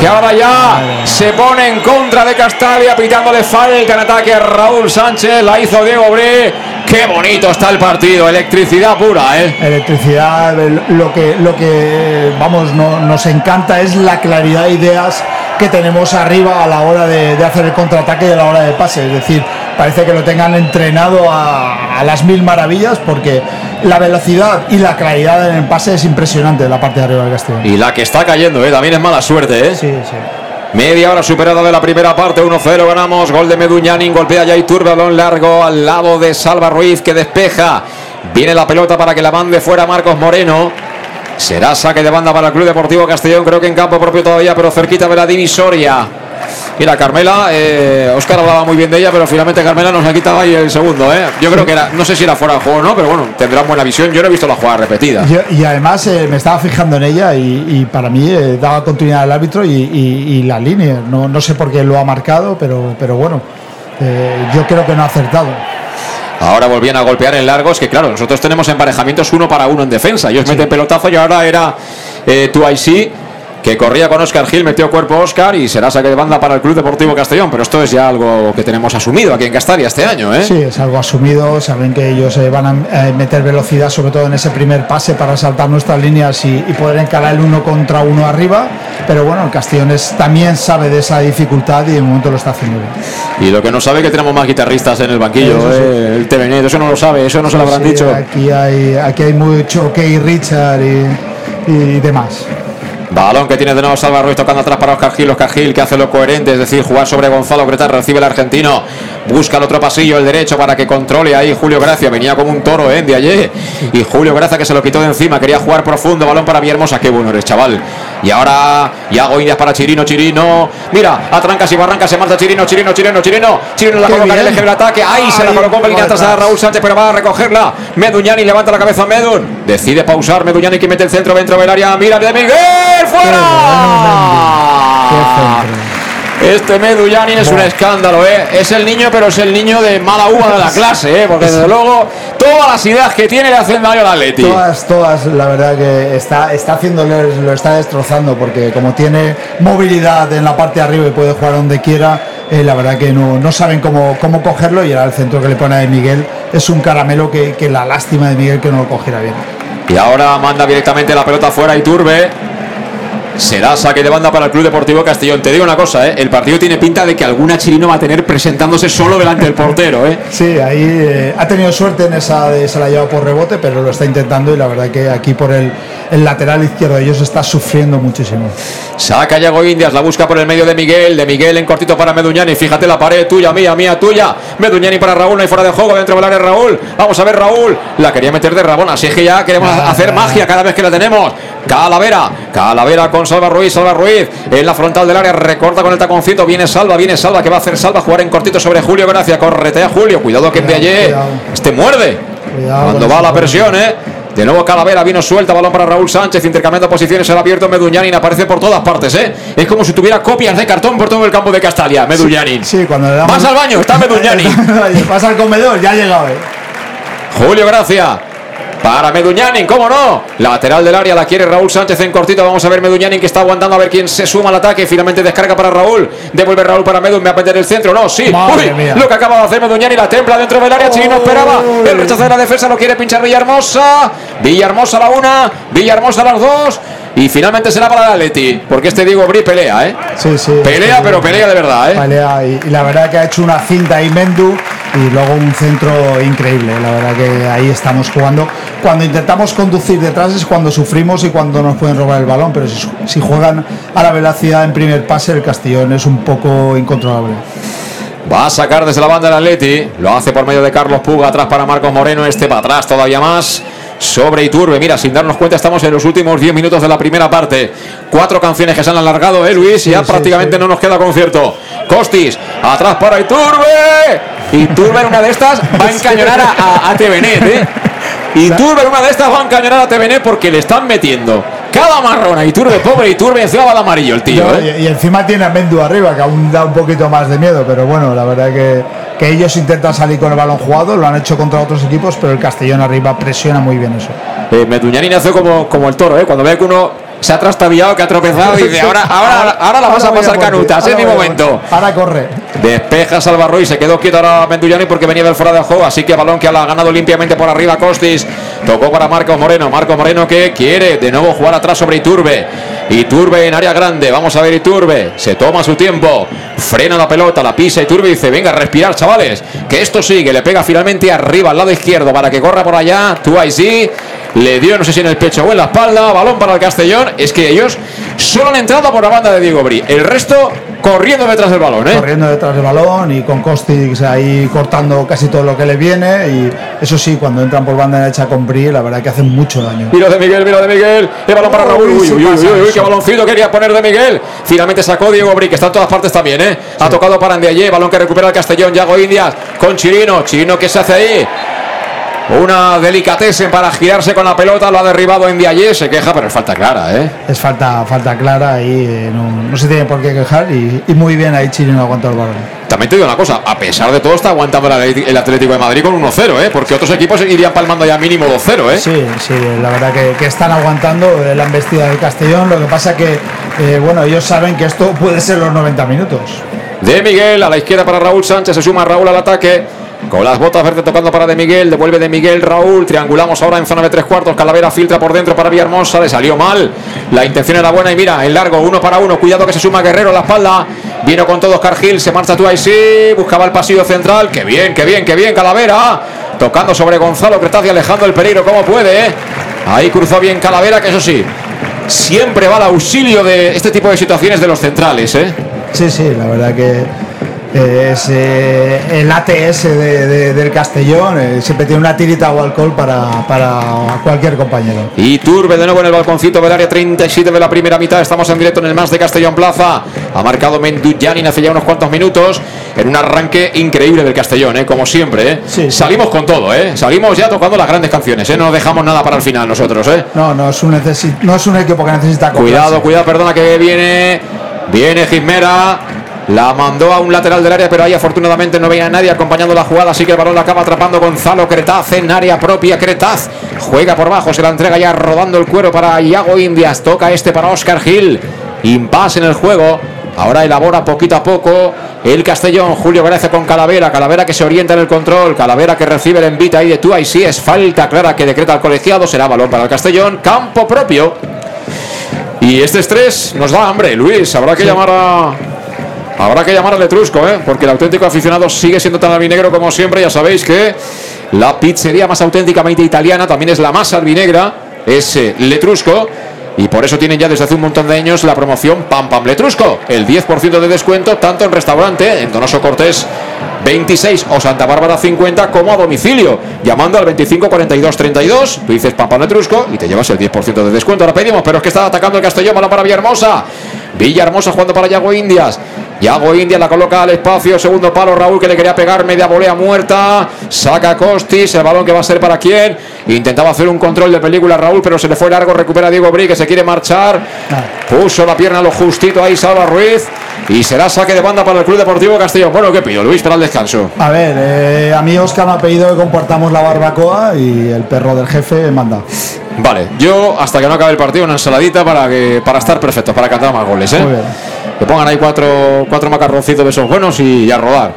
que ahora ya se pone en contra de Castalia, pitándole falta en ataque Raúl Sánchez. La hizo Diego Bri. Qué bonito está el partido. Electricidad pura, ¿eh? Electricidad, el- lo que, lo que vamos, no- nos encanta es la claridad de ideas que tenemos arriba a la hora de, de hacer el contraataque y a la hora de pase. Es decir, parece que lo tengan entrenado a, a las mil maravillas porque la velocidad y la claridad en el pase es impresionante de la parte de arriba del Castellón. Y la que está cayendo, ¿eh? También es mala suerte, ¿eh? Sí, sí. Media hora superada de la primera parte, 1-0 ganamos. Gol de Meduñanin, golpea ya Iturbe, balón largo al lado de Salva Ruiz que despeja. Viene la pelota para que la mande fuera Marcos Moreno. Será saque de banda para el Club Deportivo Castellón, creo que en campo propio todavía, pero cerquita de la divisoria. Mira, Carmela, eh, Oscar hablaba muy bien de ella, pero finalmente Carmela nos la quitaba ahí el segundo, ¿eh? Yo creo que era, no sé si era fuera de juego o no, pero bueno, tendrán buena visión. Yo no he visto la jugada repetida. Yo- y además eh, me estaba fijando en ella y, y para mí eh, daba continuidad al árbitro y, y- y la línea. No, no sé por qué lo ha marcado, pero, pero bueno, eh, yo creo que no ha acertado. Ahora volvían a golpear en largos, que claro, nosotros tenemos emparejamientos uno para uno en defensa. Ellos meten pelotazo y ahora era eh, Tuaisi, que corría con Oscar Gil, metió cuerpo Oscar y será saque de banda para el Club Deportivo Castellón. Pero esto es ya algo que tenemos asumido aquí en Castalia este año, ¿eh? Sí, es algo asumido. Saben que ellos eh, van a eh, meter velocidad, sobre todo en ese primer pase, para saltar nuestras líneas y, y poder encarar el uno contra uno arriba. Pero bueno, el Castellón es- también sabe de esa dificultad y de momento lo está haciendo bien. Y lo que no sabe es que tenemos más guitarristas en el banquillo, Eso sí. ¿eh? el TVNet, eso no lo sabe, eso no se lo habrán Sí, dicho. Aquí hay, aquí hay mucho Key Richard y, y demás. Balón que tiene de nuevo Salva Ruiz tocando atrás para Oscar Gil. Oscar Gil que hace lo coherente, es decir, jugar sobre Gonzalo Greta. Recibe el argentino. Busca el otro pasillo, el derecho, para que controle ahí Julio Gracia. Venía como un toro, ¿eh? De ayer. Y Julio Gracia que se lo quitó de encima. Quería jugar profundo. Balón para Villahermosa. Qué bueno eres, chaval. Y ahora Yago Indias para Chirino, Chirino. Mira, a trancas y barrancas se marcha Chirino, Chirino, Chirino, Chirino. Chirino la Qué coloca en el eje del ataque. Ahí se la colocó en atrás a. Raúl Sánchez, pero va a recogerla. Meduñani levanta la cabeza a Medun. Decide pausar. Meduñani que mete el centro dentro del área. Mira de Miguel. ¡Fuera! Este Medullani es un escándalo, ¿eh? Es el niño, pero es el niño de mala uva de la clase, ¿eh? Porque desde luego todas las ideas que tiene le hacen daño al Atleti. Todas, todas, la verdad que está, está haciéndole, lo está destrozando porque como tiene movilidad en la parte de arriba y puede jugar donde quiera, eh, la verdad que no, no saben cómo, cómo cogerlo y ahora el centro que le pone a Miguel es un caramelo que, que la lástima de Miguel que no lo cogiera bien. Y ahora manda directamente la pelota fuera y Turbe. Será saque de banda para el Club Deportivo Castellón. Te digo una cosa, ¿eh? el partido tiene pinta de que alguna chirino va a tener presentándose solo delante del portero. ¿eh? Sí, ahí eh, ha tenido suerte en esa de se la lleva por rebote, pero lo está intentando y la verdad que aquí por el, el lateral izquierdo de ellos está sufriendo muchísimo. Saca Yago Indias, la busca por el medio de Miguel, de Miguel en cortito para Meduñani. Fíjate la pared tuya, mía, mía, tuya. Meduñani para Raúl, no hay fuera de juego dentro del área Raúl. Vamos a ver Raúl, la quería meter de Rabona. Así es que ya queremos hacer magia cada vez que la tenemos. Calavera, Calavera con Salva Ruiz, Salva Ruiz en la frontal del área, recorta con el taconcito. Viene Salva, viene Salva, que va a hacer Salva, jugar en cortito sobre Julio Gracia. Corretea Julio, cuidado que de ayer este muerde. Cuando va a la presión, ¿eh? De nuevo Calavera, vino suelta, balón para Raúl Sánchez, intercambiando posiciones, el abierto Meduñanin, aparece por todas partes, ¿eh? Es como si tuviera copias de cartón por todo el campo de Castalia, Meduñanin. Sí, cuando le damos. Vas al baño, está Meduñanin. Pasa al comedor, ya ha llegado. eh. Julio Gracia. Para Meduñanin, ¿cómo no? Lateral del área la quiere Raúl Sánchez en cortito. Vamos a ver Meduñanin que está aguantando a ver quién se suma al ataque. Finalmente descarga para Raúl. Devuelve Raúl para Medun. Me va a meter el centro. No, sí. Uy, lo que acaba de hacer Meduñanin. La templa dentro del área. Chirino esperaba. El rechazo de la defensa lo quiere pinchar Villahermosa. Villahermosa la una. Villahermosa las dos. Y finalmente será para el Atleti. Porque este Diego Bri pelea, ¿eh? Sí, sí. Pelea, pero pelea de verdad, ¿eh? Pelea y, y la verdad que ha hecho una cinta ahí Mendu y luego un centro increíble. La verdad que ahí estamos jugando. Cuando intentamos conducir detrás es cuando sufrimos y cuando nos pueden robar el balón, pero si, si juegan a la velocidad en primer pase, el Castellón es un poco incontrolable. Va a sacar desde la banda el Atleti. Lo hace por medio de Carlos Puga. Atrás para Marcos Moreno. Este para atrás todavía más. Sobre Iturbe. Mira, sin darnos cuenta, estamos en los últimos 10 minutos de la primera parte. Cuatro canciones que se han alargado, ¿eh, Luis? y ya sí, prácticamente no nos queda concierto. Costis. Atrás para Iturbe. Iturbe en una de estas va a encañonar a, a, a Tevenet, ¿eh? Iturbe en una de estas va a encañonar a Tevenet porque le están metiendo cada marrón a Iturbe. Pobre Iturbe. Encima va de amarillo el tío, No, ¿eh? y, y encima tiene a Mendu arriba, que aún da un poquito más de miedo, pero bueno, la verdad que, que ellos intentan salir con el balón jugado, lo han hecho contra otros equipos, pero el Castellón arriba presiona muy bien eso. Eh, Meduñanin hace como, como el toro, ¿eh? Cuando ve que uno se ha trastabillado, que ha tropezado, y dice, ahora, ahora, ahora la vas a pasar canutas, es mi momento. Ahora corre. Despeja Salvarro y se quedó quieto ahora Mendullani porque venía del fuera de juego. Así que balón que la ha ganado limpiamente por arriba Costis. Tocó para Marcos Moreno. Marcos Moreno que quiere de nuevo jugar atrás sobre Iturbe. Iturbe en área grande. Vamos a ver Iturbe. Se toma su tiempo. Frena la pelota, la pisa Iturbe y dice: Venga, respirar, chavales. Que esto sigue. Le pega finalmente arriba al lado izquierdo para que corra por allá. Tú ahí sí. Le dio, no sé si en el pecho o en la espalda. Balón para el Castellón. Es que ellos solo han entrado por la banda de Diego Bri. El resto corriendo detrás del balón, ¿eh? Corriendo detrás del balón y con Costix ahí cortando casi todo lo que le viene. Y eso sí, cuando entran por banda derecha con Bri, la verdad que hacen mucho daño. Mira de Miguel, mira de Miguel. El balón para Raúl. Uy, uy, uy, uy, qué baloncito quería poner de Miguel. Finalmente sacó Diego Bri, que está en todas partes también, ¿eh? Ha tocado para Andiaye, balón que recupera el Castellón, Yago Indias con Chirino. Chirino, ¿qué se hace ahí? Una delicatesen para girarse con la pelota, lo ha derribado en Diaye, se queja, pero es falta clara, ¿eh? Es falta, falta clara y eh, no, no se tiene por qué quejar. Y, y muy bien ahí Chirino aguanta el balón. También te digo una cosa, a pesar de todo está aguantando el Atlético de Madrid con 1-0, ¿eh? Porque otros equipos irían palmando ya mínimo 2-0, ¿eh? Sí, sí, la verdad que, que están aguantando eh, la embestida del Castellón. Lo que pasa que, eh, bueno, ellos saben que esto puede ser los 90 minutos. De Miguel a la izquierda para Raúl Sánchez, se suma Raúl al ataque. Con las botas verdes tocando para De Miguel, devuelve De Miguel Raúl, triangulamos ahora en zona de tres cuartos, Calavera filtra por dentro para Villahermosa, le salió mal, la intención era buena y mira, en largo, uno para uno, cuidado que se suma Guerrero a la espalda, vino con todo Oscar Gil, se marcha tú ahí sí, buscaba el pasillo central, que bien, que bien, que bien, Calavera, tocando sobre Gonzalo Cretazi, alejando el peligro como puede, ¿eh? ahí cruzó bien Calavera, que eso sí, siempre va al auxilio de este tipo de situaciones de los centrales, ¿eh? Sí, sí, la verdad que, es eh, el ATS de- de- del Castellón. eh, siempre tiene una tirita o alcohol para, para cualquier compañero. Y Turbe de nuevo en el balconcito del área 37 de la primera mitad. Estamos en directo en el más de Castellón Plaza. Ha marcado Mendujanin hace ya unos cuantos minutos en un arranque increíble del Castellón, ¿eh? como siempre. ¿eh? Salimos con todo, ¿eh? salimos ya tocando las grandes canciones. ¿eh? No dejamos nada para el final nosotros. ¿eh? No, no es un, no es un equipo que necesita Cuidado, acoplarse. cuidado, perdona que viene. Viene Gismera. La mandó a un lateral del área, pero ahí afortunadamente no veía a nadie acompañando la jugada. Así que el balón la acaba atrapando Gonzalo Cretaz en área propia. Cretaz juega por bajo, se la entrega ya rodando el cuero para Iago Indias. Toca este para Oscar Gil. Impasse en el juego. Ahora elabora poquito a poco el Castellón. Julio Gracia con Calavera. Calavera que se orienta en el control. Calavera que recibe el envite ahí de tú. Ahí sí es falta clara que decreta el colegiado. Será balón para el Castellón. Campo propio. Y este estrés nos da hambre, Luis. Habrá que llamar a. Habrá que llamar al Letrusco, ¿eh? porque el auténtico aficionado sigue siendo tan albinegro como siempre. Ya sabéis que la pizzería más auténticamente italiana también es la más albinegra, es eh, Letrusco. Y por eso tienen ya desde hace un montón de años la promoción Pam Pam Letrusco. El 10% de descuento tanto en restaurante, en Donoso Cortés 26 o Santa Bárbara 50 como a domicilio. Llamando al 25 42 32, tú dices Pam Pam Letrusco y te llevas el 10% de descuento. Ahora pedimos, pero es que está atacando el Castellón, balón para Villahermosa. Villahermosa jugando para Yago Indias. Yago Indias la coloca al espacio, segundo palo Raúl que le quería pegar, media volea muerta. Saca Costis, el balón que va a ser para quién. Intentaba hacer un control de película Raúl, pero se le fue largo. Recupera Diego Bri que se quiere marchar. Puso la pierna lo justito ahí, Salva Ruiz. Y será saque de banda para el Club Deportivo Castellón. Bueno, ¿qué pido, Luis, para el descanso? A ver, eh, a mí Oscar me ha pedido que compartamos la barbacoa y el perro del jefe manda. Vale, yo hasta que no acabe el partido, una ensaladita para que para estar perfecto, para cantar más goles, ¿eh? Muy bien. Que pongan ahí cuatro, cuatro macarroncitos de esos buenos y a rodar.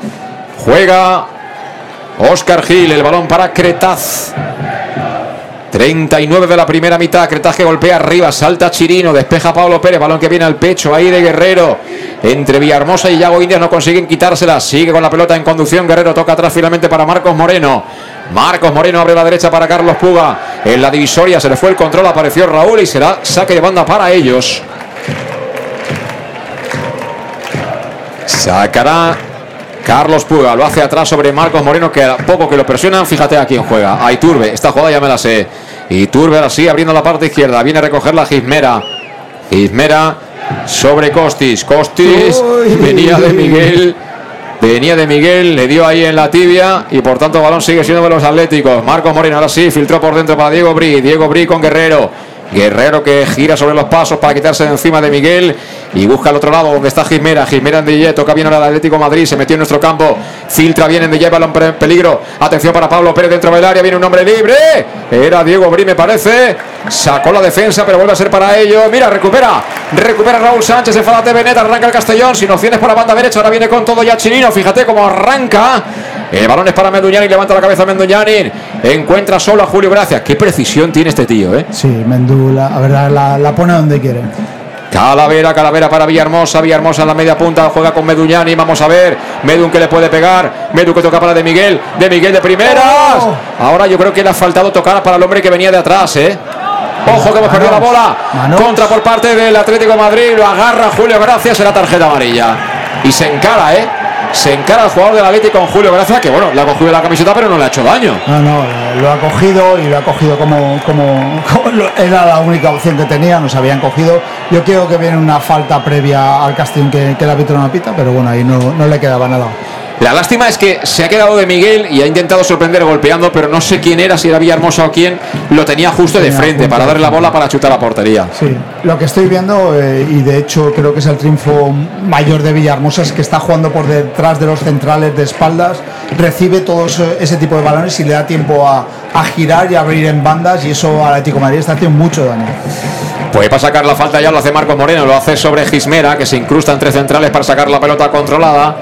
Juega Oscar Gil, el balón para Cretaz. 39 de la primera mitad, Cretaz que golpea arriba, salta Chirino, despeja Pablo Pérez, balón que viene al pecho, ahí de Guerrero. Entre Villahermosa y Yago Indias no consiguen quitársela, sigue con la pelota en conducción, Guerrero toca atrás finalmente para Marcos Moreno. Marcos Moreno abre la derecha para Carlos Puga. En la divisoria se le fue el control, apareció Raúl y será saque de banda para ellos. Sacará Carlos Puga, lo hace atrás sobre Marcos Moreno, que a poco que lo presionan, fíjate a quién juega. A Iturbe, esta jugada ya me la sé. Iturbe ahora sí, abriendo la parte izquierda, viene a recoger la Gismera. Gismera sobre Costis. Costis Uy. venía de Miguel. Venía de Miguel, le dio ahí en la tibia y por tanto el balón sigue siendo de los Atléticos. Marcos Moreno ahora sí, filtró por dentro para Diego Bri. Diego Bri con Guerrero. Guerrero que gira sobre los pasos para quitarse de encima de Miguel y busca al otro lado donde está Gismera. Gismera en DJ, toca bien ahora el Atlético Madrid, se metió en nuestro campo, filtra bien en DJ, balón en peligro. Atención para Pablo Pérez dentro del área, viene un hombre libre. Era Diego Bri, me parece. Sacó la defensa, pero vuelve a ser para ellos. Mira, recupera, recupera Raúl Sánchez, enfadate Benet, arranca el Castellón, sin opciones por la banda derecha, ahora viene con todo ya Chirino, fíjate cómo arranca. El balón es para Menduñani, levanta la cabeza Menduñani, encuentra solo a Julio Gracias. Qué precisión tiene este tío, ¿eh? Sí, ver, la, la pone donde quiere. Calavera, Calavera para Villahermosa, Villahermosa en la media punta, juega con Meduñani, vamos a ver, Medun que le puede pegar, Medu que toca para De Miguel, De Miguel de primeras. Ahora yo creo que le ha faltado tocar para el hombre que venía de atrás, ¿eh? Ojo que hemos perdido la bola. Contra por parte del Atlético de Madrid, lo agarra Julio Gracias, será tarjeta amarilla. Y se encara, ¿eh? Se encara el jugador del Atlético con Julio Gracias, que bueno, le ha cogido la camiseta, pero no le ha hecho daño. No, no, lo ha cogido y lo ha cogido como, como, era la única opción que tenía, nos habían cogido. Yo creo que viene una falta previa al casting que, que el árbitro no pita, pero bueno, ahí no, no le quedaba nada. La lástima es que se ha quedado de Miguel y ha intentado sorprender golpeando, pero no sé quién era, si era Villahermosa o quién, lo tenía justo de frente para darle la bola para chutar a portería. Sí, lo que estoy viendo, eh, y de hecho creo que es el triunfo mayor de Villahermosa, es que está jugando por detrás de los centrales de espaldas, recibe todos eh, ese tipo de balones y le da tiempo a, a girar y a abrir en bandas, y eso al Atlético de Madrid está haciendo mucho daño. Pues para sacar la falta ya lo hace Marcos Moreno, lo hace sobre Gismera, que se incrusta entre centrales para sacar la pelota controlada.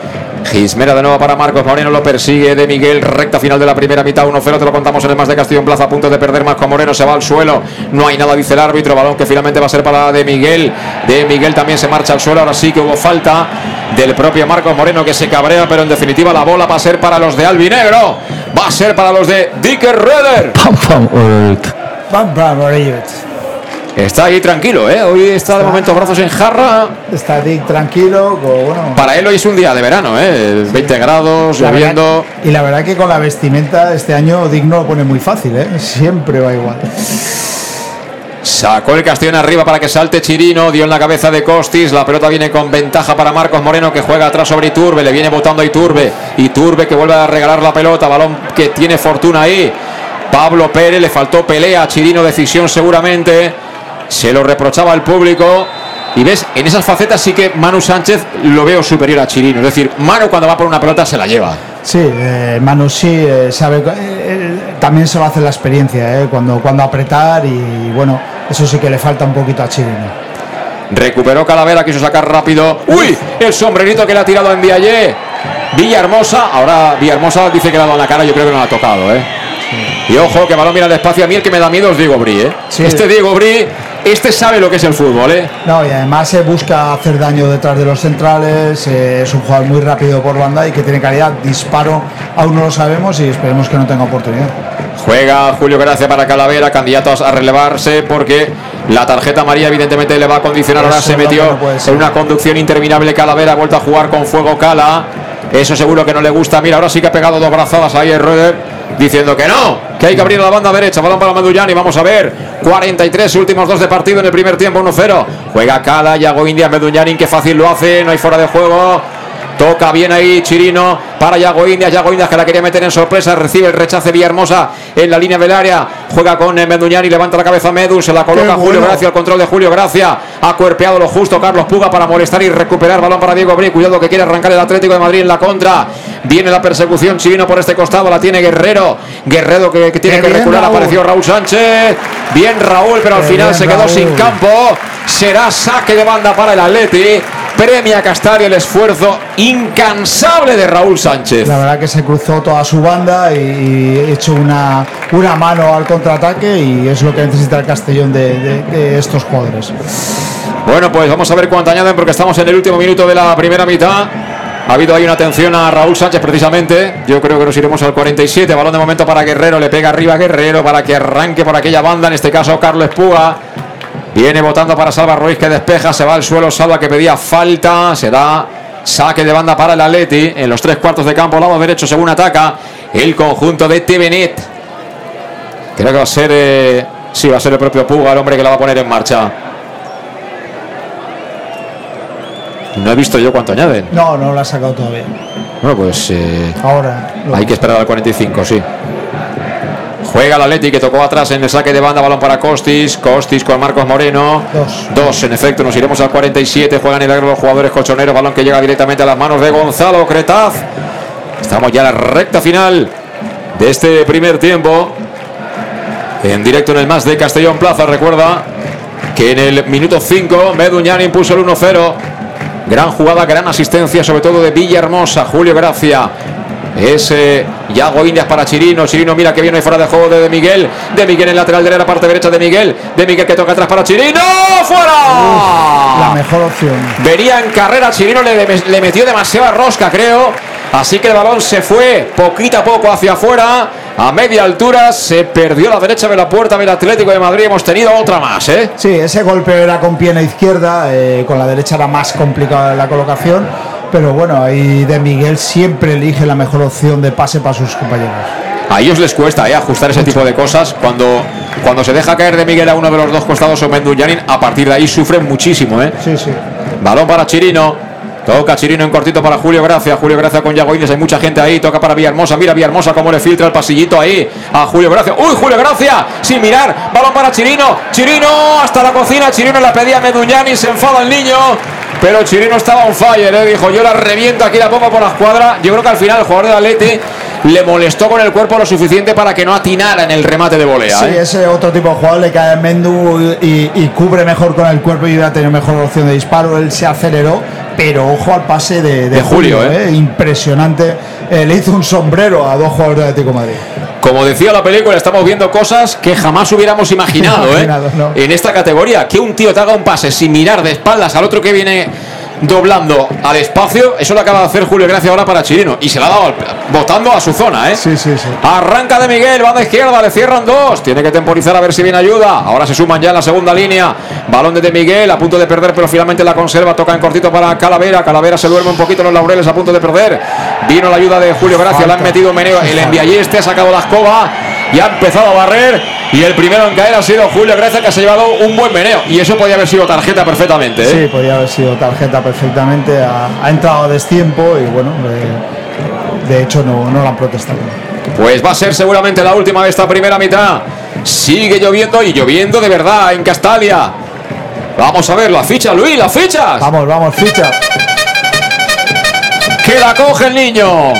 Gismera de nuevo para Marcos Moreno, lo persigue de Miguel, recta final de la primera mitad, 1-0, te lo contamos en el más de Castillo en Plaza, a punto de perder Marcos Moreno, se va al suelo, no hay nada, dice el árbitro, balón que finalmente va a ser para de Miguel, de Miguel también se marcha al suelo, ahora sí que hubo falta del propio Marcos Moreno que se cabrea, pero en definitiva la bola va a ser para los de Albinegro, va a ser para los de Dicker Reder. Bam, bam, Oreyet. Está ahí tranquilo, ¿eh? Hoy está de momento brazos en jarra. Está Dick tranquilo, bueno. Para él hoy es un día de verano, ¿eh? 20 grados, la verdad- lloviendo. y la verdad que con la vestimenta este año Dick no lo pone muy fácil, ¿eh? Siempre va igual. Sacó el Castellón arriba para que salte Chirino, dio en la cabeza de Costis, la pelota viene con ventaja para Marcos Moreno que juega atrás sobre Iturbe, le viene botando a Iturbe, Iturbe que vuelve a regalar la pelota, balón que tiene fortuna ahí. Pablo Pérez, le faltó pelea Chirino, decisión seguramente, se lo reprochaba al público. Y ves, en esas facetas sí que Manu Sánchez lo veo superior a Chirino. Es decir, Manu cuando va por una pelota se la lleva. Sí, eh, Manu sí eh, sabe, eh, también se lo hace la experiencia, ¿eh? Cuando, cuando apretar y bueno, eso sí que le falta un poquito a Chirino. Recuperó Calavera, quiso sacar rápido. ¡Uy! El sombrerito que le ha tirado en Viallé. Villahermosa. Ahora Villahermosa dice que le ha dado en la cara. Yo creo que no la ha tocado, ¿eh? Y ojo, que balón mira al espacio. A mí el que me da miedo es Diego Bri, ¿eh? Sí. Este Diego Bri, este sabe lo que es el fútbol, ¿eh? No, y además se busca hacer daño detrás de los centrales, eh, es un jugador muy rápido por banda y que tiene calidad, disparo, aún no lo sabemos y esperemos que no tenga oportunidad. Juega Julio Gracia para Calavera, candidatos a relevarse porque la tarjeta María evidentemente le va a condicionar. Ahora Eso se metió no en una conducción interminable Calavera, ha vuelto a jugar con fuego Cala. Eso seguro que no le gusta. Mira, ahora sí que ha pegado dos brazadas ahí el diciendo que no, que hay que abrir la banda derecha. Balón para Medullani, vamos a ver. 43 últimos dos de partido en el primer tiempo, 1-0. Juega Cala, Yago India, Medullani, que fácil lo hace, no hay fuera de juego. Toca bien ahí Chirino para Yago Indias. Yago Indias que la quería meter en sorpresa. Recibe el rechace Villahermosa en la línea del área. Juega con eh, Meduñani. Levanta la cabeza Medu. Se la coloca Julio. Gracia. El control de Julio Gracia. Ha cuerpeado lo justo Carlos Puga para molestar y recuperar. Balón para Diego Bri. Cuidado que quiere arrancar el Atlético de Madrid en la contra. Viene la persecución Chirino por este costado. La tiene Guerrero. Guerrero que, que tiene Qué que recular. Raúl. Apareció Raúl Sánchez. Bien Raúl, pero al Qué final se quedó Raúl. sin campo. Será saque de banda para el Atleti. Premia Castario el esfuerzo incansable de Raúl Sánchez. La verdad que se cruzó toda su banda y, y echó una, una mano al contraataque y es lo que necesita el Castellón de, de- de estos jugadores. Bueno, pues vamos a ver cuánto añaden porque estamos en el último minuto de la primera mitad. Ha habido ahí una atención a Raúl Sánchez precisamente. Yo creo que nos iremos al 47. Balón de momento para Guerrero. Le pega arriba a Guerrero para que arranque por aquella banda. En este caso Carlos Puga. Viene votando para Salva Ruiz que despeja. Se va al suelo Salva que pedía falta. Se da saque de banda para el Atleti. En los tres cuartos de campo, lado derecho según ataca el conjunto de Tevenet. Creo que va a ser... eh, sí, va a ser el propio Puga el hombre que la va a poner en marcha. No he visto yo cuánto añaden. No, no lo ha sacado todavía. Bueno, pues eh, Ahora. hay que esperar al 45, sí. Juega el Atleti que tocó atrás en el saque de banda, balón para Costis. Costis con Marcos Moreno. Dos. Dos, en efecto, nos iremos al 47. Juegan el agro los jugadores colchoneros. Balón que llega directamente a las manos de Gonzalo Cretaz. Estamos ya en la recta final de este primer tiempo. En directo en el más de Castellón Plaza. Recuerda que en el minuto 5 Meduñán impuso el 1-0. Gran jugada, gran asistencia, sobre todo de Villahermosa, Julio Gracia. Es eh, Yago Indias para Chirino. Chirino mira que viene fuera de juego de, de Miguel. De Miguel en lateral derecha, parte derecha de Miguel. De Miguel que toca atrás para Chirino. ¡Fuera! La mejor opción. Venía en carrera, Chirino le, le metió demasiada rosca, creo. Así que el balón se fue poquito a poco hacia afuera. A media altura se perdió la derecha de la puerta del Atlético de Madrid. Hemos tenido otra más, ¿eh? Sí, ese golpe era con pierna izquierda, eh, con la derecha era más complicada la colocación, pero bueno, ahí de Miguel siempre elige la mejor opción de pase para sus compañeros. A ellos les cuesta ¿eh? ajustar ese tipo de cosas. Cuando, cuando se deja caer de Miguel a uno de los dos costados o Mendullanin, a partir de ahí sufren muchísimo. ¿eh? Sí, sí. Balón para Chirino. Toca Chirino en cortito para Julio Gracia. Julio Gracia con Yago Indias. Hay mucha gente ahí. Toca para Villahermosa. Mira Villahermosa cómo le filtra el pasillito ahí a Julio Gracia. ¡Uy, Julio Gracia! Sin mirar. Balón para Chirino. Chirino hasta la cocina. Chirino la pedía a Meduñani. Se enfada el niño. Pero Chirino estaba on fire. ¿eh? Dijo: Yo la reviento aquí la pongo por la escuadra. Yo creo que al final el jugador de Atleti le molestó con el cuerpo lo suficiente para que no atinara en el remate de volea. Sí, ¿eh? ese otro tipo de jugador le cae en Mendu y, y cubre mejor con el cuerpo y hubiera tenido mejor opción de disparo. Él se aceleró, pero ojo al pase de, de De Julio, Julio, ¿eh? ¿eh? impresionante. Le hizo un sombrero a dos jugadores de Atlético Madrid. Como decía la película, estamos viendo cosas que jamás hubiéramos imaginado, ¿eh? No. En esta categoría, que un tío te haga un pase sin mirar de espaldas al otro que viene doblando al espacio. Eso lo acaba de hacer Julio Gracia ahora para Chirino. Y se la ha dado votando a su zona, ¿eh? Sí, sí, sí. Arranca de Miguel, va de izquierda, le cierran dos. Tiene que temporizar a ver si viene ayuda. Ahora se suman ya en la segunda línea. Balón de De Miguel, a punto de perder, pero finalmente la conserva. Toca en cortito para Calavera. Calavera se duerme un poquito en los laureles, a punto de perder. Vino la ayuda de Julio Gracia, le han metido meneo. El envialleste ha sacado la escoba y ha empezado a barrer. Y el primero en caer ha sido Julio Gracia, que se ha llevado un buen meneo. Y eso podía haber sido tarjeta perfectamente. ¿eh? Sí, podía haber sido tarjeta perfectamente. Ha, ha entrado a destiempo y bueno, de hecho no, no lo han protestado. Pues va a ser seguramente la última de esta primera mitad. Sigue lloviendo y lloviendo de verdad en Castalia. Vamos a ver la ficha, Luis, las fichas. Vamos, vamos, ficha. Que la coge el niño.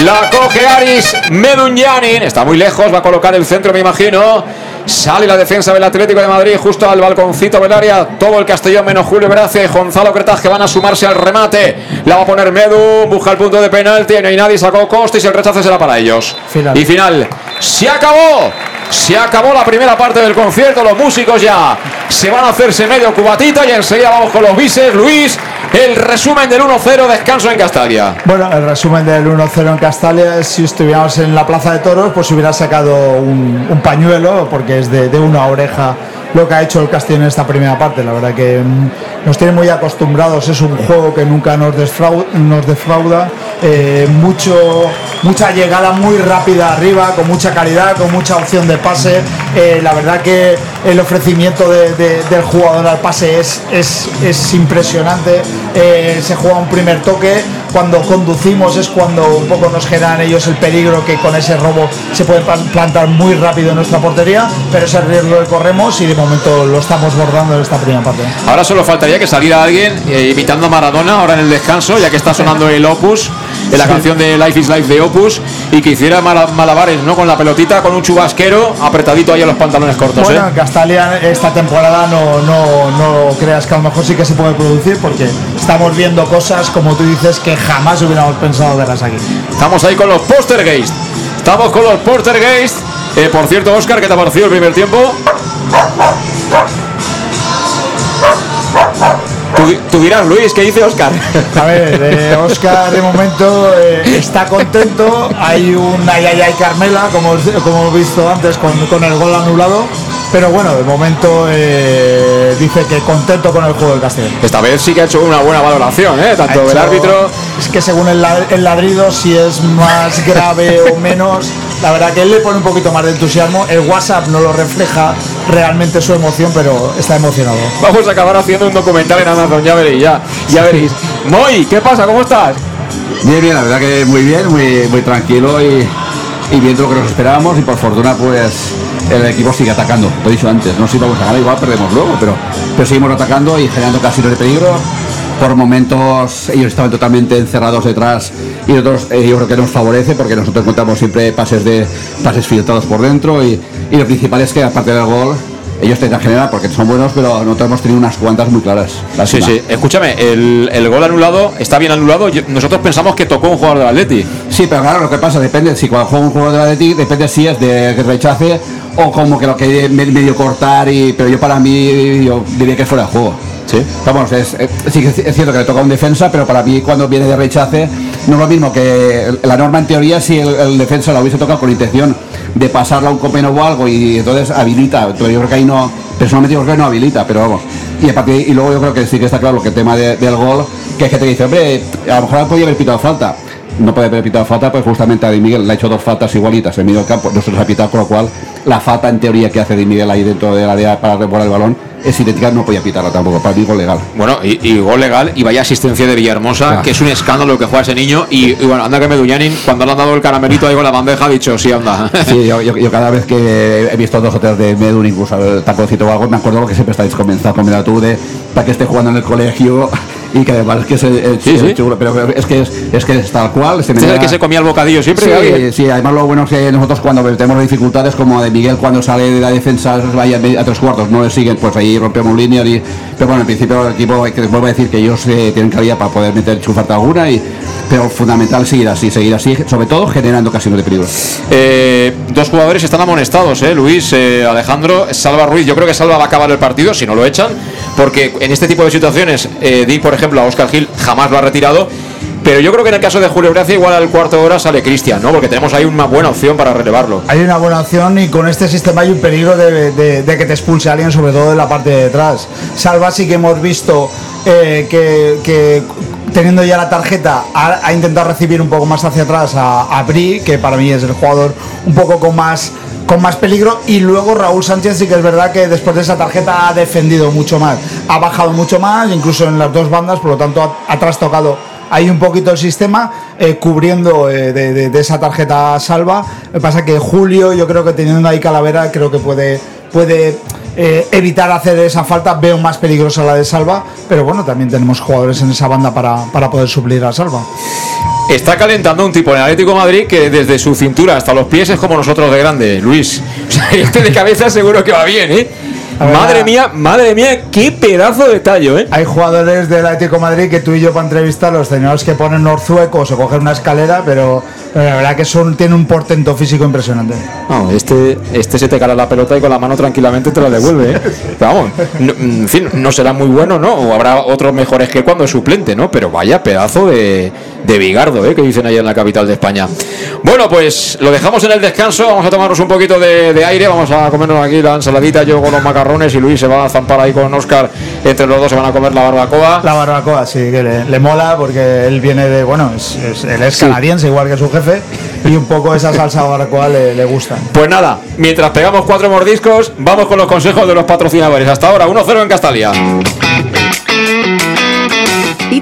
La coge Aris Medunyanin. Está muy lejos, va a colocar el centro, me imagino. Sale la defensa del Atlético de Madrid justo al balconcito del área. Todo el Castellón menos Julio y Gonzalo Cretas que van a sumarse al remate. La va a poner Medu, busca el punto de penalti. No hay nadie, sacó Costis y el rechazo será para ellos. Final. Y final. Se acabó. Se acabó la primera parte del concierto. Los músicos ya se van a hacerse medio cubatita y enseguida vamos con los bises. Luis, el resumen del 1-0, descanso en Castalia. Bueno, el resumen del 1-0 en Castalia si estuviéramos en la Plaza de Toros, pues hubiera sacado un, un pañuelo, porque es de, de una oreja lo que ha hecho el Castillo en esta primera parte. La verdad que mm, nos tiene muy acostumbrados, es un juego que nunca nos, desfrau- nos defrauda. eh, mucho, mucha llegada muy rápida arriba, con mucha calidad, con mucha opción de pase. Eh, la verdad que el ofrecimiento de- de- del jugador al pase es, es, es impresionante. Eh, se juega un primer toque. Cuando conducimos es cuando un poco nos generan ellos el peligro que con ese robo se puede plan- plantar muy rápido en nuestra portería, pero ese riesgo que corremos y de momento lo estamos bordando en esta primera parte. Ahora solo faltaría que saliera alguien eh, imitando a Maradona ahora en el descanso, ya que está sonando el Opus, en la canción de Life is Life de Opus, y que hiciera mala- malabares ¿no? con la pelotita, con un chubasquero apretadito ahí a los pantalones cortos. Bueno, ¿eh? Castalia esta temporada no, no, no creas que a lo mejor sí que se puede producir porque estamos viendo cosas, como tú dices, que jamás hubiéramos pensado verlas aquí. Estamos ahí con los Postergeist. Estamos con los Postergeist. Eh, por cierto, Oscar, ¿qué te ha parecido el primer tiempo? Tú, tú dirás, Luis, ¿qué dice Oscar? A ver, eh, Oscar de momento eh, está contento. Hay un ay ay ay Carmela, como, como hemos visto antes, con, con el gol anulado. Pero bueno, de momento eh, dice que contento con el juego del Castellón. Esta vez sí que ha hecho una buena valoración, ¿eh? tanto del hecho- árbitro. Es que según el, el ladrido, si es más grave o menos, la verdad que él le pone un poquito más de entusiasmo. El WhatsApp no lo refleja realmente su emoción, pero está emocionado. Vamos a acabar haciendo un documental en Amazon, ya veréis, ya, ya veréis. Moy, ¿qué pasa? ¿Cómo estás? Bien, bien, la verdad que muy bien, muy, muy tranquilo y, y viendo lo que nos esperábamos y por fortuna pues el equipo sigue atacando, lo he dicho antes, no sé si vamos a ganar, igual perdemos luego, pero, pero seguimos atacando y generando casi de peligro. Por momentos ellos estaban totalmente encerrados detrás y nosotros eh, yo creo que nos favorece porque nosotros encontramos siempre pases de pases filtrados por dentro y, y lo principal es que aparte del gol ellos te generar porque son buenos pero nosotros hemos tenido unas cuantas muy claras. Sí, Lástima. sí. Escúchame, el, el gol anulado está bien anulado. Yo- nosotros pensamos que tocó un jugador del Atleti. Sí, pero claro, lo que pasa depende, si cuando juega un juego de la Atleti, depende si es de que rechace o como que lo que me- medio cortar y pero yo para mí yo diría que fuera de juego. Sí. Vamos, es, eh, que es cierto que le toca un defensa, pero para mí cuando viene de rechace no es lo mismo que la norma en teoría si el, defensa la hubiese tocado con intención de pasarla a un compañero o algo y entonces habilita. Yo creo que ahí no, personalmente yo creo que no habilita, pero vamos. Y, a partir y luego yo creo que sí que está claro que el tema de- del gol, que gente que dice, hombre, a lo mejor podía haber pitado falta. No puede haber pitado falta, pues justamente a Di Miguel le ha hecho dos faltas igualitas en medio del campo, no se los ha pitado, con lo cual la falta en teoría que hace Di Miguel ahí dentro de la área para revolar el balón es idéntica, no podía pitarla tampoco, para mí gol legal. Bueno, y, y gol legal y vaya asistencia de Villahermosa, Claro. que es un escándalo lo que juega ese niño. Y, y bueno, anda que Meduñanin, cuando le han dado el caramelito ahí con la bandeja, ha dicho, sí, anda. Sí, yo, yo- yo cada vez que he visto dos o tres de Medun, incluso el taponcito o algo, me acuerdo que siempre estáis comenzando con la tú de para que esté jugando en el colegio y que además es que es el, Sí, sí. chulo, pero es que es, es que es tal cual. Este es el que se comía el bocadillo siempre. Sí, además lo bueno es que nosotros cuando tenemos dificultades, como de Miguel cuando sale de la defensa, vaya a tres cuartos, no le siguen, pues ahí rompemos línea. Y, pero bueno, en principio el equipo, hay que vuelvo a decir que ellos eh, tienen calidad para poder meter chufarte alguna, y, pero fundamental seguir así, seguir así, sobre todo generando ocasiones de peligro. Eh, dos jugadores están amonestados, ¿eh? Luis, eh, Alejandro, Salva Ruiz. Yo creo que Salva va a acabar el partido, si no lo echan. Porque en este tipo de situaciones, eh, di por ejemplo a Oscar Gil jamás lo ha retirado. Pero yo creo que en el caso de Julio Gracia, igual al cuarto de hora sale Cristian, ¿no? Porque tenemos ahí una buena opción para relevarlo. Hay una buena opción y con este sistema hay un peligro de, de- que te expulse alguien, sobre todo de la parte de detrás. Salva sí que hemos visto eh, que, que teniendo ya la tarjeta ha, intentado recibir un poco más hacia atrás a Bri, que para mí es el jugador un poco con más con más peligro y luego Raúl Sánchez sí que es verdad que después de esa tarjeta ha defendido mucho más, ha bajado mucho más, incluso en las dos bandas, por lo tanto ha, ha trastocado ahí un poquito el sistema eh, cubriendo eh, de, de- esa tarjeta salva. Lo que pasa que Julio, yo creo que teniendo ahí Calavera, creo que puede, puede eh, evitar hacer esa falta. Veo más peligrosa la de salva, pero bueno, también tenemos jugadores en esa banda para, para poder suplir a salva. Está calentando un tipo en el Atlético de Madrid que desde su cintura hasta los pies es como nosotros de grande, Luis. O sea, este de cabeza seguro que va bien, ¿eh? Ver, Madre mía, madre mía, qué pedazo de tallo, ¿eh? Hay jugadores del Atlético de Madrid que tú y yo para entrevistarlos tenemos que poner orzuecos o coger una escalera, pero, pero la verdad que son, tiene un portento físico impresionante. No, este, este se te cara la pelota y con la mano tranquilamente te la devuelve, ¿eh? Pero vamos, no, en fin, no será muy bueno, ¿no? O habrá otros mejores que cuando es suplente, ¿no? Pero vaya pedazo de, de bigardo, ¿eh? Que dicen allá en la capital de España. Bueno, pues lo dejamos en el descanso, vamos a tomarnos un poquito de, de aire, vamos a comernos aquí la ensaladita, yo con los macarrones y Luis se va a zampar ahí con Oscar, entre los dos se van a comer la barbacoa. La barbacoa, sí, que le, le mola porque él viene de, bueno, es, es- él es canadiense igual que su jefe y un poco esa salsa barbacoa le, le gusta. Pues nada, mientras pegamos cuatro mordiscos, vamos con los consejos de los patrocinadores. Hasta ahora, 1-0 en Castalia.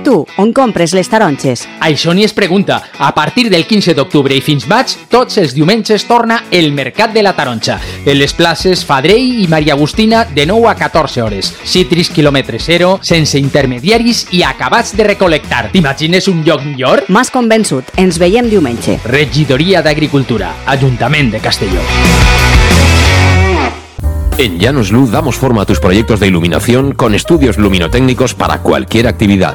I tu, on compres les taronges? Això ni es pregunta. A partir del 15 d'octubre i fins maig, tots els diumenges torna el Mercat de la Taronja. En les places Fadrell i Maria Agustina de 9 a 14 hores. Citris quilòmetre zero, sense intermediaris i acabats de recol·lectar. T'imagines un lloc millor? M'has convençut. Ens veiem diumenge. Regidoria d'Agricultura, Ajuntament de Castelló. En Llanos Luz damos forma a tus proyectos de iluminación con estudios luminotécnicos para cualquier actividad.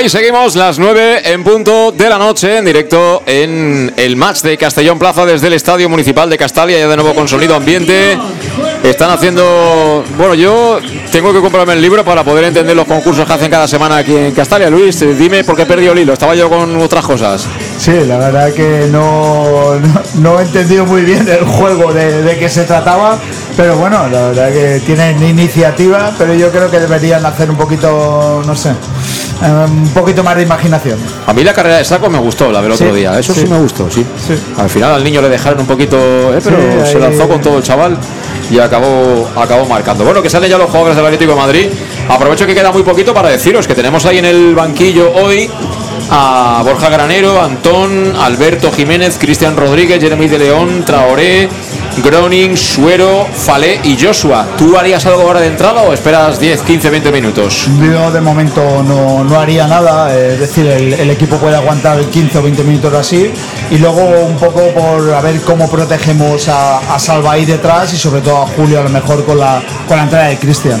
Ahí seguimos, las 9 en punto de la noche, en directo en el match de Castellón Plaza desde el Estadio Municipal de Castalia, ya de nuevo con sonido ambiente. Están haciendo. Bueno, yo tengo que comprarme el libro para poder entender los concursos que hacen cada semana aquí en Castalia. Luis, dime por qué perdí el hilo. Estaba yo con otras cosas. Sí, la verdad que no, no, he entendido muy bien el juego de, de qué se trataba, pero bueno, la verdad que tienen iniciativa, pero yo creo que deberían hacer un poquito, no sé, eh, un poquito más de imaginación. A mí la carrera de saco me gustó, la del otro día. Eso sí. sí. me gustó, sí. Al final al niño le dejaron un poquito, eh, pero se ahí- lanzó con todo el chaval y acabó, acabó marcando. Bueno, que salen ya los jugadores del Atlético de Madrid. Aprovecho que queda muy poquito para deciros que tenemos ahí en el banquillo hoy a Borja Granero, Antón, Alberto Jiménez, Cristian Rodríguez, Jeremy de León, Traoré, Groning, Suero, Falé y Joshua. ¿Tú harías algo ahora de entrada o esperas 10, 15, 20 minutos? Yo de momento no, no haría nada, es decir, el, el equipo puede aguantar 15 o 20 minutos así y luego un poco por a ver cómo protegemos a, a Salva ahí detrás y sobre todo a Julio a lo mejor con la, con la entrada de Cristian.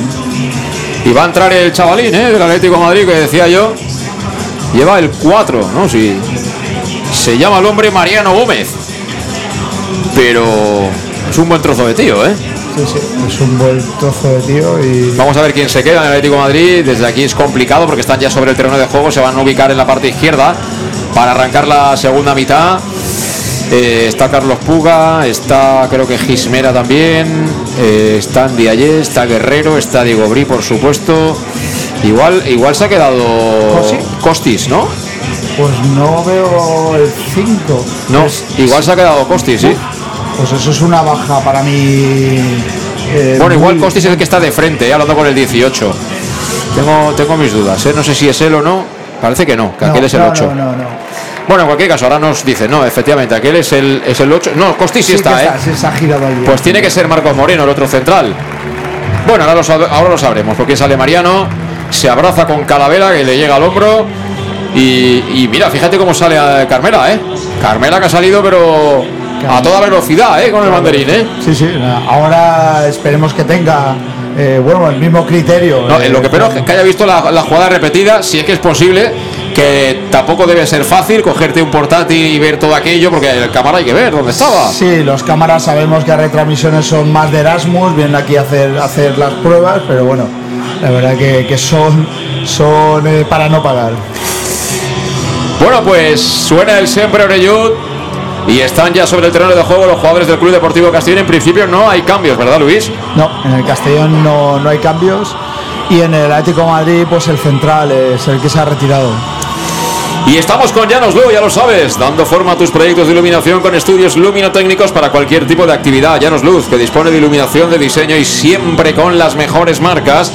Y va a entrar el chavalín ¿eh? del Atlético de Madrid que decía yo. Lleva el 4, ¿no? Sí. Se llama el hombre Mariano Gómez. Pero es un buen trozo de tío, ¿eh? Sí, sí, es un buen trozo de tío y Vamos a ver quién se queda en el Atlético de Madrid. Desde aquí es complicado porque están ya sobre el terreno de juego. Se van a ubicar en la parte izquierda para arrancar la segunda mitad. Eh, está Carlos Puga, está creo que Gismera también, eh, está Andy Ayé, está Guerrero, está Diego Bri, por supuesto. Igual, igual se ha quedado Costis, ¿no? pues no veo el 5. No, igual se ha quedado Costis, sí. Pues eso es una baja para mí. eh, Bueno, igual muy- Costis es el que está de frente, eh, hablando con el 18. Tengo, tengo mis dudas, ¿eh? no sé si es él o no. Parece que no, que aquel es el no, 8. No, no, no. Bueno, en cualquier caso, ahora nos dice, no, efectivamente, aquel es el, es el 8. No, Costi sí, Sí está, ¿eh? se girado Pues tiene que ser Marcos Moreno, el otro central. Bueno, ahora lo, sab- ahora lo sabremos, porque sale Mariano, se abraza con Calavera, que le llega al hombro. Y, y mira, fíjate cómo sale a Carmela, ¿eh? Carmela que ha salido, pero a toda velocidad, ¿eh? Con el banderín, ¿eh? Sí, sí. Ahora esperemos que tenga eh, bueno, el mismo criterio. No, eh, lo que espero es que haya visto la, la jugada repetida, si es que es posible, que tampoco debe ser fácil cogerte un portátil y ver todo aquello, porque el cámara hay que ver dónde estaba. Sí, los cámaras sabemos que las retransmisiones son más de Erasmus, vienen aquí a hacer, a hacer las pruebas, pero bueno, la verdad que, que son, son eh, para no pagar. Bueno, pues suena el siempre Oreyud y están ya sobre el terreno de juego los jugadores del Club Deportivo Castellón. En principio no hay cambios, ¿verdad, Luis? No, en el Castellón no, no hay cambios y en el Atlético de Madrid pues el central es el que se ha retirado. Y estamos con Llanos Luz, ya lo sabes, dando forma a tus proyectos de iluminación con estudios luminotécnicos para cualquier tipo de actividad. Llanos Luz, que dispone de iluminación de diseño y siempre con las mejores marcas.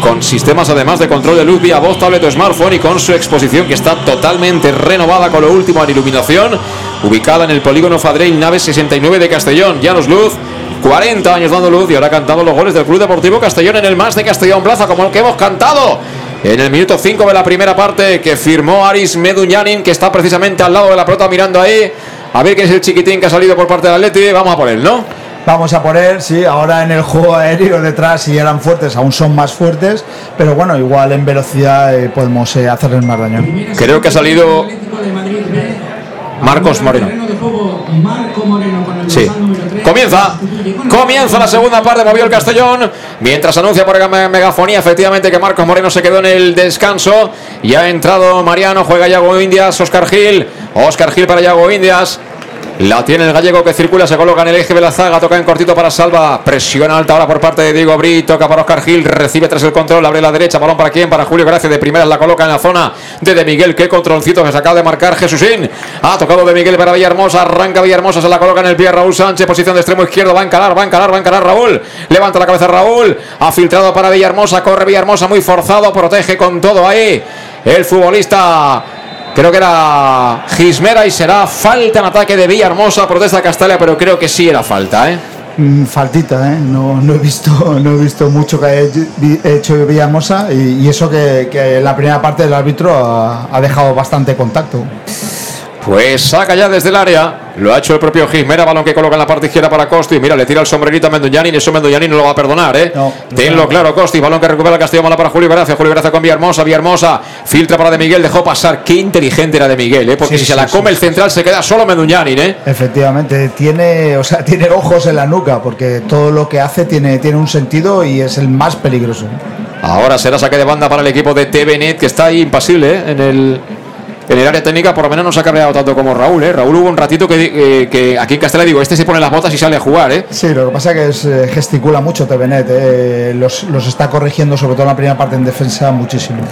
Con sistemas además de control de luz vía voz, tablet o smartphone y con su exposición que está totalmente renovada con lo último en iluminación, ubicada en el polígono Fadrell Nave 69 de Castellón. Llanos Luz, 40 años dando luz y ahora cantando los goles del Club Deportivo Castellón en el más de Castellón Plaza, como el que hemos cantado en el minuto 5 de la primera parte que firmó Aris Meduñanin, que está precisamente al lado de la pelota mirando ahí. A ver quién es el chiquitín que ha salido por parte del Atleti. Vamos a por él, ¿no? Vamos a poner, sí, ahora en el juego aéreo detrás si eran fuertes, aún son más fuertes, pero bueno, igual en velocidad eh, podemos eh, hacerles más daño. Creo que ha salido Marcos Moreno. Sí. Comienza. Comienza la segunda parte, movió el Castellón. Mientras anuncia por me- megafonía efectivamente que Marcos Moreno se quedó en el descanso. Y ha entrado Mariano, juega Yago Indias, Oscar Gil. Oscar Gil para Yago Indias. La tiene el gallego que circula, se coloca en el eje de la zaga, toca en cortito para Salva, presión alta ahora por parte de Diego Bri, toca para Oscar Gil, recibe tras el control, abre la derecha, balón para quién, para Julio Gracia, de primeras la coloca en la zona de De Miguel, qué controlcito que se acaba de marcar Jesúsín, ha tocado De Miguel para Villahermosa, arranca Villahermosa, se la coloca en el pie Raúl Sánchez, posición de extremo izquierdo, va a encarar, va a encarar, va a encarar Raúl, levanta la cabeza Raúl, ha filtrado para Villahermosa, corre Villahermosa muy forzado, protege con todo ahí, el futbolista Creo que era Gismera y será falta en ataque de Villahermosa, protesta Castalia, pero creo que sí era falta, ¿eh? Mm, faltita, ¿eh? No, no he visto, no he visto mucho que vi- hecho Villamosa y, y eso que, que la primera parte del árbitro ha, ha dejado bastante contacto. Pues saca ya desde el área, lo ha hecho el propio Gismera, balón que coloca en la parte izquierda para Costi, mira, le tira el sombrerito a Mendoñani y eso Mendoñani no lo va a perdonar, ¿eh? Tenlo claro, Costi, balón que recupera el Castillo, mala para Julio Gracia, Julio Gracia con Villahermosa, Villahermosa, filtra para De Miguel, dejó pasar, qué inteligente era De Miguel, ¿eh? Porque Sí, si se la sí, come el central se queda solo Mendoñani, ¿eh? Efectivamente, tiene, o sea, tiene ojos en la nuca porque todo lo que hace tiene, tiene un sentido y es el más peligroso. Ahora será saque de banda para el equipo de TVNet que está ahí impasible ¿eh? en el en el área técnica, por lo menos no se ha cabreado tanto como Raúl. ¿eh? Raúl hubo un ratito que, eh, que aquí en Castella digo, este se pone las botas y sale a jugar. ¿eh? Sí, lo que pasa es que es, eh, gesticula mucho TVNet, eh, los, los está corrigiendo sobre todo en la primera parte en defensa muchísimo.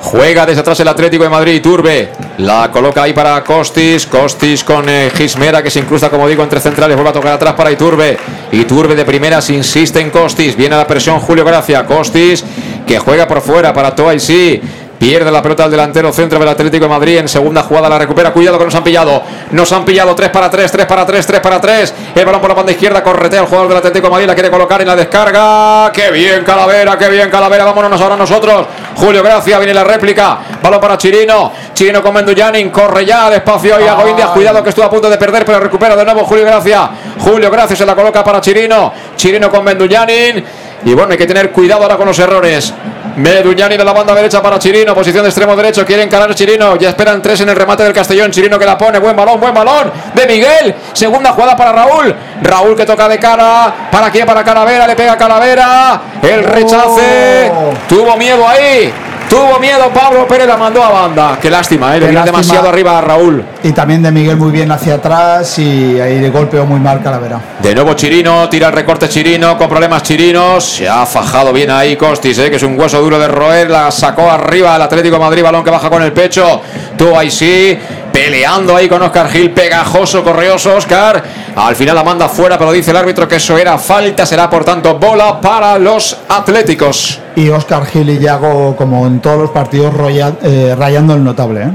Juega desde atrás el Atlético de Madrid, Turbe. La coloca ahí para Costis. Costis con eh, Gismera que se incrusta, como digo, entre centrales. Vuelve a tocar atrás para Iturbe. Iturbe de primeras insiste en Costis. Viene a la presión Julio Gracia. Costis que juega por fuera para Toa sí. Pierde la pelota al delantero centro del Atlético de Madrid. En segunda jugada la recupera. Cuidado que nos han pillado. Nos han pillado 3 para 3, 3 para 3, 3 para 3. El balón por la banda izquierda. Corretea el jugador del Atlético de Madrid. La quiere colocar en la descarga. ¡Qué bien Calavera! ¡Qué bien Calavera! Vámonos ahora nosotros. Julio Gracia viene la réplica. Balón para Chirino. Chirino con Menduyanin. Corre ya despacio ahí a Indias. Cuidado que estuvo a punto de perder, pero recupera de nuevo Julio Gracia. Julio Gracia se la coloca para Chirino. Chirino con Menduyanin. Y bueno, hay que tener cuidado ahora con los errores. Meduñanin a la banda derecha para Chirino, posición de extremo derecho, quiere encarar Chirino, ya esperan tres en el remate del Castellón, Chirino que la pone, buen balón, buen balón de Miguel, segunda jugada para Raúl, Raúl que toca de cara, para quién, para Calavera, le pega Calavera, el rechace, tuvo miedo ahí, tuvo miedo Pablo Pérez, la mandó a banda, qué lástima, ¿eh? le vino demasiado arriba a Raúl. Y también de Miguel muy bien hacia atrás y ahí le golpeó muy mal Calavera. De nuevo Chirino, tira el recorte Chirino, con problemas Chirinos. Se ha fajado bien ahí Costis, eh, que es un hueso duro de roer. La sacó arriba el Atlético de Madrid, balón que baja con el pecho. Tú ahí sí. Peleando ahí con Oscar Gil, pegajoso, correoso Oscar. Al final la manda fuera, pero dice el árbitro que eso era falta, será por tanto bola para los Atléticos. Y Oscar Gil y Yago, como en todos los partidos, roya- eh, rayando el notable. ¿eh?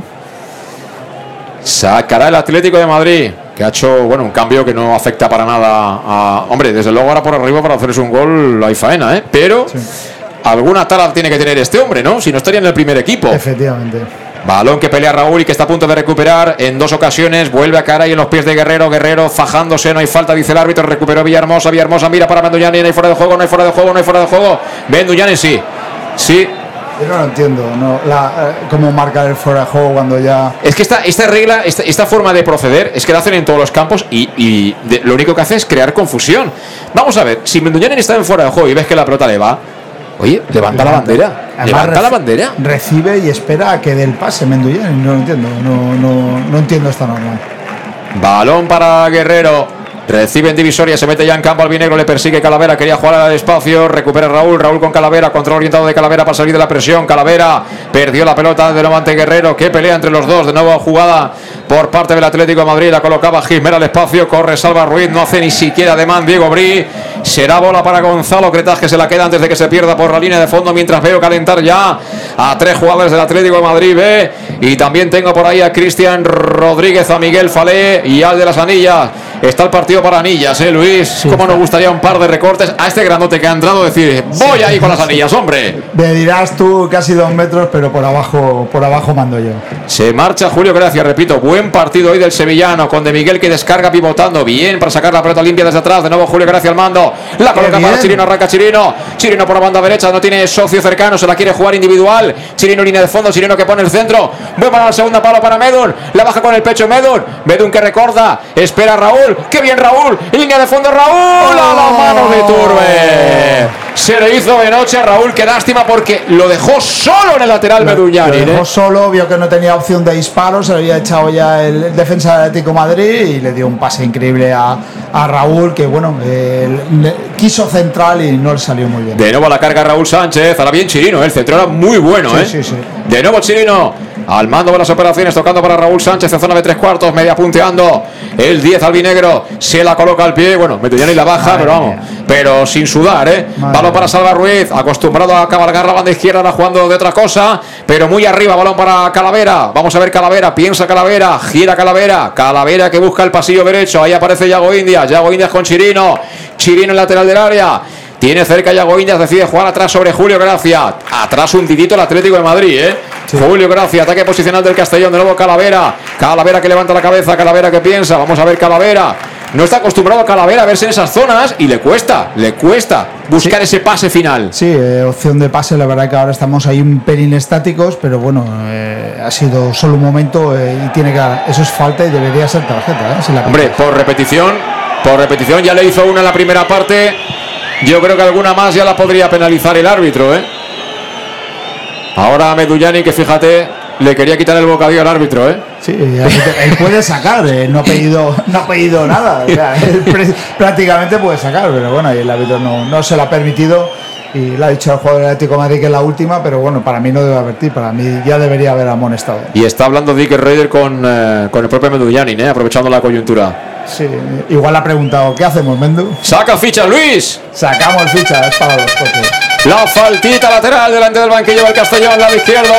Sacará el Atlético de Madrid, que ha hecho bueno un cambio que no afecta para nada a. Hombre, desde luego ahora por arriba para hacerse un gol hay faena, ¿eh? Pero alguna tara tiene que tener este hombre, ¿no? Si no estaría en el primer equipo. Efectivamente. Balón que pelea Raúl y que está a punto de recuperar en dos ocasiones. Vuelve a caer ahí en los pies de Guerrero. Guerrero fajándose, no hay falta, dice el árbitro. Recuperó Villahermosa. Villahermosa mira para Menduñani. No hay fuera de juego, no hay fuera de juego, no hay fuera de juego. Menduñani sí. Sí. Yo no lo entiendo, no, la, eh, cómo marcar el fuera de juego cuando ya. Es que esta, esta regla, esta, esta forma de proceder, es que la hacen en todos los campos y, y de- lo único que hace es crear confusión. Vamos a ver, si Menduñani está en fuera de juego y ves que la pelota le va, oye, levanta la bandera. Además, Levanta la bandera. Recibe y espera a que dé el pase Mendullán. No lo entiendo, no, no, no entiendo esta norma. Balón para Guerrero. Recibe en divisoria, se mete ya en campo al vinegro, le persigue Calavera, quería jugar al espacio, recupera Raúl, Raúl con Calavera, control orientado de Calavera para salir de la presión, Calavera perdió la pelota de nuevo ante Guerrero, qué pelea entre los dos, de nuevo jugada por parte del Atlético de Madrid, la colocaba Gismera al espacio, corre Salva Ruiz, no hace ni siquiera demanda Diego Brí, será bola para Gonzalo Cretas que se la queda antes de que se pierda por la línea de fondo, mientras veo calentar ya a tres jugadores del Atlético de Madrid, y también tengo por ahí a Cristian Rodríguez, a Miguel Falé y al de las Anillas. Está el partido para Anillas, ¿eh, Luis? ¿Cómo nos gustaría un par de recortes a este grandote que ha entrado? Decir, voy ahí con las Anillas, hombre. Me dirás tú casi dos metros, pero por abajo, por abajo mando yo. Se marcha Julio Gracia, repito, buen partido hoy del sevillano, con De Miguel que descarga pivotando, bien para sacar la pelota limpia desde atrás, de nuevo Julio Gracia al mando, la coloca para. Chirino, arranca Chirino, Chirino por la banda derecha, no tiene socio cercano, se la quiere jugar individual, Chirino línea de fondo, Chirino que pone el centro, buen para la segunda palo para Medun, la baja con el pecho Medun, Medun que recorda, espera Raúl, qué bien Raúl, línea de fondo Raúl, a la mano de Turbe. Se le hizo de noche a Raúl, qué lástima porque lo dejó solo en el lateral Meduñani. Lo dejó ¿eh? solo, vio que no tenía opción de disparo, se lo había echado ya el defensa del Atlético de Madrid y le dio un pase increíble a, a Raúl, que bueno, eh, le- quiso central y no le salió muy bien. De nuevo a la carga Raúl Sánchez. Ahora bien Chirino, ¿eh? el centro era muy bueno. Sí, ¿eh? sí, sí. De nuevo Chirino. Al mando de las operaciones, tocando para Raúl Sánchez en zona de tres cuartos, media punteando. El 10 albinegro se la coloca al pie. Bueno, Metullani la baja, pero vamos, pero sin sudar, ¿eh? Madre balón para. Salva Ruiz, acostumbrado a cabalgar la banda izquierda, ahora jugando de otra cosa, pero muy arriba, balón para Calavera. Vamos a ver Calavera, piensa Calavera, gira Calavera, Calavera que busca el pasillo derecho. Ahí aparece Yago Indias, Yago Indias con Chirino, Chirino en lateral del área. Tiene cerca Yago Indias, decide jugar atrás sobre Julio Gracia. Atrás un titito el Atlético de Madrid, ¿eh? Julio Gracia, ataque posicional del Castellón, de nuevo Calavera. Calavera que levanta la cabeza, Calavera que piensa. Vamos a ver Calavera. No está acostumbrado Calavera a verse en esas zonas y le cuesta, le cuesta buscar ese pase final. Sí, eh, opción de pase, la verdad que ahora estamos ahí un pelín estáticos, pero bueno, eh, ha sido solo un momento eh, y tiene que eso es falta y debería ser tarjeta. Si la Hombre, por repetición, por repetición ya le hizo una en la primera parte. Yo creo que alguna más ya la podría penalizar el árbitro, ¿eh? Ahora Medullani, que fíjate, le quería quitar el bocadillo al árbitro, ¿eh? Sí, él puede sacar, eh, no ha pedido, no ha pedido nada, o sea, él pre- prácticamente puede sacar, pero bueno, y el árbitro no, no se lo ha permitido y le ha dicho al jugador del Atlético de Madrid que es la última, pero bueno, para mí no debe advertir, para mí ya debería haber amonestado. Y está hablando Dick Raider con, eh, con el propio Medullani, ¿eh? Aprovechando la coyuntura. Sí, igual ha preguntado, ¿qué hacemos, Mendu? ¡Saca ficha, Luis! Sacamos ficha, es para los coches. La faltita lateral delante del banquillo del Castellón, lado izquierdo.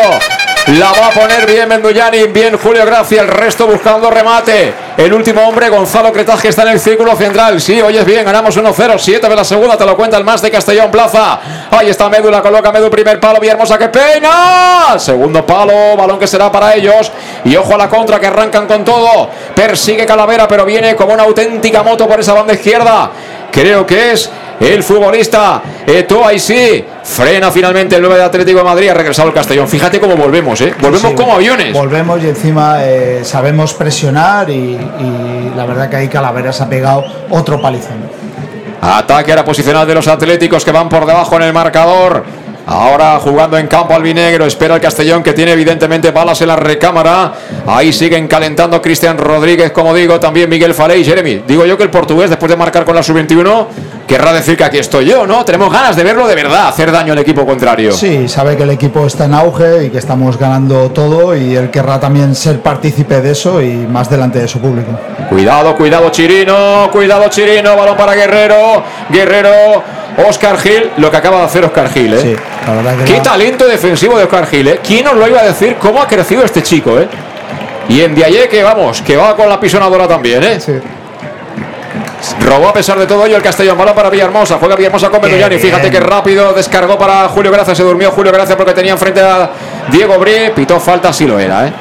La va a poner bien Mendullani, bien Julio Gracia, el resto buscando remate. El último hombre, Gonzalo Cretaz, que está en el círculo central. Sí, oyes bien, ganamos 1-0, 7 de la segunda, te lo cuenta el más de Castellón Plaza. Ahí está Medu, la coloca Medu, primer palo, Villahermosa, que pena. Segundo palo, balón que será para ellos. Y ojo a la contra, que arrancan con todo. Persigue Calavera, pero viene como una auténtica moto por esa banda izquierda. Creo que es el futbolista Eto'o sí frena finalmente el 9 de Atlético de Madrid ha regresado el Castellón fíjate cómo volvemos ¿eh? volvemos Sí, como aviones Volvemos y encima eh, sabemos presionar y, y la verdad que ahí Calavera se ha pegado otro palizón. ataque a la posicional de los Atléticos que van por debajo en el marcador Ahora jugando en campo albinegro, espera el Castellón que tiene evidentemente balas en la recámara. Ahí siguen calentando Cristian Rodríguez, como digo, también Miguel Faley y Jeremy. Digo yo que el portugués, después de marcar con la sub-21, querrá decir que aquí estoy yo, ¿no? Tenemos ganas de verlo de verdad, hacer daño al equipo contrario. Sí, sabe que el equipo está en auge y que estamos ganando todo y él querrá también ser partícipe de eso y más delante de su público. Cuidado, cuidado Chirino, cuidado Chirino, balón para Guerrero, Guerrero, Oscar Gil, lo que acaba de hacer Oscar Gil, ¿eh? Sí, la verdad que Qué la- talento defensivo de Oscar Gil, ¿eh? ¿Quién nos lo iba a decir cómo ha crecido este chico, eh? Y en Diaye que vamos, que va con la pisonadora también, ¿eh? Sí. Robó a pesar de todo ello el Castellón. Balón para Villahermosa. Juega Villahermosa con Qué Medullani. Fíjate que rápido descargó para Julio Gracia. Se durmió Julio Gracia porque tenía enfrente a Diego Brie. Pitó falta, sí lo era, ¿eh?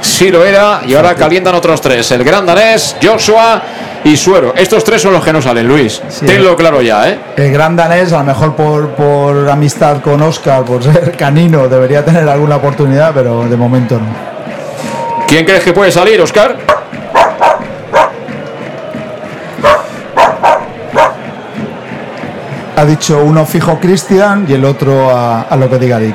Sí lo era. Y ahora calientan otros tres. El gran danés, Joshua y Suero. Estos tres son los que no salen, Luis. Sí. Tenlo claro ya, ¿eh? El gran danés, a lo mejor por, por amistad con Oscar, por ser canino, debería tener alguna oportunidad, pero de momento no. ¿Quién crees que puede salir, Oscar? Ha dicho uno fijo Cristian y el otro a, a lo que diga Dick.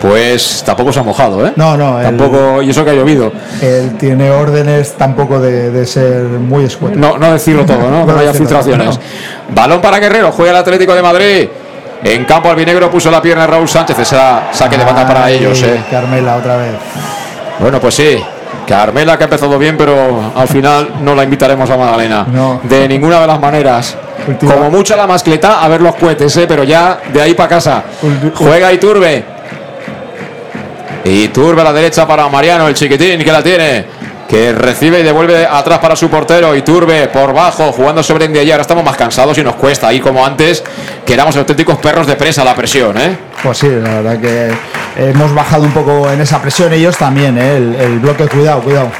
Pues tampoco se ha mojado, ¿eh? No, no, él, Tampoco, y eso que ha llovido. él tiene órdenes tampoco de, de ser muy escueto. No, no decirlo todo, ¿no? Que no haya todo, filtraciones. no. Balón para Guerrero, juega el Atlético de Madrid. En campo albinegro puso la pierna Raúl Sánchez. Esa saque de banda para ellos, ¿eh? Carmela otra vez. Bueno, pues sí. Carmela que ha empezado bien, pero al final no la invitaremos a Magdalena. No. De ninguna de las maneras. Como mucho la mascleta a ver los cohetes, ¿eh? pero ya de ahí para casa. Juega Iturbe. Iturbe a la derecha para Mariano, el chiquitín que la tiene. Que recibe y devuelve atrás para su portero. Iturbe por bajo, jugando sobre Ndiaye. Ahora estamos más cansados y nos cuesta. Ahí como antes, que éramos auténticos perros de presa la presión, ¿eh? Pues sí, la verdad que hemos bajado un poco en esa presión ellos también, ¿eh? el, el bloque, cuidado, cuidado.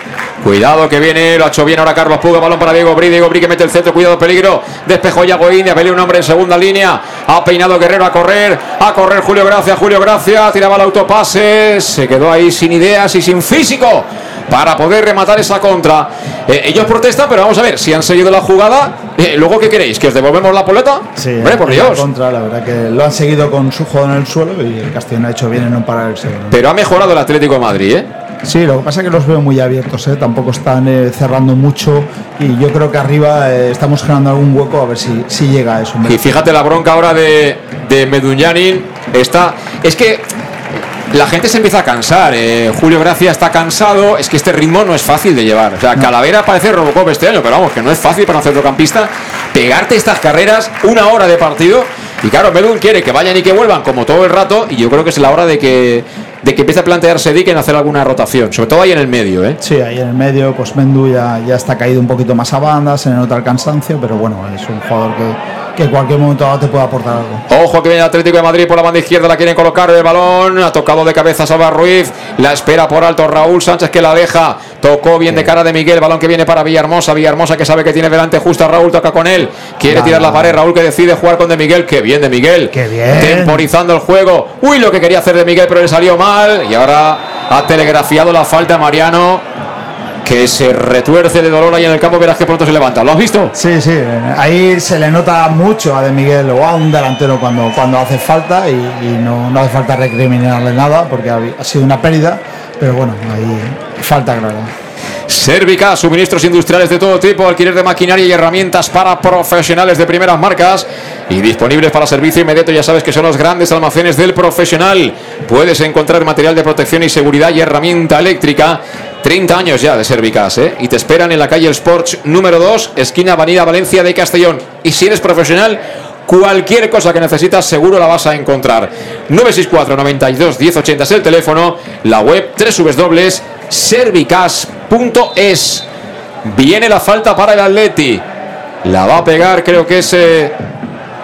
Cuidado que viene, lo ha hecho bien ahora Carlos Puga, balón para Diego Bri, Diego Bri que mete el centro, cuidado, peligro, despejó Yago India, pelea un hombre en segunda línea, ha peinado Guerrero a correr, a correr Julio Gracia, Julio Gracia, tiraba el autopase, se quedó ahí sin ideas y sin físico para poder rematar esa contra. Eh, ellos protestan, pero vamos a ver, si han seguido la jugada, eh, luego ¿qué queréis? ¿Que os devolvemos la poleta? Sí, Hombre, por la Dios. contra, la verdad que lo han seguido con su juego en el suelo y el Castellón ha hecho bien en no parar el segundo. Pero ha mejorado el Atlético de Madrid, ¿eh? Sí, lo que pasa es que los veo muy abiertos, ¿eh? tampoco están eh, cerrando mucho y yo creo que arriba eh, estamos generando algún hueco a ver si, si llega a eso. Y fíjate la bronca ahora de, de Meduñanin. Está. Es que la gente se empieza a cansar. eh, Julio Gracia está cansado. Es que este ritmo no es fácil de llevar. O sea, Calavera parece Robocop este año, pero vamos, que no es fácil para un centrocampista pegarte estas carreras una hora de partido. Y claro, Medun quiere que vayan y que vuelvan como todo el rato. Y yo creo que es la hora de que, de que empiece a plantearse Dick en hacer alguna rotación. Sobre todo ahí en el medio, ¿eh? Sí, ahí en el medio, pues Mendu ya, ya está caído un poquito más a banda, se le nota el cansancio, pero bueno, es un jugador que, que en cualquier momento dado te puede aportar algo. Ojo que viene el Atlético de Madrid por la banda izquierda, la quieren colocar el balón, ha tocado de cabeza Salva Ruiz, la espera por alto Raúl Sánchez que la deja, tocó bien de cara de Miguel, balón que viene para Villahermosa, Villahermosa que sabe que tiene delante justo a Raúl, toca con él, quiere tirar la pared, Raúl que decide jugar con de Miguel, que bien de Miguel, Qué bien. temporizando el juego, uy lo que quería hacer de Miguel pero le salió mal y ahora ha telegrafiado la falta a Mariano que se retuerce de dolor ahí en el campo, verás que pronto se levanta, ¿lo has visto? Sí, sí, ahí se le nota mucho a De Miguel o a un delantero cuando, cuando hace falta y, y no, no hace falta recriminarle nada porque ha, ha sido una pérdida, pero bueno, ahí falta clara. Sérvica, suministros industriales de todo tipo, alquiler de maquinaria y herramientas para profesionales de primeras marcas y disponibles para servicio inmediato. Ya sabes que son los grandes almacenes del profesional. Puedes encontrar material de protección y seguridad y herramienta eléctrica. 30 años ya de Servicas, ¿eh? Y te esperan en la calle El Sports número 2, esquina Avenida Valencia de Castellón. Y si eres profesional, cualquier cosa que necesitas seguro la vas a encontrar. 964 92 1080 es el teléfono, la web www.servicas.es. Viene la falta para el Atleti. La va a pegar, creo que es eh,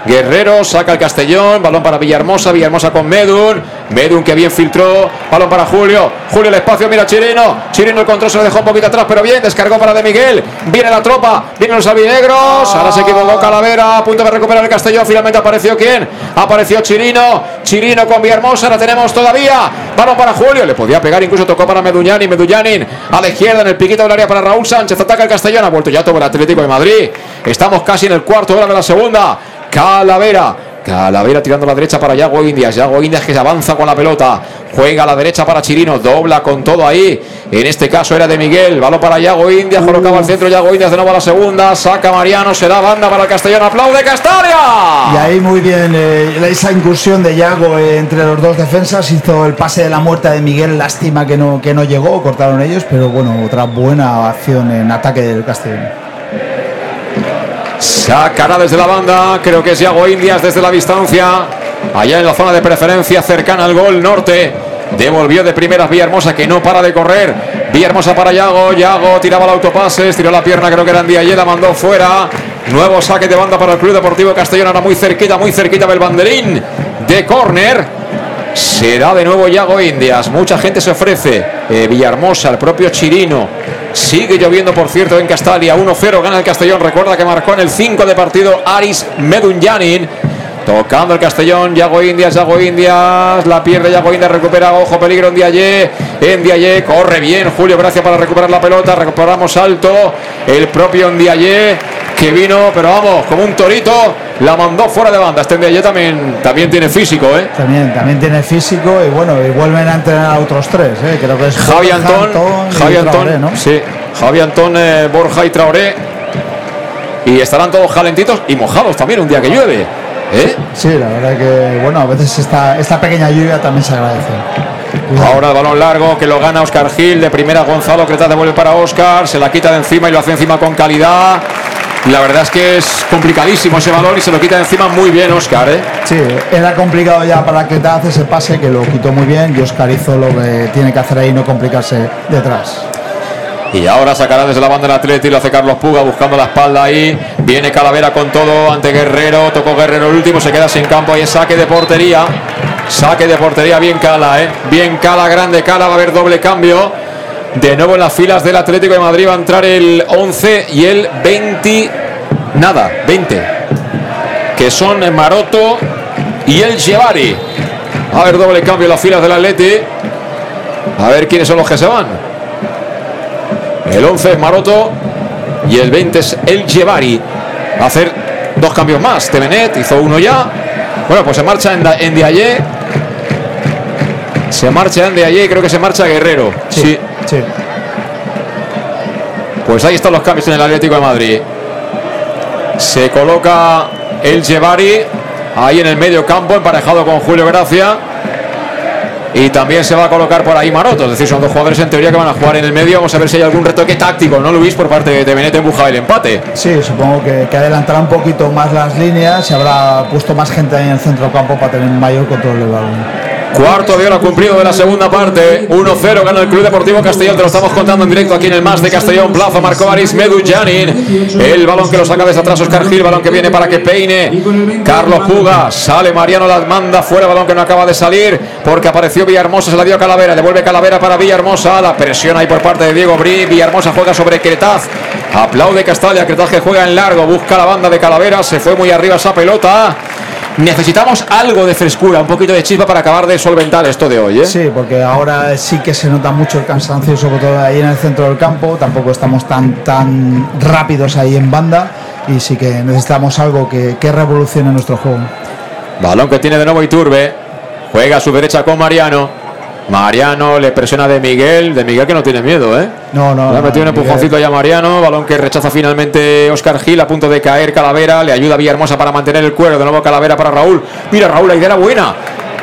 Guerrero, saca el Castellón, balón para Villahermosa, Villahermosa con Medun, Medun que bien filtró, balón para Julio, Julio el espacio, mira Chirino, Chirino el control se lo dejó un poquito atrás, pero bien, descargó para De Miguel, viene la tropa, vienen los albinegros, ahora se equivocó Calavera, punto de recuperar el Castellón, finalmente apareció quién, apareció Chirino, Chirino con Villahermosa, la tenemos todavía, balón para Julio, le podía pegar, incluso tocó para Meduñani, Meduñanin a la izquierda en el piquito del área para Raúl Sánchez, ataca el Castellón, ha vuelto ya todo el Atlético de Madrid, estamos casi en el cuarto hora de la segunda, Calavera Calavera tirando a la derecha para Yago Indias. Yago Indias que se avanza con la pelota. Juega a la derecha para Chirino. Dobla con todo ahí. En este caso era de Miguel. Balón para Yago Indias. Colocaba al centro Yago Indias de nuevo a la segunda. Saca Mariano. Se da banda para el Castellón. Aplaude Castalia. Y ahí muy bien eh, esa incursión de Yago eh, entre los dos defensas. Hizo el pase de la muerte de Miguel. Lástima que no, que no llegó. Cortaron ellos. Pero bueno, otra buena acción en ataque del Castellón. Sacará desde la banda, creo que es Yago Indias desde la distancia. Allá en la zona de preferencia cercana al gol norte. Devolvió de primeras Villahermosa que no para de correr. Villahermosa para Yago. Yago tiraba el autopase, tiró la pierna, creo que era Andiaye, la mandó fuera. Nuevo saque de banda para el Club Deportivo Castellón. Ahora muy cerquita, muy cerquita del banderín de córner. Será de nuevo Yago Indias. Mucha gente se ofrece. Eh, Villahermosa, el propio Chirino. Sigue lloviendo, por cierto, en Castalia. 1-0 gana el Castellón. Recuerda que marcó en el 5 de partido Aris Medunyanin. Tocando el Castellón, Yago Indias, Yago Indias, la pierde Yago Indias, recupera, ojo, peligro en Diaye, en Diaye, corre bien Julio Gracia para recuperar la pelota, recuperamos alto, el propio Ndiaye que vino, pero vamos, como un torito, la mandó fuera de banda. Este Ndiaye también, también tiene físico, ¿eh? También, también tiene físico y bueno, y vuelven a entrenar a otros tres, ¿eh? creo que es Javi Antón, Javi Traoré, Antón, ¿no? sí, Javi Antón, eh, Borja y Traoré. Y estarán todos calentitos y mojados también un día que llueve. ¿eh? Sí, la verdad que bueno, a veces esta, esta pequeña lluvia también se agradece. Ahora el balón largo que lo gana Oscar Gil. De primera Gonzalo Cretaz devuelve para Oscar. Se la quita de encima y lo hace encima con calidad. La verdad es que es complicadísimo ese balón y se lo quita encima muy bien Oscar. ¿eh? Sí, era complicado ya para que te hace ese pase que lo quitó muy bien y Oscar hizo lo que tiene que hacer ahí, no complicarse detrás. Y ahora sacará desde la banda del Atleti, lo hace Carlos Puga buscando la espalda ahí. Viene Calavera con todo ante Guerrero. Tocó Guerrero el último, se queda sin campo. Ahí saque de portería. Saque de portería, bien cala, ¿eh? Bien cala, grande cala. Va a haber doble cambio. De nuevo en las filas del Atlético de Madrid va a entrar el 11 y el 20. Nada, 20. Que son Maroto y el Chevari. Va a haber doble cambio en las filas del Atleti. A ver quiénes son los que se van. El 11 es Maroto y el 20 es el Chevari. Va a hacer dos cambios más. Tevenet hizo uno ya. Bueno, pues se marcha en, en. Se marcha en Diaye y creo que se marcha Guerrero. Sí. Sí. Pues ahí están los cambios en el Atlético de Madrid. Se coloca el Chevari ahí en el medio campo, emparejado con Julio Gracia. Y también se va a colocar por ahí Maroto. Es decir, son dos jugadores en teoría que van a jugar en el medio. Vamos a ver si hay algún retoque táctico, ¿no, Luis? Por parte de Benete en busca del empate. Sí, supongo que, que adelantará un poquito más las líneas y habrá puesto más gente ahí en el centro campo para tener mayor control del balón. Cuarto de hora cumplido de la segunda parte. 1-0 gana el Club Deportivo Castellón. Te lo estamos contando en directo aquí en el Más de Castellón. Plaza marcó Aris Medullanin. El balón que lo saca desde atrás Oscar Gil. Balón que viene para que peine. Carlos Puga. Sale Mariano. La manda fuera. Balón que no acaba de salir porque apareció Villahermosa. Se la dio Calavera. Devuelve Calavera para Villahermosa. La presión ahí por parte de Diego Bri. Villahermosa juega sobre Cretaz. Aplaude Castalia. Cretaz que juega en largo. Busca la banda de Calavera. Se fue muy arriba esa pelota. Necesitamos algo de frescura, un poquito de chispa para acabar de solventar esto de hoy. ¿eh? Sí, porque ahora sí que se nota mucho el cansancio, sobre todo ahí en el centro del campo. Tampoco estamos tan, tan rápidos ahí en banda y sí que necesitamos algo que, que revolucione nuestro juego. Balón que tiene de nuevo Iturbe. Juega a su derecha con Mariano. Mariano le presiona de Miguel. De Miguel que no tiene miedo, ¿eh? No, no. Le ha no, metido un empujoncito ya a Mariano. Balón que rechaza finalmente Oscar Gil a punto de caer Calavera. Le ayuda Villahermosa para mantener el cuero. De nuevo Calavera para Raúl. Mira, Raúl, la idea era buena.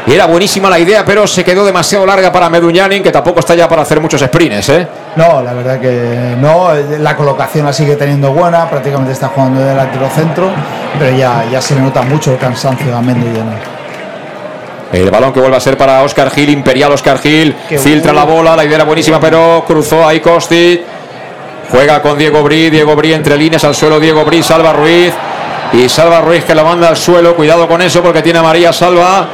Era buenísima la idea, pero se quedó demasiado larga para Meduñanin, que tampoco está ya para hacer muchos sprints, ¿eh? No, la verdad que no. La colocación la sigue teniendo buena, prácticamente está jugando de delantero centro, pero ya, ya se le nota mucho el cansancio a Mendy El balón que vuelve a ser para Oscar Gil, Imperial Oscar Gil. Qué filtra la bola, la idea era buenísima, pero cruzó ahí Costi. Juega con Diego Bri, Diego Bri entre líneas al suelo, Diego Bri, Salva Ruiz. Y Salva Ruiz que la manda al suelo, cuidado con eso porque tiene a María Salva.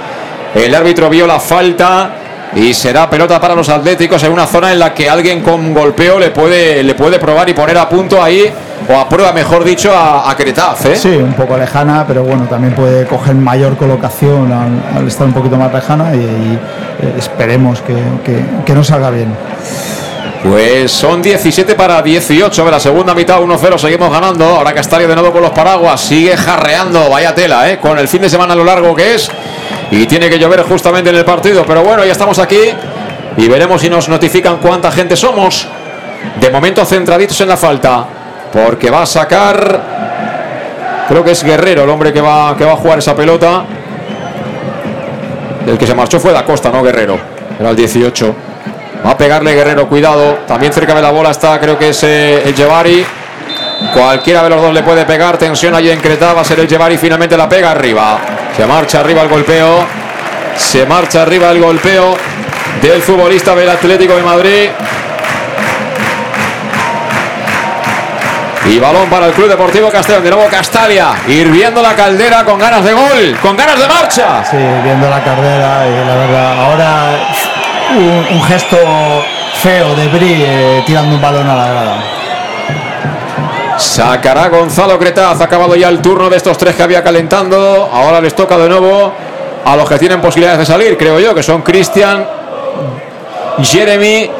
El árbitro vio la falta y será pelota para los Atléticos en una zona en la que alguien con golpeo le puede, le puede probar y poner a punto ahí, o a prueba, mejor dicho, a, a Cretaz. ¿eh? Sí, un poco lejana, pero bueno, también puede coger mayor colocación al, estar un poquito más lejana y, y, eh, esperemos que, que- que no salga bien. Pues son 17 para 18 de la segunda mitad, 1-0, seguimos ganando. Ahora Castalia de nuevo con los paraguas, sigue jarreando, vaya tela, ¿eh? con el fin de semana lo largo que es. Y tiene que llover justamente en el partido, pero bueno, ya estamos aquí y veremos si nos notifican cuánta gente somos. De momento centraditos en la falta, porque va a sacar, creo que es Guerrero el hombre que va, que va a jugar esa pelota. El que se marchó fue Da Costa, no Guerrero, era el 18. Va a pegarle Guerrero, cuidado. También cerca de la bola está, creo que es eh, el Jevari. Cualquiera de los dos le puede pegar. Tensión allí en Creta. Va a ser el Jevari. Finalmente la pega arriba. Se marcha arriba el golpeo. Se marcha arriba el golpeo del futbolista del Atlético de Madrid. Y balón para el Club Deportivo Castellón. De nuevo Castalia. Hirviendo la caldera con ganas de gol. Con ganas de marcha. Sí, viendo la caldera y la verdad. Ahora un, gesto feo de Bri eh, tirando un balón a la grada. Sacará Gonzalo Cretaz. Ha acabado ya el turno de estos tres que había calentando. Ahora les toca de nuevo a los que tienen posibilidades de salir, creo yo, que son Cristian, Jeremy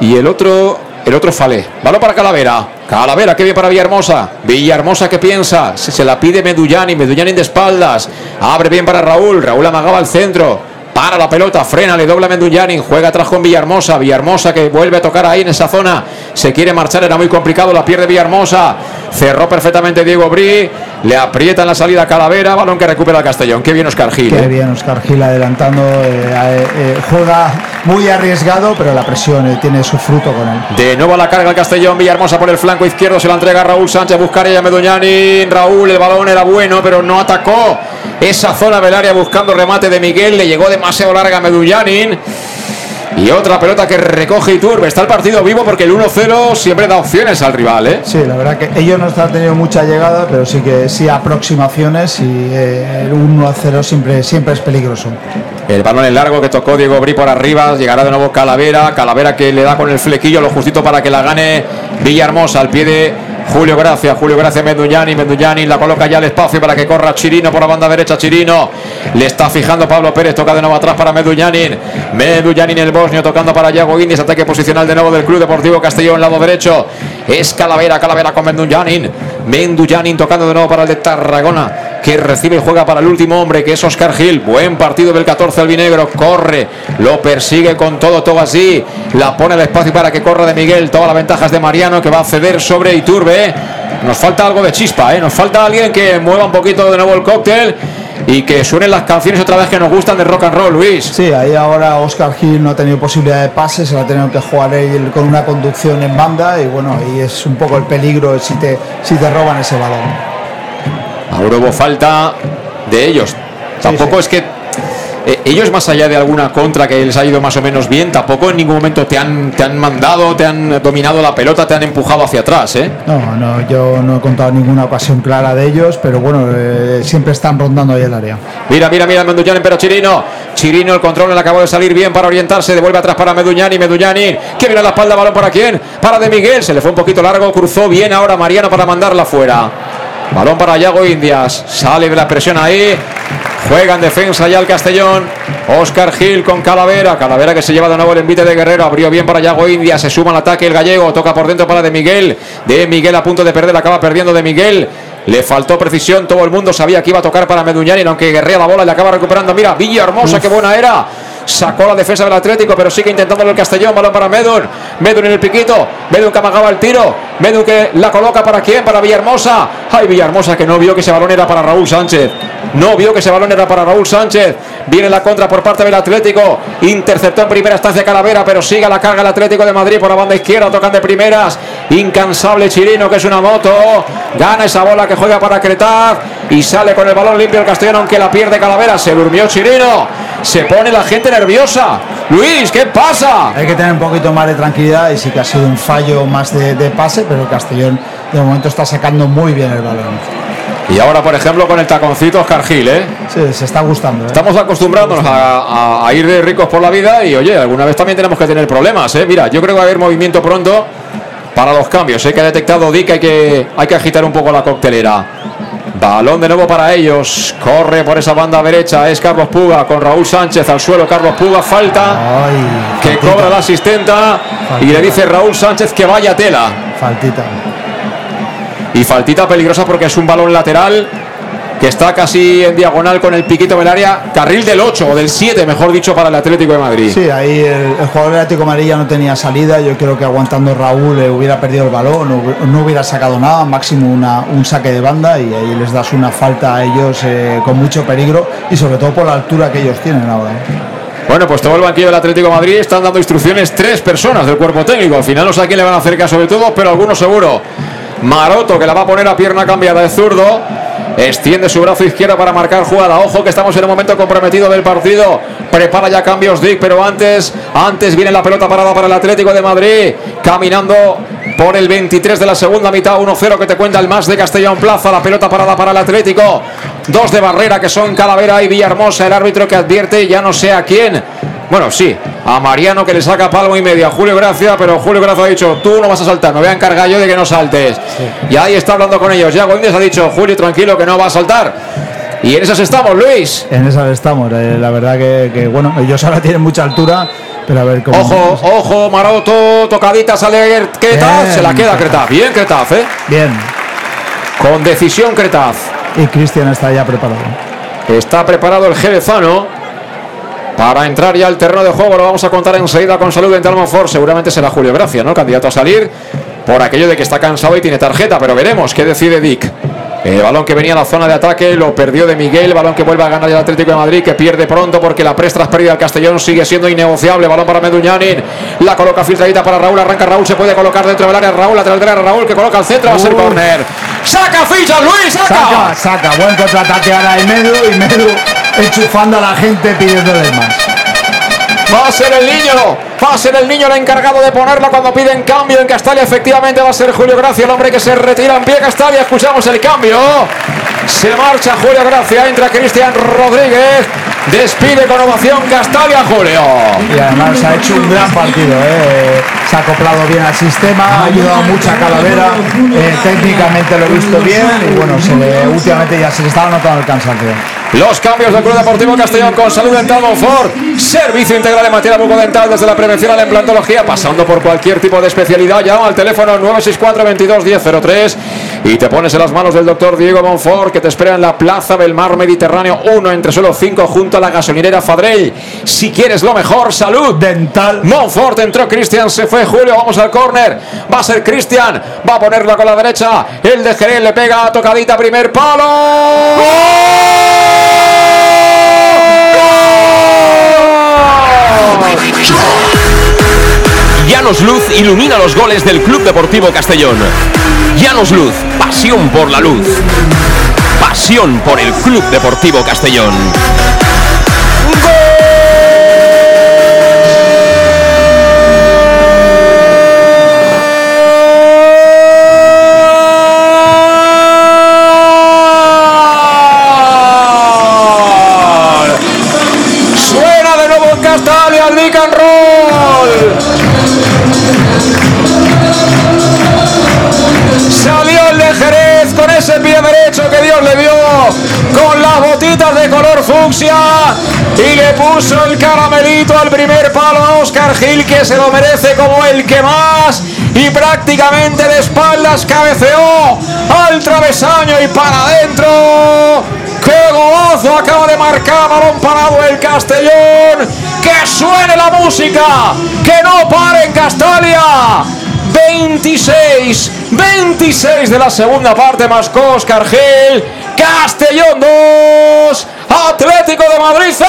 y el otro, el otro Falé. Balón para Calavera. Calavera, que bien para Villahermosa. Villahermosa que piensa. Se, se la pide Medullani. Medullani de espaldas. Abre bien para Raúl. Raúl amagaba al centro. Para la pelota, frena, le dobla Mendullani, juega atrás con Villahermosa, Villahermosa que vuelve a tocar ahí en esa zona, se quiere marchar, era muy complicado, la pierde Villahermosa, cerró perfectamente Diego Bri, le aprieta en la salida Calavera, balón que recupera Castellón, qué bien Oscar Gil. Qué ¿eh? bien Oscar Gil adelantando, eh, eh, juega muy arriesgado, pero la presión tiene su fruto con él. De nuevo a la carga el Castellón, Villahermosa por el flanco izquierdo, se la entrega Raúl Sánchez, buscaría a Meduñani, Raúl, el balón era bueno, pero no atacó esa zona del área buscando remate de Miguel, le llegó demasiado larga a Medullanin. Y otra pelota que recoge Iturbe. Está el partido vivo porque el 1-0 siempre da opciones al rival, ¿eh? Sí, la verdad que ellos no han tenido mucha llegada, pero sí que sí aproximaciones y eh, el 1 a 0 siempre, siempre es peligroso. El balón en largo que tocó Diego Bri por arriba, llegará de nuevo Calavera, Calavera que le da con el flequillo lo justito para que la gane Villahermosa al pie de Julio Gracia, Julio Gracia Menduñani, Menduñani la coloca ya al espacio para que corra Chirino por la banda derecha, Chirino. Le está fijando Pablo Pérez, toca de nuevo atrás para Menduñanin, Menduñanin el bosnio tocando para Yago Guinness, ataque posicional de nuevo del Club Deportivo Castellón, lado derecho, es Calavera, Calavera con Menduñanin, Menduñanin tocando de nuevo para el de Tarragona, que recibe y juega para el último hombre, que es Oscar Gil. Buen partido del 14 albinegro. Corre, lo persigue con todo, todo así. La pone al espacio para que corra de Miguel. Todas las ventajas de Mariano, que va a ceder sobre Iturbe. Nos falta algo de chispa, ¿eh? Nos falta alguien que mueva un poquito de nuevo el cóctel y que suenen las canciones otra vez que nos gustan de rock and roll, Luis. Sí, ahí ahora Oscar Gil no ha tenido posibilidad de pase, se la ha tenido que jugar él con una conducción en banda y bueno, ahí es un poco el peligro si te, si te roban ese balón. Ahora hubo falta de ellos. Tampoco es que eh, ellos, más allá de alguna contra que les ha ido más o menos bien, tampoco en ningún momento te han, te han mandado, te han dominado la pelota, te han empujado hacia atrás. ¿eh? No, no, yo no he contado ninguna ocasión clara de ellos, pero bueno, eh, siempre están rondando ahí el área. Mira, mira, mira, Meduñani, pero Chirino. Chirino, el control le acabó de salir bien para orientarse. Devuelve atrás para Meduñani. Meduñani, que viene a la espalda, balón para quién? Para de Miguel. Se le fue un poquito largo, cruzó bien ahora Mariano para mandarla fuera. Balón para Yago Indias. Sale de la presión ahí. Juega en defensa ya el Castellón. Oscar Gil con Calavera. Calavera que se lleva de nuevo el envite de Guerrero. Abrió bien para Yago Indias. Se suma al ataque el gallego. Toca por dentro para de Miguel. De Miguel a punto de perder. Acaba perdiendo de Miguel. Le faltó precisión. Todo el mundo sabía que iba a tocar para Meduñani. Aunque guerrea la bola, le acaba recuperando. Mira, Villa Hermosa, qué buena era. Sacó la defensa del Atlético, pero sigue intentándolo el Castellón. Balón para Medun. Medun en el piquito. Medun que amagaba el tiro. Medun que la coloca para quién? Para Villahermosa. Ay, Villahermosa que no vio que ese balón era para Raúl Sánchez. No vio que ese balón era para Raúl Sánchez. Viene la contra por parte del Atlético. Interceptó en primera estancia Calavera, pero sigue la carga el Atlético de Madrid por la banda izquierda. Tocan de primeras. Incansable Chirino, que es una moto. Gana esa bola que juega para Cretaz. Y sale con el balón limpio el Castellón, aunque la pierde Calavera. Se durmió Chirino. Se pone la gente nerviosa. Luis, ¿qué pasa? Hay que tener un poquito más de tranquilidad y sí que ha sido un fallo más de, de pase, pero el Castellón de momento está sacando muy bien el balón. Y ahora, por ejemplo, con el taconcito Oscar Gil, ¿eh? Sí, se está gustando. ¿eh? Estamos acostumbrándonos a, a- a ir de ricos por la vida y, oye, alguna vez también tenemos que tener problemas, ¿eh? Mira, yo creo que va a haber movimiento pronto para los cambios. Sé que ha detectado Dick, hay que, hay que agitar un poco la coctelera. Balón de nuevo para ellos. Corre por esa banda derecha. Es Carlos Puga con Raúl Sánchez al suelo. Carlos Puga falta. que cobra la asistenta. Y le dice Raúl Sánchez que vaya tela. Faltita. Y faltita peligrosa porque es un balón lateral que está casi en diagonal con el piquito del área. Carril del 8 o del 7, mejor dicho, para el Atlético de Madrid. Sí, ahí el, el jugador del Atlético de Madrid ya no tenía salida. Yo creo que aguantando Raúl eh, hubiera perdido el balón, no, no hubiera sacado nada, máximo una- un saque de banda y ahí les das una falta a ellos eh, con mucho peligro y sobre todo por la altura que ellos tienen ahora. ¿eh? Bueno, pues todo el banquillo del Atlético de Madrid están dando instrucciones tres personas del cuerpo técnico. Al final no sé a quién le van a hacer caso de todo, pero algunos seguro. Maroto que la va a poner a pierna cambiada de zurdo. Extiende su brazo izquierdo para marcar jugada. Ojo que estamos en un momento comprometido del partido. Prepara ya cambios Dick, pero antes, antes viene la pelota parada para el Atlético de Madrid. Caminando por el 23 de la segunda mitad. 1-0 que te cuenta el más de Castellón Plaza. La pelota parada para el Atlético. Dos de barrera que son Calavera y Villahermosa. El árbitro que advierte ya no sé a quién. Bueno, sí, a Mariano que le saca palmo y media. Julio Gracia, pero Julio Gracia ha dicho, tú no vas a saltar, me voy a encargar yo de que no saltes. Y ahí está hablando con ellos. Yago Indias ha dicho, Julio, tranquilo que no va a saltar. Y en esas estamos, Luis. En esas estamos. eh, la verdad que, que, bueno, ellos ahora tienen mucha altura, pero a ver cómo. Ojo, ojo, Maroto, tocadita, sale Cretaz, Bien, se la queda. Cretaz. Bien, Cretaz, ¿eh? Bien. Con decisión, Cretaz. Y Cristian está ya preparado. Está preparado el jerezano para entrar ya al terreno de juego. Lo vamos a contar enseguida con salud en Talmonfort. Seguramente será Julio Gracia, ¿no? Candidato a salir por aquello de que está cansado y tiene tarjeta. Pero veremos qué decide Dick. El balón que venía a la zona de ataque lo perdió de Miguel. Balón que vuelve a ganar el Atlético de Madrid, que pierde pronto porque la presta pérdida al Castellón sigue siendo innegociable. Balón para Meduñanin. La coloca filtradita para Raúl. Arranca Raúl. Se puede colocar dentro del área. Raúl, lateral del área. Raúl que coloca al centro. Va a ser corner. ¡Saca fichas, Luis! ¡Saca! Saca, saca. Buen contraataque ahora de Medu y Medu enchufando a la gente pidiéndoles más. Va a ser el niño, va a ser el niño el encargado de ponerla cuando piden cambio en Castalia. Efectivamente va a ser Julio Gracia, el hombre que se retira en pie Castalia. Escuchamos el cambio. Se marcha Julio Gracia, entra Cristian Rodríguez. Despide con ovación Castalia, Julio. Y además ha hecho un gran partido, ¿eh? Se ha acoplado bien al sistema, ha ayudado mucho a Calavera, eh, técnicamente lo he visto bien y bueno, se le- últimamente ya se le estaba notando el cansancio. Los cambios del Club Deportivo Castellón con Salud Dental Monfort. Servicio integral en materia bucodental desde la prevención a la implantología, pasando por cualquier tipo de especialidad. Llama al teléfono 964 22 1003 y te pones en las manos del doctor Diego Monfort que te espera en la Plaza del Mar Mediterráneo 1 entre solo 5 junto a la gasolinera Fadrell. Si quieres lo mejor, salud dental. Monfort entró Cristian, se fue Julio, vamos al córner. Va a ser Cristian, va a ponerla con la derecha. El de Jerez le pega tocadita primer palo. Llanos Luz ilumina los goles del Club Deportivo Castellón. Llanos Luz, pasión por la luz. Pasión por el Club Deportivo Castellón. Y le puso el caramelito al primer palo a Oscar Gil que se lo merece como el que más y prácticamente de espaldas cabeceó al travesaño y para adentro. ¡Qué golazo acaba de marcar balón parado el Castellón! ¡Que suene la música! ¡Que no pare en Castalia! 26, 26 de la segunda parte, mascó Oscar Gil. Castellón 2, Atlético de Madrid 0.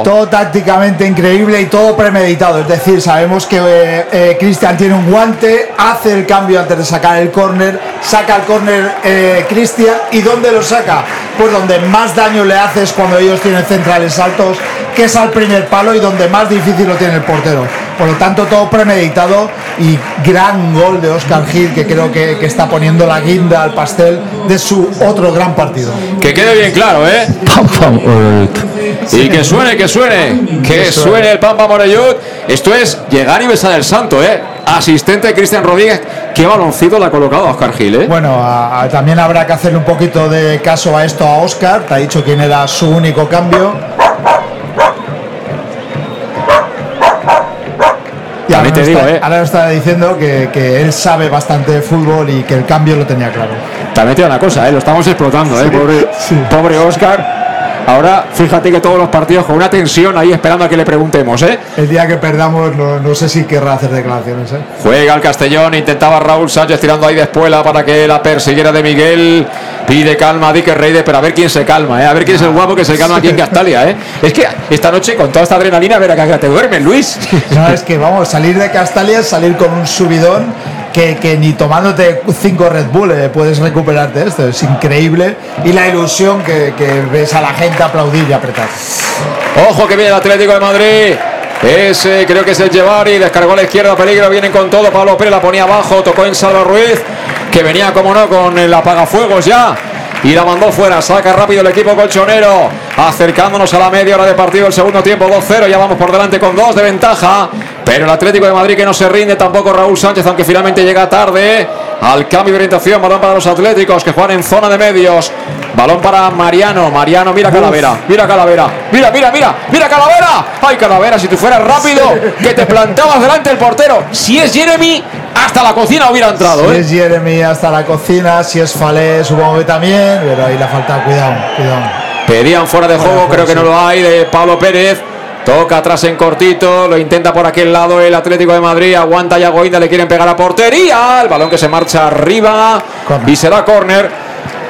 Y todo tácticamente increíble y todo premeditado. Es decir, sabemos que eh, eh, Cristian tiene un guante, hace el cambio antes de sacar el córner, saca el córner eh, Cristian y ¿dónde lo saca? Pues donde más daño le hace es cuando ellos tienen centrales altos, que es al primer palo y donde más difícil lo tiene el portero. Por lo tanto, todo premeditado y gran gol de Oscar Gil que creo que, que está poniendo la guinda al pastel de su otro gran partido. Que quede bien claro, ¿eh? Y que suene, que suene, que suene el Pampa Morellut. Esto es llegar y besar el santo, ¿eh? Asistente Cristian Rodríguez. qué baloncito le ha colocado a Oscar Gil, ¿eh? Bueno, a- a- también habrá que hacerle un poquito de caso a esto a Oscar. Te ha dicho quién era su único cambio. Te digo, ¿eh? ahora nos está diciendo que, que él sabe bastante de fútbol y que el cambio lo tenía claro. También te digo una cosa, ¿eh? lo estamos explotando, ¿eh? pobre, pobre Oscar. Ahora, fíjate que todos los partidos con una tensión ahí esperando a que le preguntemos, ¿eh? El día que perdamos, no, no sé si querrá hacer declaraciones. ¿eh? Juega el Castellón, intentaba Raúl Sánchez tirando ahí de espuela para que la persiguiera de Miguel. Pide calma a Dique Reyes, pero a ver quién se calma, ¿eh? a ver quién es el guapo que se calma aquí en Castalia. ¿eh? Es que esta noche, con toda esta adrenalina, a ver a qué hora te duermes, Luis. No, es que vamos, salir de Castalia salir con un subidón que, que ni tomándote cinco Red Bull eh, puedes recuperarte de esto. Es increíble. Y la ilusión que, que ves a la gente aplaudir y apretar. Ojo que viene el Atlético de Madrid. Ese creo que es el Llevari, descargó a la izquierda, peligro, vienen con todo. Pablo Pérez la ponía abajo, tocó en Salva Ruiz, que venía como no con el apagafuegos ya. Y la mandó fuera, saca rápido el equipo colchonero, acercándonos a la media hora de partido, el segundo tiempo 2-0, ya vamos por delante con dos de ventaja. Pero el Atlético de Madrid que no se rinde, tampoco Raúl Sánchez, aunque finalmente llega tarde al cambio de orientación. Balón para los Atléticos que juegan en zona de medios. Balón para Mariano. Mariano, mira Calavera. Mira Calavera. Mira, mira, mira. Mira Calavera. Ay, Calavera, si tú fueras rápido, que te plantabas delante del portero. Si es Jeremy, hasta la cocina hubiera entrado. Si ¿eh? es Jeremy hasta la cocina, si es Falé, supongo que también, pero ahí le falta cuidado, cuidado. Pedían fuera de juego, creo que no lo hay, de Pablo Pérez. Toca atrás en cortito, lo intenta por aquel lado el Atlético de Madrid, aguanta Yago Inda, le quieren pegar a portería, el balón que se marcha arriba y será córner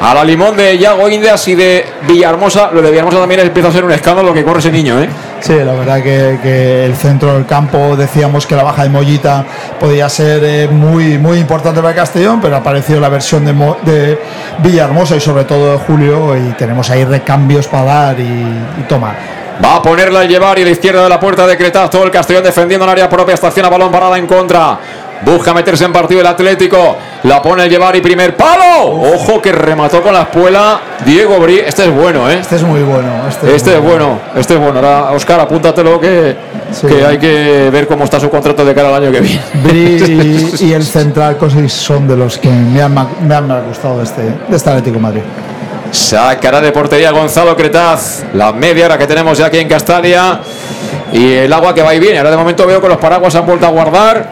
a la limón de Yago Indias y de Villahermosa. Lo de Villahermosa también empieza a ser un escándalo que corre ese niño, ¿eh? Sí, la verdad que, el centro del campo decíamos que la baja de Mollita podía ser eh, muy, muy importante para Castellón, pero apareció la versión de, Mo- de Villahermosa y sobre todo de Julio y tenemos ahí recambios para dar y, y tomar. Va a ponerla el llevar y a la izquierda de la puerta de Cretaz. Todo el Castellón defendiendo en área propia. Estaciona balón parada en contra. Busca meterse en partido el Atlético. La pone el llevar y primer palo. Ojo que remató con la espuela Diego Bri. Este es bueno, ¿eh? Este es muy bueno. Este, Este es bueno, este es bueno. Ahora, Oscar, apúntatelo que, que hay que ver cómo está su contrato de cara al año que viene. Bri y, y el central Cosis son de los que me han, me han gustado de este, de este Atlético de Madrid. Sacará de portería Gonzalo Cretaz. La media hora que tenemos ya aquí en Castalia. Y el agua que va y viene. Ahora de momento veo que los paraguas han vuelto a guardar.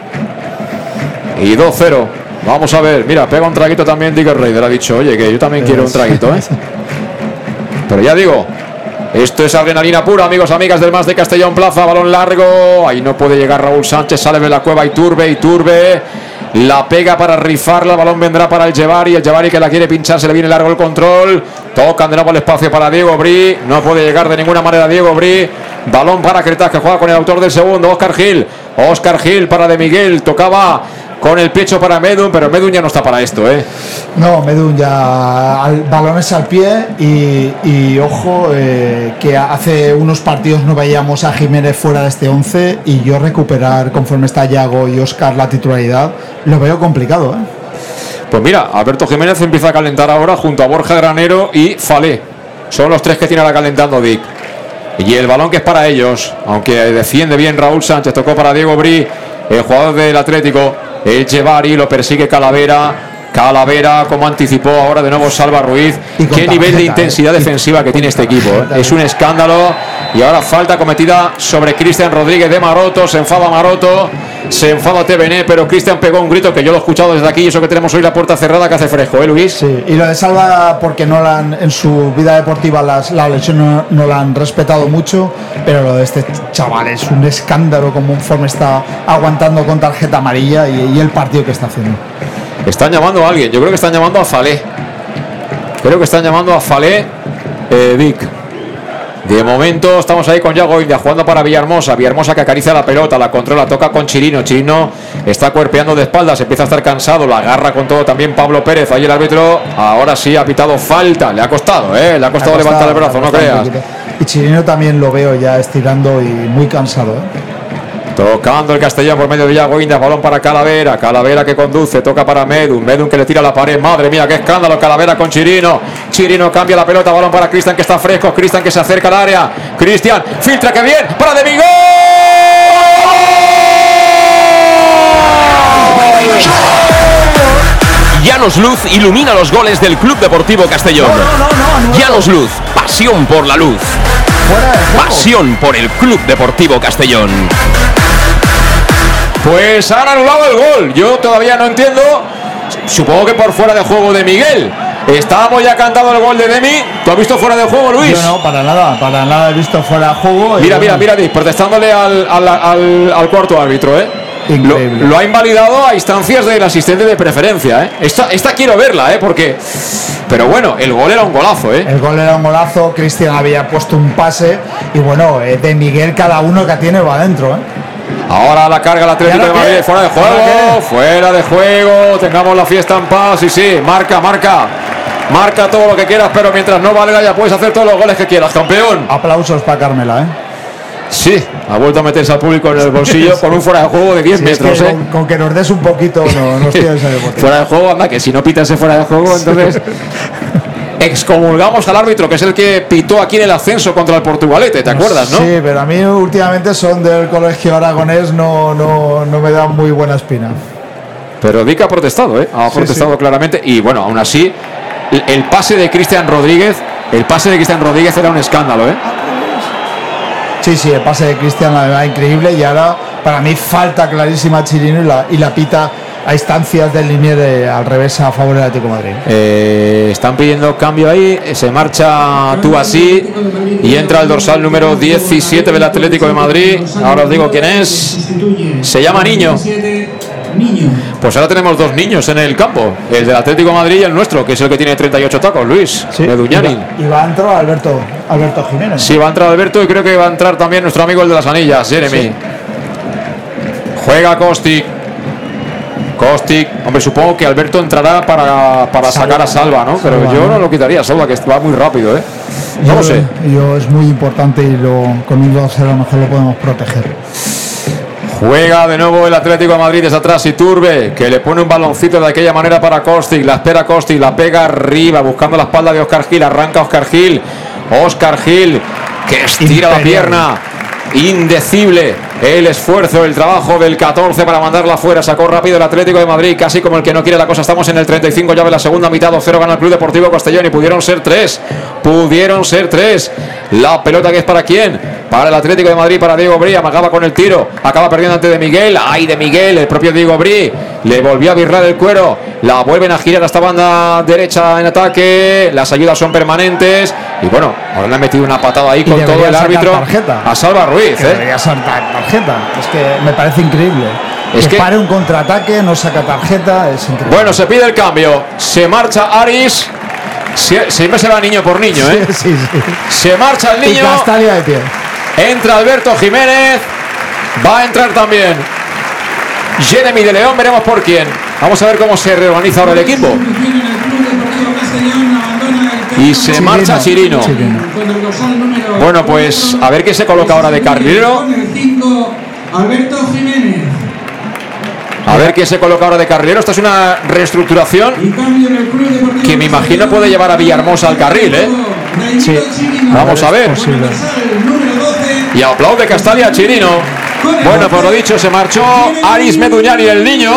Y 2-0. Vamos a ver. Mira, pega un traguito también Digger Raider. Ha dicho, oye, que yo también quiero un traguito, ¿eh? Pero ya digo, esto es adrenalina pura, amigos, amigas del Más de Castellón Plaza. Balón largo. Ahí no puede llegar Raúl Sánchez. Sale de la cueva y turbe y turbe. La pega para rifarla. Balón vendrá para el Llevari. El Llevari que la quiere pinchar. Se le viene largo el control. Tocan de nuevo el espacio para Diego Bri. No puede llegar de ninguna manera Diego Bri. Balón para Cretas que juega con el autor del segundo, Oscar Gil. Oscar Gil para De Miguel. Tocaba con el pecho para Medun, pero Medun ya no está para esto, ¿eh? No, Medun ya al, balones al pie y, y ojo eh, que hace unos partidos no veíamos a Jiménez fuera de este 11 y yo recuperar conforme está Yago y Oscar la titularidad lo veo complicado. ¿eh? Pues mira, Alberto Jiménez empieza a calentar ahora junto a Borja Granero y Falé. Son los tres que tiene ahora calentando Dick. Y el balón que es para ellos, aunque defiende bien Raúl Sánchez, tocó para Diego Bri, el jugador del Atlético. El Chevari lo persigue Calavera. Calavera, como anticipó ahora de nuevo Salva Ruiz. Y Qué nivel de intensidad ¿eh? defensiva que tiene este equipo. ¿eh? Es un escándalo. Y ahora falta cometida sobre Cristian Rodríguez de Maroto. Se enfada Maroto. Se enfada TVN, pero Cristian pegó un grito que yo lo he escuchado desde aquí. Y eso que tenemos hoy la puerta cerrada que hace fresco, ¿eh, Luis? Sí, y lo de Salva porque no la han- en su vida deportiva las, la lesión no, no la han respetado mucho, pero lo de este chaval es un escándalo conforme está aguantando con tarjeta amarilla y, y el partido que está haciendo. Están llamando a alguien. Yo creo que están llamando a Falé. Creo que están llamando a Falé. eh, Vic. De momento estamos ahí con Yago India jugando para Villahermosa. Villahermosa que acaricia la pelota, la controla, toca con Chirino. Chirino está cuerpeando de espaldas, empieza a estar cansado, la agarra con todo también Pablo Pérez. Ahí el árbitro ahora sí ha pitado falta. Le ha costado, ¿eh? Le ha costado levantar el brazo, no creas. Y Chirino también lo veo ya estirando y muy cansado. ¿eh? Tocando el Castellón por medio de India, balón para Calavera, Calavera que conduce, toca para Medun, Medun que le tira a la pared, madre mía, qué escándalo, Calavera con Chirino, Chirino cambia la pelota, balón para Cristian que está fresco, Cristian que se acerca al área, Cristian, filtra que bien, para De Miguel. Llanos Luz ilumina los goles del Club Deportivo Castellón. Llanos Luz, pasión por la luz. Pasión por el Club Deportivo Castellón. Pues han anulado el gol. Yo todavía no entiendo. Supongo que por fuera de juego de Miguel. Estábamos ya cantando el gol de Demi. ¿Tú has visto fuera de juego, Luis? Yo no, para nada, para nada he visto fuera de juego. Mira, mira, mira, protestándole al, al- al- al cuarto árbitro, ¿eh? Lo, lo ha invalidado a instancias del asistente de preferencia, ¿eh? Esta, esta quiero verla, ¿eh? Porque. Pero bueno, el gol era un golazo, ¿eh? El gol era un golazo, Cristian había puesto un pase y bueno, eh, de Miguel cada uno que tiene va adentro. ¿eh? Ahora la carga el Atlético ¿Y de Madrid, fuera de ¿Ahora juego, fuera de juego, tengamos la fiesta en paz, sí, sí, marca, marca, marca todo lo que quieras, pero mientras no valga ya puedes hacer todos los goles que quieras, campeón. Aplausos para Carmela, ¿eh? Sí, ha vuelto a meterse al público en el bolsillo con un fuera de juego de 10 Sí, es que metros, ¿eh? con, con que nos des un poquito no, nos tienes. Fuera de juego, anda, que si no pitase fuera de juego, entonces excomulgamos al árbitro, que es el que pitó aquí en el ascenso contra el Portugalete, ¿te acuerdas, no? Sí, pero a mí últimamente son del colegio aragonés, no, no, no me dan muy buena espina. Pero Dick ha protestado, ¿eh? Ha protestado sí. claramente. Y bueno, aún así, el, pase de Cristian Rodríguez, el pase de Cristian Rodríguez era un escándalo, ¿eh? Sí, sí, el pase de Cristian la verdad increíble y ahora para mí falta clarísima Chirino y la, y la pita a instancias del linier al revés a favor del Atlético de Madrid. Eh, están pidiendo cambio ahí, se marcha tú así y entra el dorsal número 17 del Atlético de Madrid. Ahora os digo quién es. Se llama Niño. Pues ahora tenemos dos niños en el campo, el del Atlético de Madrid y el nuestro, que es el que tiene 38 tacos, Luis, de Duñanin. Y va a entrar Alberto, Alberto Jiménez. Sí, va a entrar Alberto y creo que va a entrar también nuestro amigo el de las anillas, Jeremy. Juega Kostic. Kostic. Hombre, supongo que Alberto entrará para, para sacar a Salva, ¿no? Pero Salva, yo ¿no? lo quitaría Salva, que va muy rápido, ¿eh? No Yo- lo sé. Yo es muy importante y lo, con un 2 a lo mejor lo podemos proteger. Juega de nuevo el Atlético de Madrid desde atrás y Turbe, que le pone un baloncito de aquella manera para Kostic, la espera Kostic, la pega arriba, buscando la espalda de Oscar Gil, arranca Oscar Gil, Oscar Gil, que estira la pierna, indecible el esfuerzo, el trabajo del 14 para mandarla fuera, sacó rápido el Atlético de Madrid, casi como el que no quiere la cosa, estamos en el 35 ya de la segunda mitad, 2-0 gana el Club Deportivo Castellón y pudieron ser tres, pudieron ser tres, la pelota que es para quién, para el Atlético de Madrid, para Diego Brí, amagaba con el tiro, acaba perdiendo ante de Miguel, ay de Miguel, el propio Diego Brí, le volvió a birrar el cuero, la vuelven a girar hasta banda derecha en ataque, las ayudas son permanentes. Y bueno, ahora le han metido una patada ahí Y con todo el árbitro tarjeta. a Salva Ruiz, ¿eh? Tarjeta. Es que me parece increíble. Es que, que- pare un contraataque, no saca tarjeta, es increíble. Bueno, se pide el cambio, se marcha Aris, Sie- siempre se va niño por niño, ¿eh? Sí, sí. Se marcha el niño. Castalia de pie. Entra Alberto Jiménez. Va a entrar también Jeremy de León. Veremos por quién. Vamos a ver cómo se reorganiza ahora el equipo. Y se marcha Chirino. Bueno, pues a ver qué se coloca ahora de carrilero. Alberto Jiménez. A ver qué se coloca ahora de carrilero. Esta es una reestructuración que me imagino puede llevar a Villahermosa al carril, ¿eh? Sí. Vamos a ver. Y aplaude Castalia Chirino. Bueno, por lo dicho, se marchó Aris Meduñani, el niño.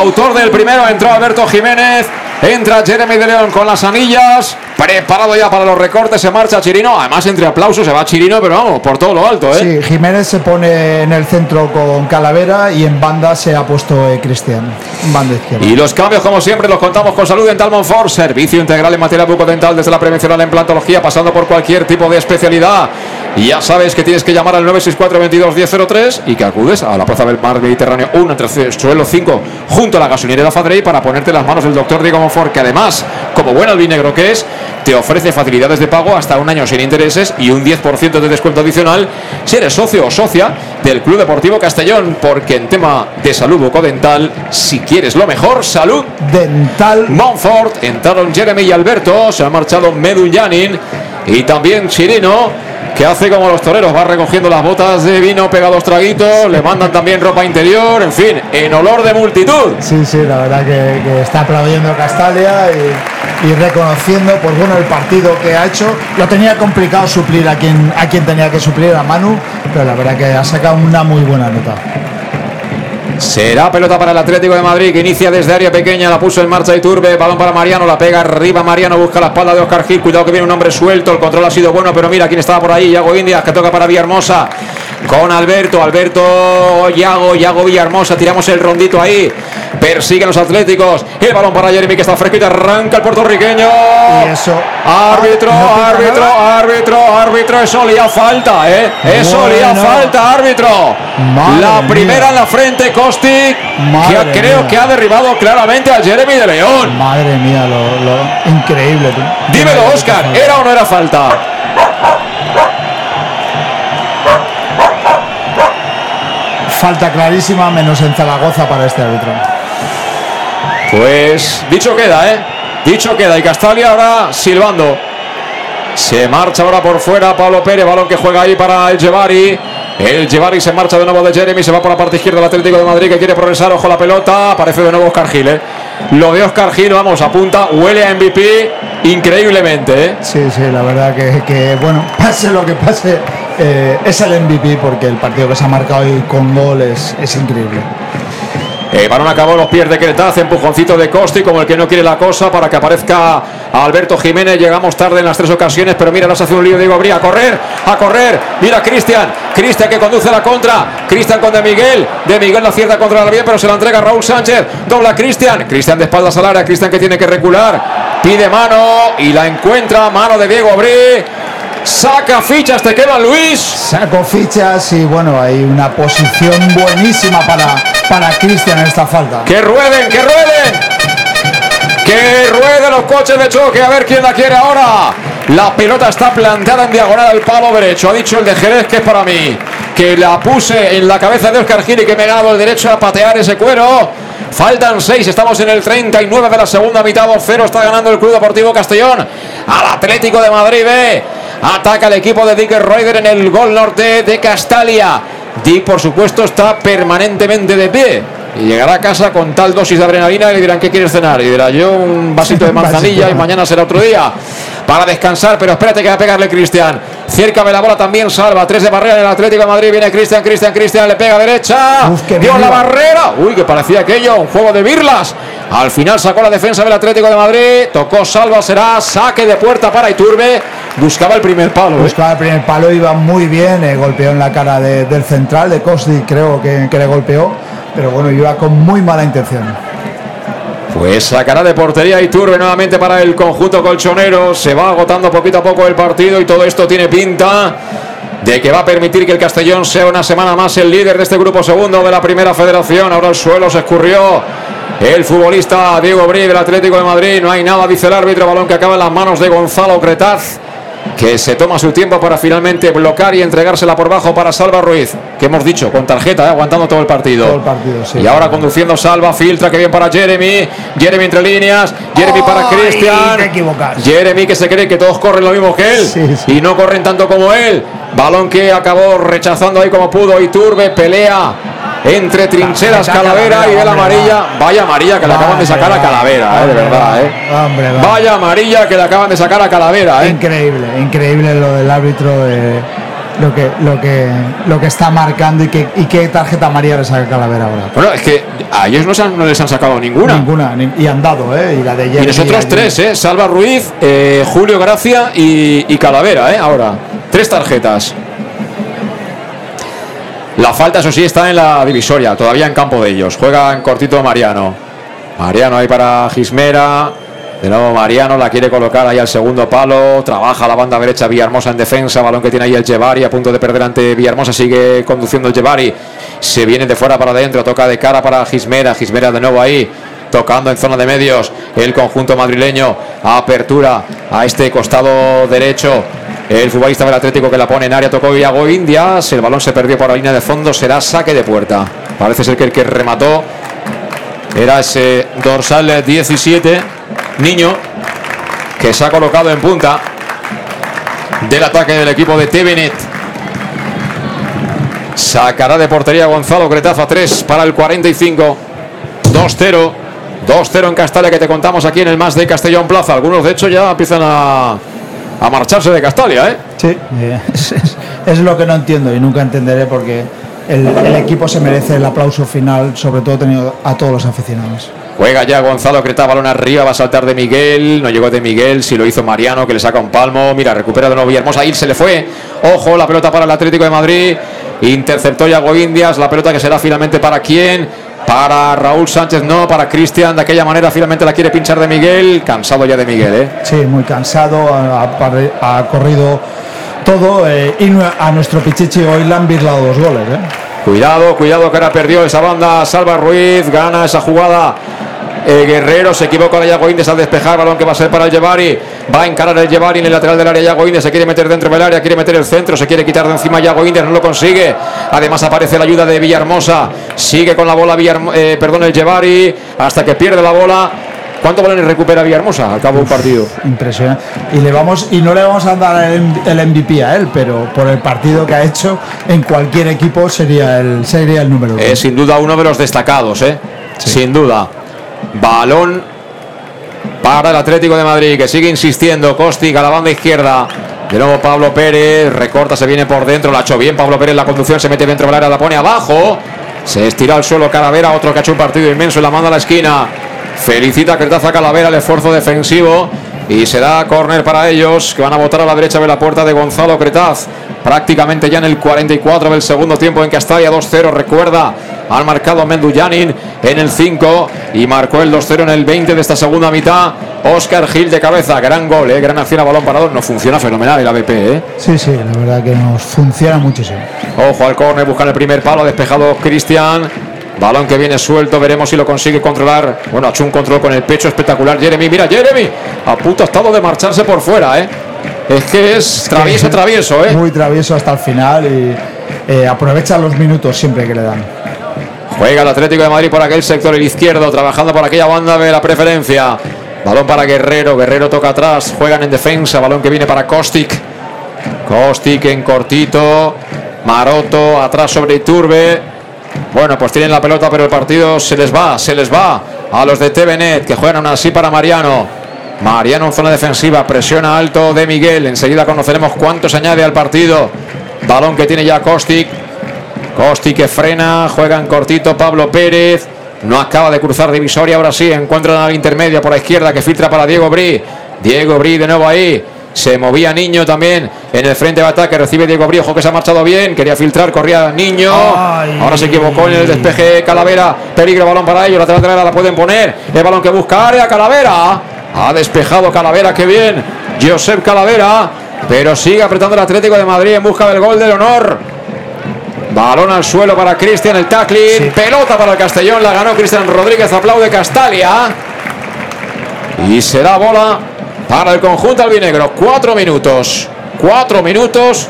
Autor del primero entró Alberto Jiménez. Entra Jeremy de León con las anillas. Preparado ya para los recortes. Se marcha Chirino. Además, entre aplausos se va Chirino, pero vamos, por todo lo alto, ¿eh? Sí, Jiménez se pone en el centro con Calavera y en banda se ha puesto eh, Cristian. Banda izquierda. Y los cambios, como siempre, los contamos con Salud Dental Monfort, servicio integral en materia bucodental desde la prevención a la implantología, pasando por cualquier tipo de especialidad. Y ya sabes que tienes que llamar al 964 22 1003 y que acudes a la Plaza del Mar Mediterráneo 1 entre suelo 5 junto a la gasolinera Fadrey para ponerte las manos del doctor Diego Monfort, que además, como buen albinegro que es, te ofrece facilidades de pago hasta un año sin intereses y un 10% de descuento adicional si eres socio o socia del Club Deportivo Castellón, porque en tema de salud bucodental, si quieres lo mejor, salud Dental. Montfort, entraron Jeremy y Alberto, se ha marchado Medullanin y también Chirino, que hace como los toreros, va recogiendo las botas de vino, pega dos traguitos, le mandan también ropa interior, en fin, en olor de multitud. Sí, sí, la verdad que, está aplaudiendo Castalia y, y reconociendo pues bueno el partido que ha hecho. Lo tenía complicado suplir a quien a quien tenía que suplir a Manu, pero la verdad que ha sacado una muy buena nota. Será pelota para el Atlético de Madrid que inicia desde área pequeña, la puso en marcha Iturbe, balón para Mariano, la pega arriba Mariano, busca la espalda de Oscar Gil, cuidado que viene un hombre suelto, el control ha sido bueno, pero mira quién estaba por ahí, Yago Indias que toca para Villahermosa con Alberto, Alberto Yago, Yago Villahermosa, tiramos el rondito ahí, persiguen los Atléticos, el balón para Jeremy que está fresquito, arranca el puertorriqueño. Y eso. Árbitro, Ah, no árbitro, árbitro, árbitro, eso olía falta, ¿eh? Eso Bueno. falta, árbitro. Madre la mía. primera en la frente, Kostic, Madre que creo mía. que ha derribado claramente a Jeremy de León. Madre mía, lo, lo- increíble. Dímelo, Oscar, ¿era o no era falta? Falta clarísima, menos en Zaragoza para este árbitro. Pues dicho queda, ¿eh? Dicho queda. Y Castalia ahora silbando. Se marcha ahora por fuera Pablo Pérez, balón que juega ahí para el Jevari. El Jevari se marcha de nuevo de Jeremy, se va por la parte izquierda del Atlético de Madrid que quiere progresar, ojo la pelota, aparece de nuevo Oscar Gil, ¿eh? Lo de Oscar Gil, vamos, apunta, huele a MVP increíblemente, ¿eh? Sí, sí, la verdad que, que, bueno, pase lo que pase, eh, es el MVP porque el partido que se ha marcado hoy con gol es, increíble. El balón acabó los pies de Cretaz, empujoncito de Costi como el que no quiere la cosa para que aparezca Alberto Jiménez. Llegamos tarde en las tres ocasiones, pero mira, nos hace un lío Diego Abría. A correr, a correr. Mira Cristian, Cristian que conduce la contra. Cristian con De Miguel. De Miguel la cierta contra la bien, pero se la entrega Raúl Sánchez. Dobla Cristian. Cristian de espaldas al área. Cristian que tiene que recular. Pide mano y la encuentra. Mano de Diego Abrí. Saca fichas, te queda Luis. Saco fichas y bueno, hay una posición buenísima para, para Cristian en esta falta. Que rueden, que rueden. Que rueden los coches de choque. A ver quién la quiere ahora. La pelota está plantada en diagonal al palo derecho. Ha dicho el de Jerez que es para mí. Que la puse en la cabeza de Oscar Gil y que me he ganado el derecho a patear ese cuero. Faltan seis, estamos en el 39 de la segunda mitad. 2-0 está ganando el Club Deportivo Castellón al Atlético de Madrid B. Ataca el equipo de Dick Ryder en el gol norte de Castalia. Dick, por supuesto, está permanentemente de pie. Y llegará a casa con tal dosis de adrenalina y le dirán, ¿qué quieres cenar? Y dirá, yo un vasito de manzanilla y mañana será otro día para descansar. Pero espérate que va a pegarle Cristian. Cerca de la bola también salva. Tres de barrera en el Atlético de Madrid. Viene Cristian, Cristian, Cristian. Le pega derecha. Uf, Dio la barrera. Uy, que parecía aquello. Un juego de birlas. Al final sacó la defensa del Atlético de Madrid. Tocó salva. Será saque de puerta para Iturbe. Buscaba el primer palo. ¿eh? Buscaba el primer palo, iba muy bien, eh, golpeó en la cara de- del central, de Costi, creo que, que le golpeó, pero bueno, iba con muy mala intención. Pues sacará de portería Iturbe nuevamente para el conjunto colchonero. Se va agotando poquito a poco el partido y todo esto tiene pinta de que va a permitir que el Castellón sea una semana más el líder de este grupo segundo de la primera federación. Ahora el suelo se escurrió. El futbolista Diego Brí del Atlético de Madrid. No hay nada, dice el árbitro. Balón que acaba en las manos de Gonzalo Cretaz. Que se toma su tiempo para finalmente bloquear y entregársela por bajo para Salva Ruiz. Que hemos dicho, con tarjeta, eh, aguantando todo el partido. Todo el partido, sí. Y ahora conduciendo Salva, filtra que bien para Jeremy. Jeremy entre líneas. Jeremy para ¡Ay, Cristian. Jeremy que se cree que todos corren lo mismo que él. Sí, sí. Y no corren tanto como él. Balón que acabó rechazando ahí como pudo. Y Turbe pelea entre trincheras Calavera y de hombre, amarilla. Vaya amarilla que le acaban de sacar a Calavera, eh, de verdad. eh. Vaya amarilla que le acaban de sacar a Calavera. eh. Increíble, increíble lo del árbitro, eh, lo, que, lo, que, lo que está marcando y, que, y qué tarjeta amarilla le saca Calavera ahora. Bueno, es que a ellos no, se han- no les han sacado ninguna. Ninguna, ni- y han dado, ¿eh? Y la de Y nosotros tres, ¿eh? Salva Ruiz, eh, Julio Gracia y, y Calavera, ¿eh? Ahora, tres tarjetas. La falta, eso sí, está en la divisoria, todavía en campo de ellos. Juega en cortito Mariano. Mariano ahí para Gismera. De nuevo Mariano la quiere colocar ahí al segundo palo. Trabaja la banda derecha Villahermosa en defensa. Balón que tiene ahí el Jevari a punto de perder ante Villahermosa. Sigue conduciendo el Jevari. Se viene de fuera para adentro. Toca de cara para Gismera. Gismera de nuevo ahí. Tocando en zona de medios. El conjunto madrileño. Apertura a este costado derecho. El futbolista del Atlético que la pone en área tocó Iago Indias. El balón se perdió por la línea de fondo. Será saque de puerta. Parece ser que el que remató era ese dorsal 17, niño, que se ha colocado en punta del ataque del equipo de Tevenet. Sacará de portería Gonzalo Cretaza 3 para el 45. 2-0. 2-0 en Castalia que te contamos aquí en el más de Castellón Plaza. Algunos de hecho ya empiezan a, a marcharse de Castalia, ¿eh? Sí, es, es- es lo que no entiendo y nunca entenderé porque el, el equipo se merece el aplauso final, sobre todo teniendo a todos los aficionados. Juega ya Gonzalo Creta, balón arriba, va a saltar de Miguel. No llegó de Miguel, si lo hizo Mariano, que le saca un palmo. Mira, recupera de nuevo Villahermosa. Ahí se le fue. Ojo, la pelota para el Atlético de Madrid. Interceptó Yago Indias. La pelota que será finalmente para quién. Para Raúl Sánchez, no, para Cristian. De aquella manera finalmente la quiere pinchar de Miguel. Cansado ya de Miguel, ¿eh? Sí, muy cansado, ha, corrido todo eh, y a nuestro Pichichi hoy le han virlado dos goles. ¿eh? Cuidado, cuidado que ahora perdió esa banda. Salva Ruiz, gana esa jugada. Eh, Guerrero se equivoca ahora Yago Indias al despejar, balón que va a ser para Llevari. Va a encarar el Llevari en el lateral del área. Yago Indias se quiere meter dentro del área, quiere meter el centro, se quiere quitar de encima Yago Indias, no lo consigue. Además aparece la ayuda de Villahermosa. Sigue con la bola Villarmo- eh, perdón, el Llevari hasta que pierde la bola. ¿Cuántos balones recupera Villahermosa al cabo de un partido? Impresionante. Y le vamos y no le vamos a dar el, MVP a él, pero por el partido que ha hecho en cualquier equipo sería el sería el número uno. Es sin duda uno de los destacados, ¿eh? Sin duda. Balón para el Atlético de Madrid, que sigue insistiendo. Costic a la banda izquierda. De nuevo Pablo Pérez, recorta, se viene por dentro, la ha hecho bien. Pablo Pérez, la conducción se mete dentro del área, la pone abajo. Se estira al suelo Calavera, otro que ha hecho un partido inmenso y la manda a la esquina. Felicita a Cretaza Calavera el esfuerzo defensivo. Y será córner para ellos, que van a votar a la derecha de la puerta de Gonzalo Cretaz. Prácticamente ya en el 44 del segundo tiempo en Castalla 2-0. Recuerda, han marcado Menduyanin en el 5 y marcó el 2-0 en el 20 de esta segunda mitad. Oscar Gil de cabeza, gran gol, eh, gran acción a balón parado. No funciona fenomenal el ABP. Eh. Sí, sí, la verdad que nos funciona muchísimo. Ojo al córner, buscan el primer palo, despejado Cristian. Balón que viene suelto, veremos si lo consigue controlar. Bueno, ha hecho un control con el pecho espectacular. Jeremy, mira, Jeremy, a punto ha estado de marcharse por fuera, ¿eh? Es que es travieso, travieso, ¿eh? Muy travieso hasta el final y eh, aprovecha los minutos siempre que le dan. Juega el Atlético de Madrid por aquel sector, el izquierdo, trabajando por aquella banda de la preferencia. Balón para Guerrero, Guerrero toca atrás, juegan en defensa, balón que viene para Kostic. Kostic en cortito, Maroto atrás sobre Iturbe. Bueno, pues tienen la pelota, pero el partido se les va, se les va a los de TVNet, que juegan así para Mariano. Mariano en zona defensiva, presiona alto de Miguel. Enseguida conoceremos cuánto se añade al partido. Balón que tiene ya Kostic. Kostic que frena, juega en cortito Pablo Pérez. No acaba de cruzar divisoria, ahora sí, encuentran al intermedio por la izquierda que filtra para Diego Bri. Diego Bri de nuevo ahí. Se movía Niño también en el frente de ataque. Recibe Diego Bri, ojo que se ha marchado bien. Quería filtrar, corría Niño. Ahora se equivocó en el despeje Calavera. Peligro, balón para ellos. Lateral derecha la pueden poner. El balón que busca área, Calavera. Ha despejado Calavera, qué bien. Josep Calavera. Pero sigue apretando el Atlético de Madrid en busca del gol del honor. Balón al suelo para Cristian, el tackling. Pelota para el Castellón, la ganó Cristian Rodríguez. Aplaude Castalia. Y será bola para el conjunto albinegro. Cuatro minutos. Cuatro minutos.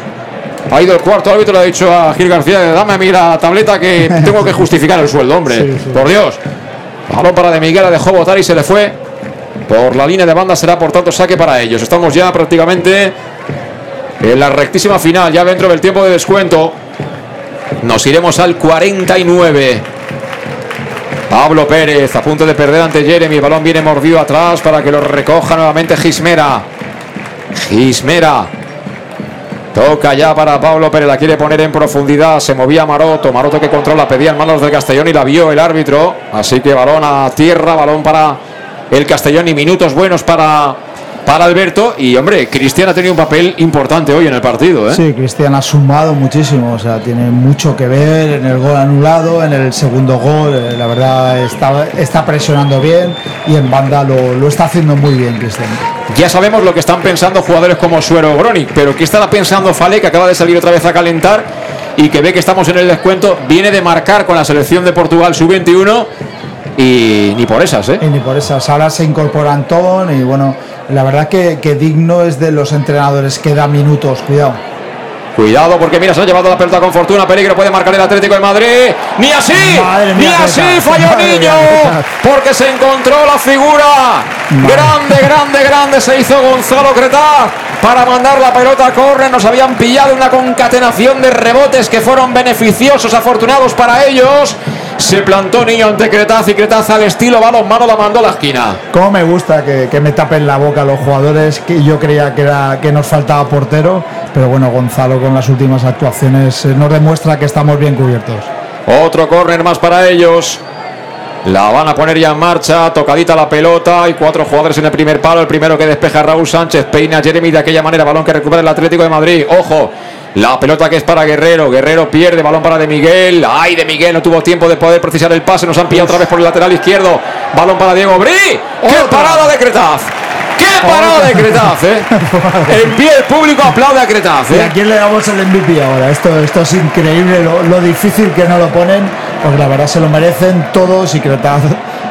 Ha ido el cuarto árbitro, le ha dicho a Gil García, dame a mí la tableta que tengo que justificar el sueldo, hombre. Por Dios. Balón para de Miguel, la dejó votar y se le fue. Por la línea de banda será por tanto saque para ellos. Estamos ya prácticamente en la rectísima final, ya dentro del tiempo de descuento. Nos iremos al 49. Pablo Pérez a punto de perder ante Jeremy. El balón viene mordido atrás para que lo recoja nuevamente Gismera. Gismera. Toca ya para Pablo Pérez. La quiere poner en profundidad. Se movía Maroto. Maroto que controla. Pedía en manos del Castellón y la vio el árbitro. Así que balón a tierra. Balón para el Castellón y minutos buenos para, para Alberto. Y hombre, Cristian ha tenido un papel importante hoy en el partido. ¿eh? Sí, Cristian ha sumado muchísimo, o sea, tiene mucho que ver en el gol anulado, en el segundo gol, eh, la verdad está, está presionando bien y en banda lo, lo está haciendo muy bien Cristian. Ya sabemos lo que están pensando jugadores como Suero Gronic, pero ¿qué estará pensando Fale, que acaba de salir otra vez a calentar y que ve que estamos en el descuento? Viene de marcar con la selección de Portugal sub-21 y ni por esas, ¿eh? Y ni por esas, ahora se incorpora Antón y bueno, la verdad que, que digno es de los entrenadores que da minutos, cuidado. Cuidado porque mira, se ha llevado la pelota con fortuna, peligro puede marcar el Atlético de Madrid. Ni así, Madre ni así falló Niño, mía, porque se encontró la figura. Grande, grande, grande se hizo Gonzalo Cretaz para mandar la pelota a córner. Nos habían pillado una concatenación de rebotes que fueron beneficiosos, afortunados para ellos. Se plantó Niño ante Cretaz y Cretaz al estilo balón mano la mandó a la esquina. Cómo me gusta que, que me tapen la boca los jugadores, que yo creía que, era, que nos faltaba portero, pero bueno, Gonzalo con las últimas actuaciones eh, nos demuestra que estamos bien cubiertos. Otro córner más para ellos. La van a poner ya en marcha, tocadita la pelota. Hay cuatro jugadores en el primer palo. El primero que despeja Raúl Sánchez, peina a Jeremy de aquella manera. Balón que recupera el Atlético de Madrid. Ojo, la pelota que es para Guerrero. Guerrero pierde, balón para De Miguel. Ay, De Miguel no tuvo tiempo de poder precisar el pase. Nos han pillado otra vez por el lateral izquierdo. Balón para Diego Brí. ¡Qué parada de Cretaz! ¡Qué parada de Cretaz, eh! En pie el público aplaude a Cretaz, ¿Y eh. a quién le damos el MVP ahora? Esto, esto es increíble, lo, lo difícil que no lo ponen, porque la verdad se lo merecen todos y Cretaz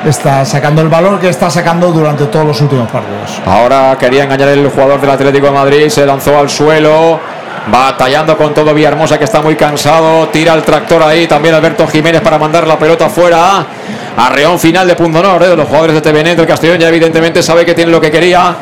está sacando el valor que está sacando durante todos los últimos partidos. Ahora quería engañar el jugador del Atlético de Madrid, se lanzó al suelo, batallando con todo Villahermosa que está muy cansado, tira el tractor ahí, también Alberto Jiménez para mandar la pelota fuera. Arreón final de punto honor eh, de los jugadores de TVN del Castellón, ya evidentemente sabe que tiene lo que quería.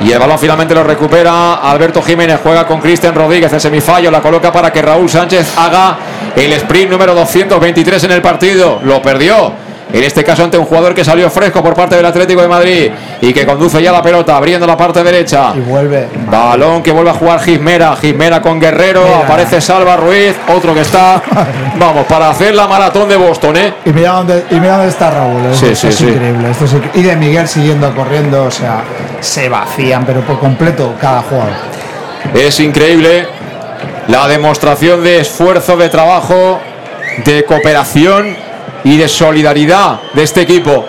Y el balón finalmente lo recupera Alberto Jiménez, juega con Cristian Rodríguez en semifallo, la coloca para que Raúl Sánchez haga el sprint número 223 en el partido. Lo perdió. En este caso ante un jugador que salió fresco por parte del Atlético de Madrid y que conduce ya la pelota abriendo la parte derecha. Y vuelve. Balón que vuelve a jugar Gismera, Gismera con Guerrero, Mira. aparece Salva Ruiz, otro que está, vamos, para hacer la maratón de Boston, ¿eh? Y mira dónde, y mira dónde está Raúl. ¿eh? Sí, esto sí, es sí. increíble. Esto es inc- y de Miguel siguiendo corriendo, o sea, se vacían, pero por completo cada jugador. Es increíble la demostración de esfuerzo, de trabajo, de cooperación y de solidaridad de este equipo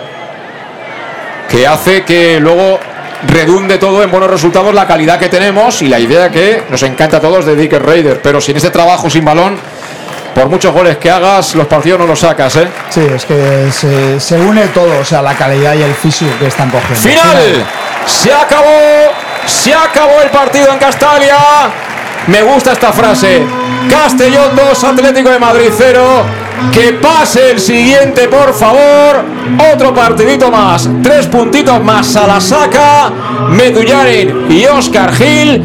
que hace que luego redunde todo en buenos resultados la calidad que tenemos y la idea que nos encanta a todos de Dicker Raider. Pero sin ese trabajo sin balón, por muchos goles que hagas, los partidos no los sacas, ¿eh? Sí, es que se, se une todo, o sea, la calidad y el físico que están cogiendo. Final. Se acabó. Se acabó el partido en Castalia. Me gusta esta frase. Castellón 2, Atlético de Madrid 0. Que pase el siguiente, por favor. Otro partidito más. Tres puntitos más a la saca. Medullarin y Oscar Gil.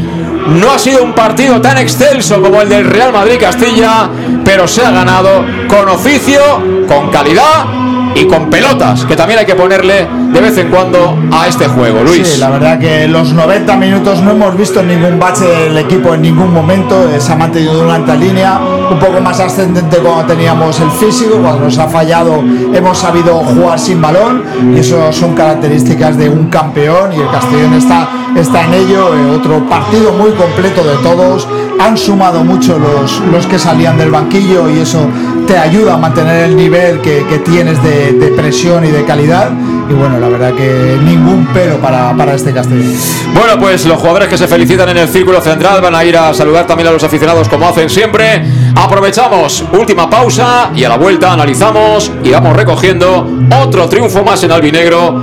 No ha sido un partido tan excelso como el del Real Madrid Castilla, pero se ha ganado con oficio, con calidad y con pelotas, que también hay que ponerle de vez en cuando a este juego, Luis. Sí, la verdad que los 90 minutos no hemos visto ningún bache del equipo en ningún momento. eh, Se ha mantenido durante la línea, un poco más ascendente cuando teníamos el físico, cuando nos ha fallado hemos sabido jugar sin balón y eso son características de un campeón y el Castellón está, está en ello. eh, otro partido muy completo de todos. Han sumado mucho los, los que salían del banquillo y eso te ayuda a mantener el nivel que, que tienes de, de presión y de calidad. Y bueno, la verdad que ningún pero para, para este Castellón. Bueno, pues los jugadores que se felicitan en el círculo central van a ir a saludar también a los aficionados como hacen siempre. Aprovechamos, última pausa y a la vuelta analizamos y vamos recogiendo otro triunfo más en albinegro,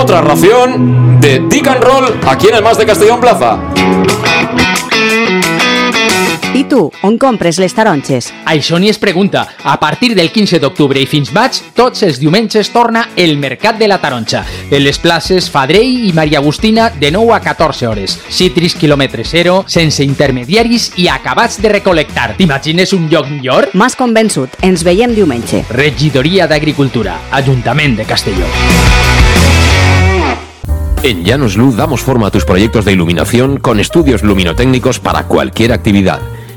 otra ración de Dick and Roll aquí en el Más de Castellón Plaza. I tu, on compres les taronges? Això ni es pregunta. A partir del 15 d'octubre i fins maig, tots els diumenges torna el Mercat de la Taronja. En les places Fadrell i Maria Agustina de 9 a 14 hores. Citris quilòmetre zero, sense intermediaris i acabats de recol·lectar. T'imagines un lloc millor? M'has convençut. Ens veiem diumenge. Regidoria d'Agricultura, Ajuntament de Castelló. En Llanos Luz damos forma a tus proyectos de iluminación con estudios luminotécnicos para cualquier actividad.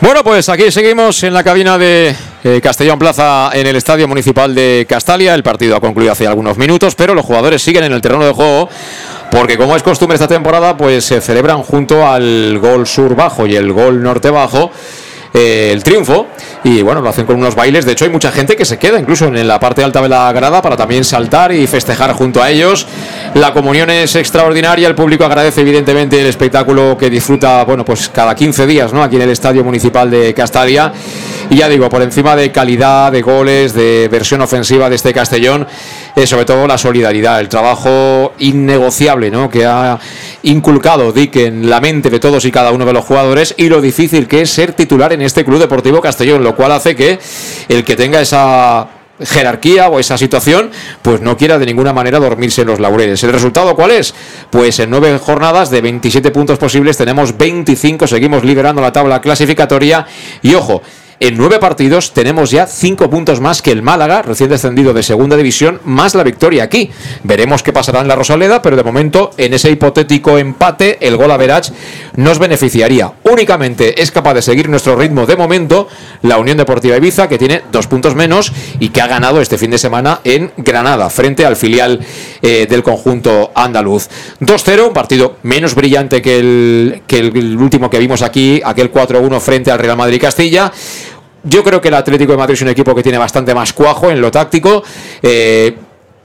Bueno, pues aquí seguimos en la cabina de eh, Castellón Plaza en el Estadio Municipal de Castalia. El partido ha concluido hace algunos minutos, pero los jugadores siguen en el terreno de juego porque como es costumbre esta temporada, pues se celebran junto al gol sur bajo y el gol norte bajo eh, el triunfo y bueno, lo hacen con unos bailes. De hecho, hay mucha gente que se queda incluso en la parte alta de la grada para también saltar y festejar junto a ellos. La comunión es extraordinaria. El público agradece evidentemente el espectáculo que disfruta, bueno, pues cada 15 días, ¿no? Aquí en el Estadio Municipal de Castalia. Y ya digo, por encima de calidad, de goles, de versión ofensiva de este Castellón, eh, sobre todo la solidaridad, el trabajo innegociable ¿no? que ha inculcado Dick en la mente de todos y cada uno de los jugadores y lo difícil que es ser titular en este Club Deportivo Castellón, lo cual hace que el que tenga esa jerarquía o esa situación, pues no quiera de ninguna manera dormirse en los laureles. ¿El resultado cuál es? Pues en nueve jornadas de 27 puntos posibles tenemos 25, seguimos liberando la tabla clasificatoria y ojo, En nueve partidos tenemos ya cinco puntos más que el Málaga, recién descendido de segunda división, más la victoria aquí. Veremos qué pasará en la Rosaleda, pero de momento, en ese hipotético empate, el gol a Verach nos beneficiaría. Únicamente es capaz de seguir nuestro ritmo de momento la Unión Deportiva Ibiza, que tiene dos puntos menos y que ha ganado este fin de semana en Granada, frente al filial eh, del conjunto andaluz. 2-0, un partido menos brillante que el, que el último que vimos aquí, aquel 4-1 frente al Real Madrid Castilla. Yo creo que el Atlético de Madrid es un equipo que tiene bastante más cuajo en lo táctico. Eh,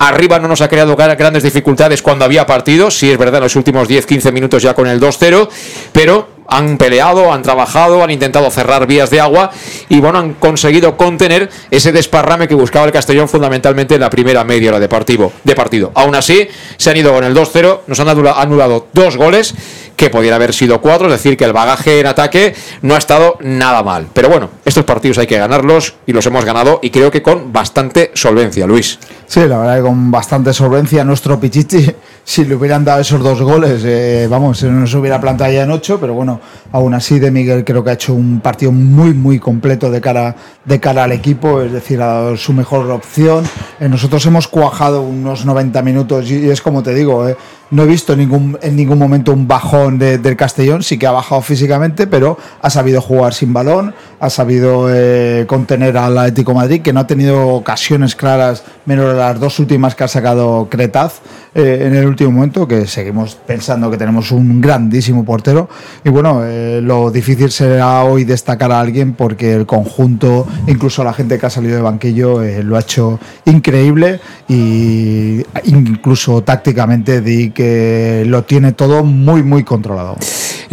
Arriba no nos ha creado grandes dificultades cuando había partido, sí es verdad, en los últimos 10-15 minutos ya con el 2-0, pero han peleado, han trabajado, han intentado cerrar vías de agua y bueno, han conseguido contener ese desparrame que buscaba el Castellón fundamentalmente en la primera media hora de partido. De partido. Aún así, se han ido con el 2-0, nos han anulado dos goles que podían haber sido cuatro, es decir, que el bagaje en ataque no ha estado nada mal. Pero bueno, estos partidos hay que ganarlos y los hemos ganado y creo que con bastante solvencia, Luis. Sí, la verdad que con bastante solvencia nuestro Pichichi, si le hubieran dado esos dos goles, eh, vamos, se nos hubiera plantado ya en ocho, pero bueno, aún así de Miguel creo que ha hecho un partido muy, muy completo de cara, de cara al equipo, es decir, ha su mejor opción. Eh, nosotros hemos cuajado unos 90 minutos y, es como te digo, eh, no he visto ningún, en ningún momento un bajón del Castellón, sí que ha bajado físicamente, pero ha sabido jugar sin balón, ha sabido eh, contener al Atlético Madrid, que no ha tenido ocasiones claras, menos las dos últimas que ha sacado Cretaz eh, en el último momento, que seguimos pensando que tenemos un grandísimo portero. Y bueno, eh, lo difícil será hoy destacar a alguien porque el conjunto, incluso la gente que ha salido de banquillo, lo ha hecho increíble y incluso tácticamente di lo tiene todo muy, muy controlado.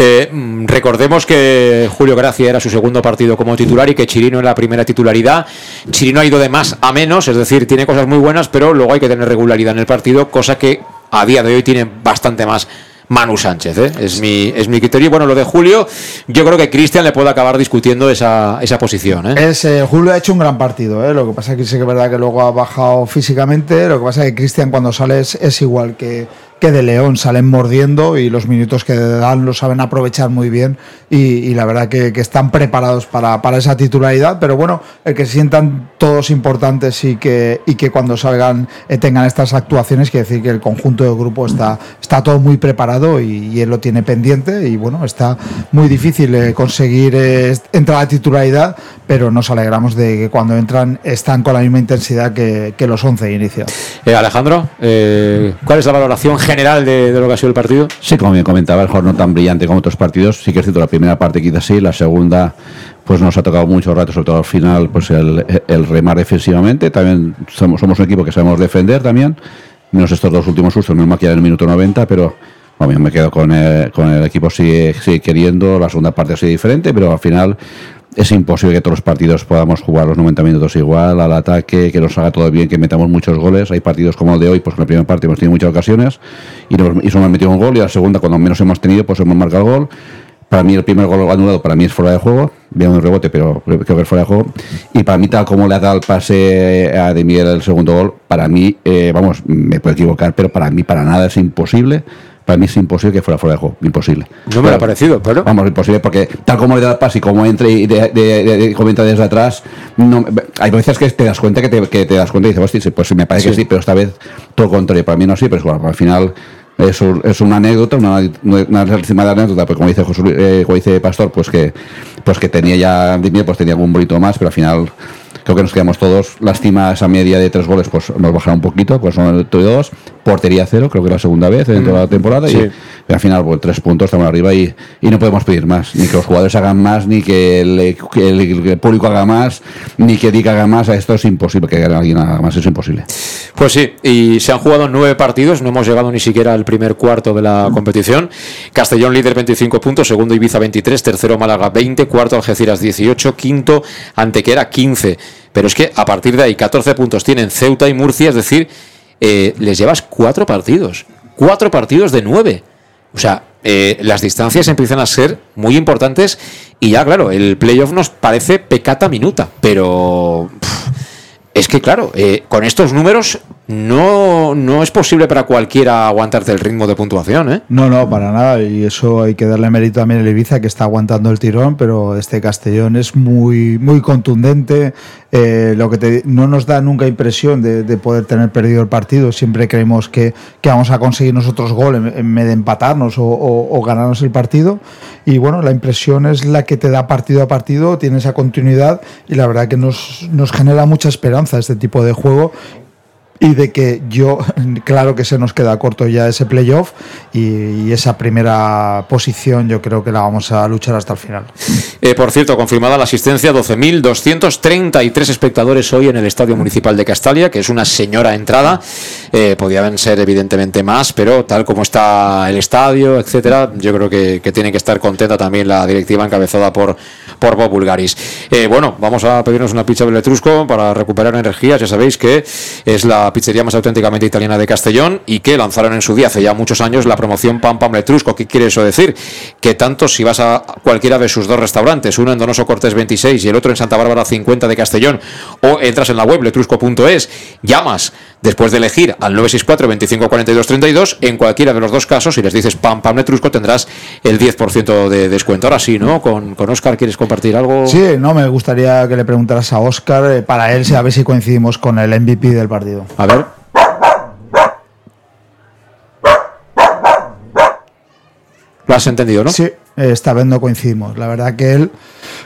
Eh, mm, recordemos que Julio Gracia era su segundo partido como titular y que Chirino en la primera titularidad. Chirino ha ido de más a menos, es decir, tiene cosas muy buenas, pero luego hay que tener regularidad en el partido, cosa que a día de hoy tiene bastante más Manu Sánchez, ¿eh? es, mi, es mi criterio. Bueno, lo de Julio, yo creo que Cristian le puede acabar discutiendo esa, esa posición. ¿eh? Es, eh, Julio ha hecho un gran partido, lo que pasa es que sí que es verdad que luego ha bajado físicamente, lo que pasa es que Cristian cuando sale es igual que que de León salen mordiendo y los minutos que dan lo saben aprovechar muy bien y, la verdad que, están preparados para, esa titularidad, pero bueno, el que se sientan todos importantes y que, y que cuando salgan eh, tengan estas actuaciones, quiere decir que el conjunto del grupo está, está todo muy preparado y, él lo tiene pendiente y bueno, está muy difícil eh, conseguir eh, entrar a la titularidad, pero nos alegramos de que cuando entran están con la misma intensidad que, los 11 iniciados. Alejandro, ¿cuál es la valoración general de, lo que ha sido el partido? Sí, como bien comentaba, el juego no tan brillante como otros partidos. Sí que es cierto, la primera parte quizás sí, la segunda pues nos ha tocado mucho rato, sobre todo al final, pues el, remar defensivamente. También somos, somos un equipo que sabemos defender también. Menos estos dos últimos sustos, no maquilla en el minuto 90, pero bueno, me quedo con el, con el equipo sigue, sigue queriendo, la segunda parte sido diferente, pero al final es imposible que todos los partidos podamos jugar los 90 minutos igual, al ataque, que nos haga todo bien, que metamos muchos goles. Hay partidos como el de hoy, pues en la primera parte hemos tenido muchas ocasiones y, nos, hemos metido un gol y la segunda, cuando menos hemos tenido, pues hemos marcado el gol. Para mí el primer gol anulado para mí es fuera de juego, bien un rebote, pero creo que es fuera de juego. Y para mí tal como le ha dado el pase a De Miguel el segundo gol, para mí, eh, vamos, me puedo equivocar, pero para mí para nada es imposible para mí es imposible que fuera fuera de juego, imposible. No me lo ha parecido, pero... Vamos, imposible, porque tal como le da el pase y como entre y de, de, comenta desde atrás, no, hay veces que te das cuenta que te, que te das cuenta y dices, hostia, pues me parece que sí, pero esta vez todo lo contrario. Para mí no sí, pero bueno, al final es, es una anécdota, una, una, una anécdota, pues como dice, José, eh, como dice Pastor, pues que, pues que tenía ya, pues tenía algún bonito más, pero al final creo que nos quedamos todos. Lástima esa media de tres goles, pues nos bajaron un poquito, pues son dos. Portería cero, creo que la segunda vez dentro de la mm. temporada. Y, al final, pues tres puntos, estamos arriba y, y, no podemos pedir más. Ni que los jugadores hagan más, ni que el, público haga más, ni que Dick haga más. Esto es imposible, que alguien haga más, es imposible. Pues sí, y se han jugado nueve partidos, no hemos llegado ni siquiera al primer cuarto de la competición. Castellón líder 25 puntos, segundo Ibiza 23, tercero Málaga 20, cuarto Algeciras 18, quinto Antequera 15. Pero es que a partir de ahí 14 puntos tienen Ceuta y Murcia, es decir, eh, les llevas cuatro partidos. Cuatro partidos de nueve. O sea, eh, las distancias empiezan a ser muy importantes y ya, claro, el playoff nos parece pecata minuta, pero es que, claro, eh, con estos números no, no es posible para cualquiera aguantarte el ritmo de puntuación, ¿eh? No, no, para nada. Y eso hay que darle mérito también al Ibiza, que está aguantando el tirón, pero este Castellón es muy, muy contundente. Eh, lo que no nos da nunca impresión de, de poder tener perdido el partido. Siempre creemos que, que vamos a conseguir nosotros gol en, en vez de empatarnos o, o- o ganarnos el partido. Y bueno, la impresión es la que te da partido a partido, tiene esa continuidad y la verdad que nos, nos genera mucha esperanza este tipo de juego y de que yo, claro que se nos queda corto ya ese playoff y, y esa primera posición yo creo que la vamos a luchar hasta el final. Eh, por cierto, confirmada la asistencia, 12.233 espectadores hoy en el Estadio Municipal de Castalia, que es una señora entrada. Eh, podían ser evidentemente más, pero tal como está el estadio, etcétera, yo creo que, tiene que estar contenta también la directiva encabezada por, por Bob Bulgaris. Eh, bueno, vamos a pedirnos una pizza Beletrusco para recuperar energías. Ya sabéis que es la pizzería más auténticamente italiana de Castellón y que lanzaron en su día, hace ya muchos años, la promoción Pam Pam Letrusco. ¿Qué quiere eso decir? Que tanto si vas a cualquiera de sus dos restaurantes, uno en Donoso Cortés 26 y el otro en Santa Bárbara 50 de Castellón, o entras en la web letrusco.es, llamas después de elegir al 964 25 42 32, en cualquiera de los dos casos, y les dices Pam Pam Letrusco, tendrás el 10% de descuento. Ahora sí, ¿no? Con, con Oscar, ¿quieres compartir algo? Sí, no, me gustaría que le preguntaras a Oscar eh, para él, a ver si coincidimos con el MVP del partido. A ver. Lo has entendido, ¿no? Sí, esta vez no coincidimos. La verdad que él,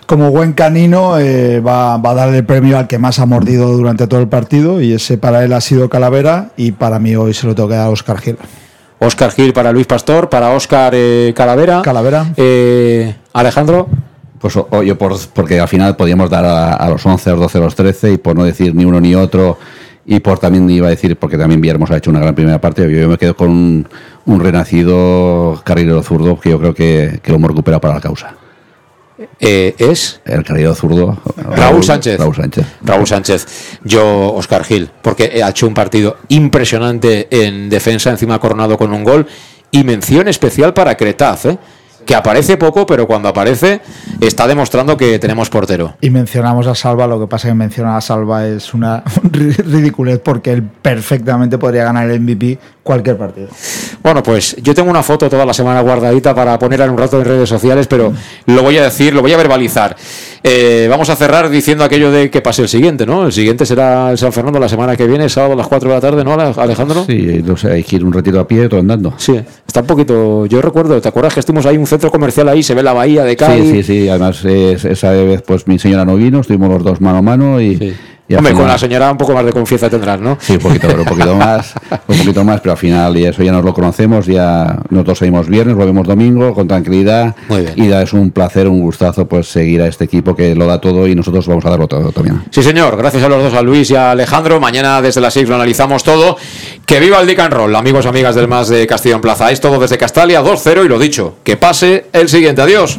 como buen canino, eh, va, va a darle el premio al que más ha mordido durante todo el partido y ese para él ha sido Calavera y para mí hoy se lo tengo que dar a Oscar Gil. Oscar Gil para Luis Pastor, para Oscar eh, Calavera. Calavera. Eh, Alejandro. Pues o- o yo por, porque al final podíamos dar a, a los 11, a los 12, a los 13 y por no decir ni uno ni otro y por también iba a decir, porque también Villarmos ha hecho una gran primera parte, yo me quedo con un, un renacido carrilero zurdo que yo creo que, que lo hemos recuperado para la causa. Eh, es El carrilero zurdo. Raúl Sánchez. Raúl Sánchez. Raúl Sánchez. Yo, Oscar Gil, porque ha hecho un partido impresionante en defensa, encima coronado con un gol. Y mención especial para Cretaz, ¿eh? Que aparece poco, pero cuando aparece está demostrando que tenemos portero. Y mencionamos a Salva, lo que pasa que mencionar a Salva es una ri- ridiculez porque él perfectamente podría ganar el MVP cualquier partido. Bueno, pues yo tengo una foto toda la semana guardadita para ponerla en un rato en redes sociales, pero lo voy a decir, lo voy a verbalizar. Eh, vamos a cerrar diciendo aquello de que pase el siguiente, ¿no? El siguiente será el San Fernando la semana que viene, sábado a las 4 de la tarde, ¿no, Alejandro? Sí, no sé, hay que ir un retiro a pie, otro andando. Sí, está un poquito. Yo recuerdo, ¿te acuerdas que estuvimos ahí un centro comercial ahí? Se ve la bahía de Cádiz. Sí, sí, sí. Además, es- esa vez, pues mi señora no vino, estuvimos los dos mano a mano y. y Hombre, con la señora un poco más de confianza tendrás, ¿no? Sí, un poquito, pero un poquito más, un poquito más, pero al final y eso ya nos lo conocemos, ya nosotros salimos viernes, volvemos domingo con tranquilidad y ya es un placer, un gustazo pues seguir a este equipo que lo da todo y nosotros vamos a darlo todo también. Sí, señor. Gracias a los dos, a Luis y a Alejandro. Mañana desde las 6 lo analizamos todo. Que viva el Dick and Roll, amigos, amigas del Más de Castillo en Plaza. Es todo desde Castalia, 2-0 y lo dicho. Que pase el siguiente. Adiós.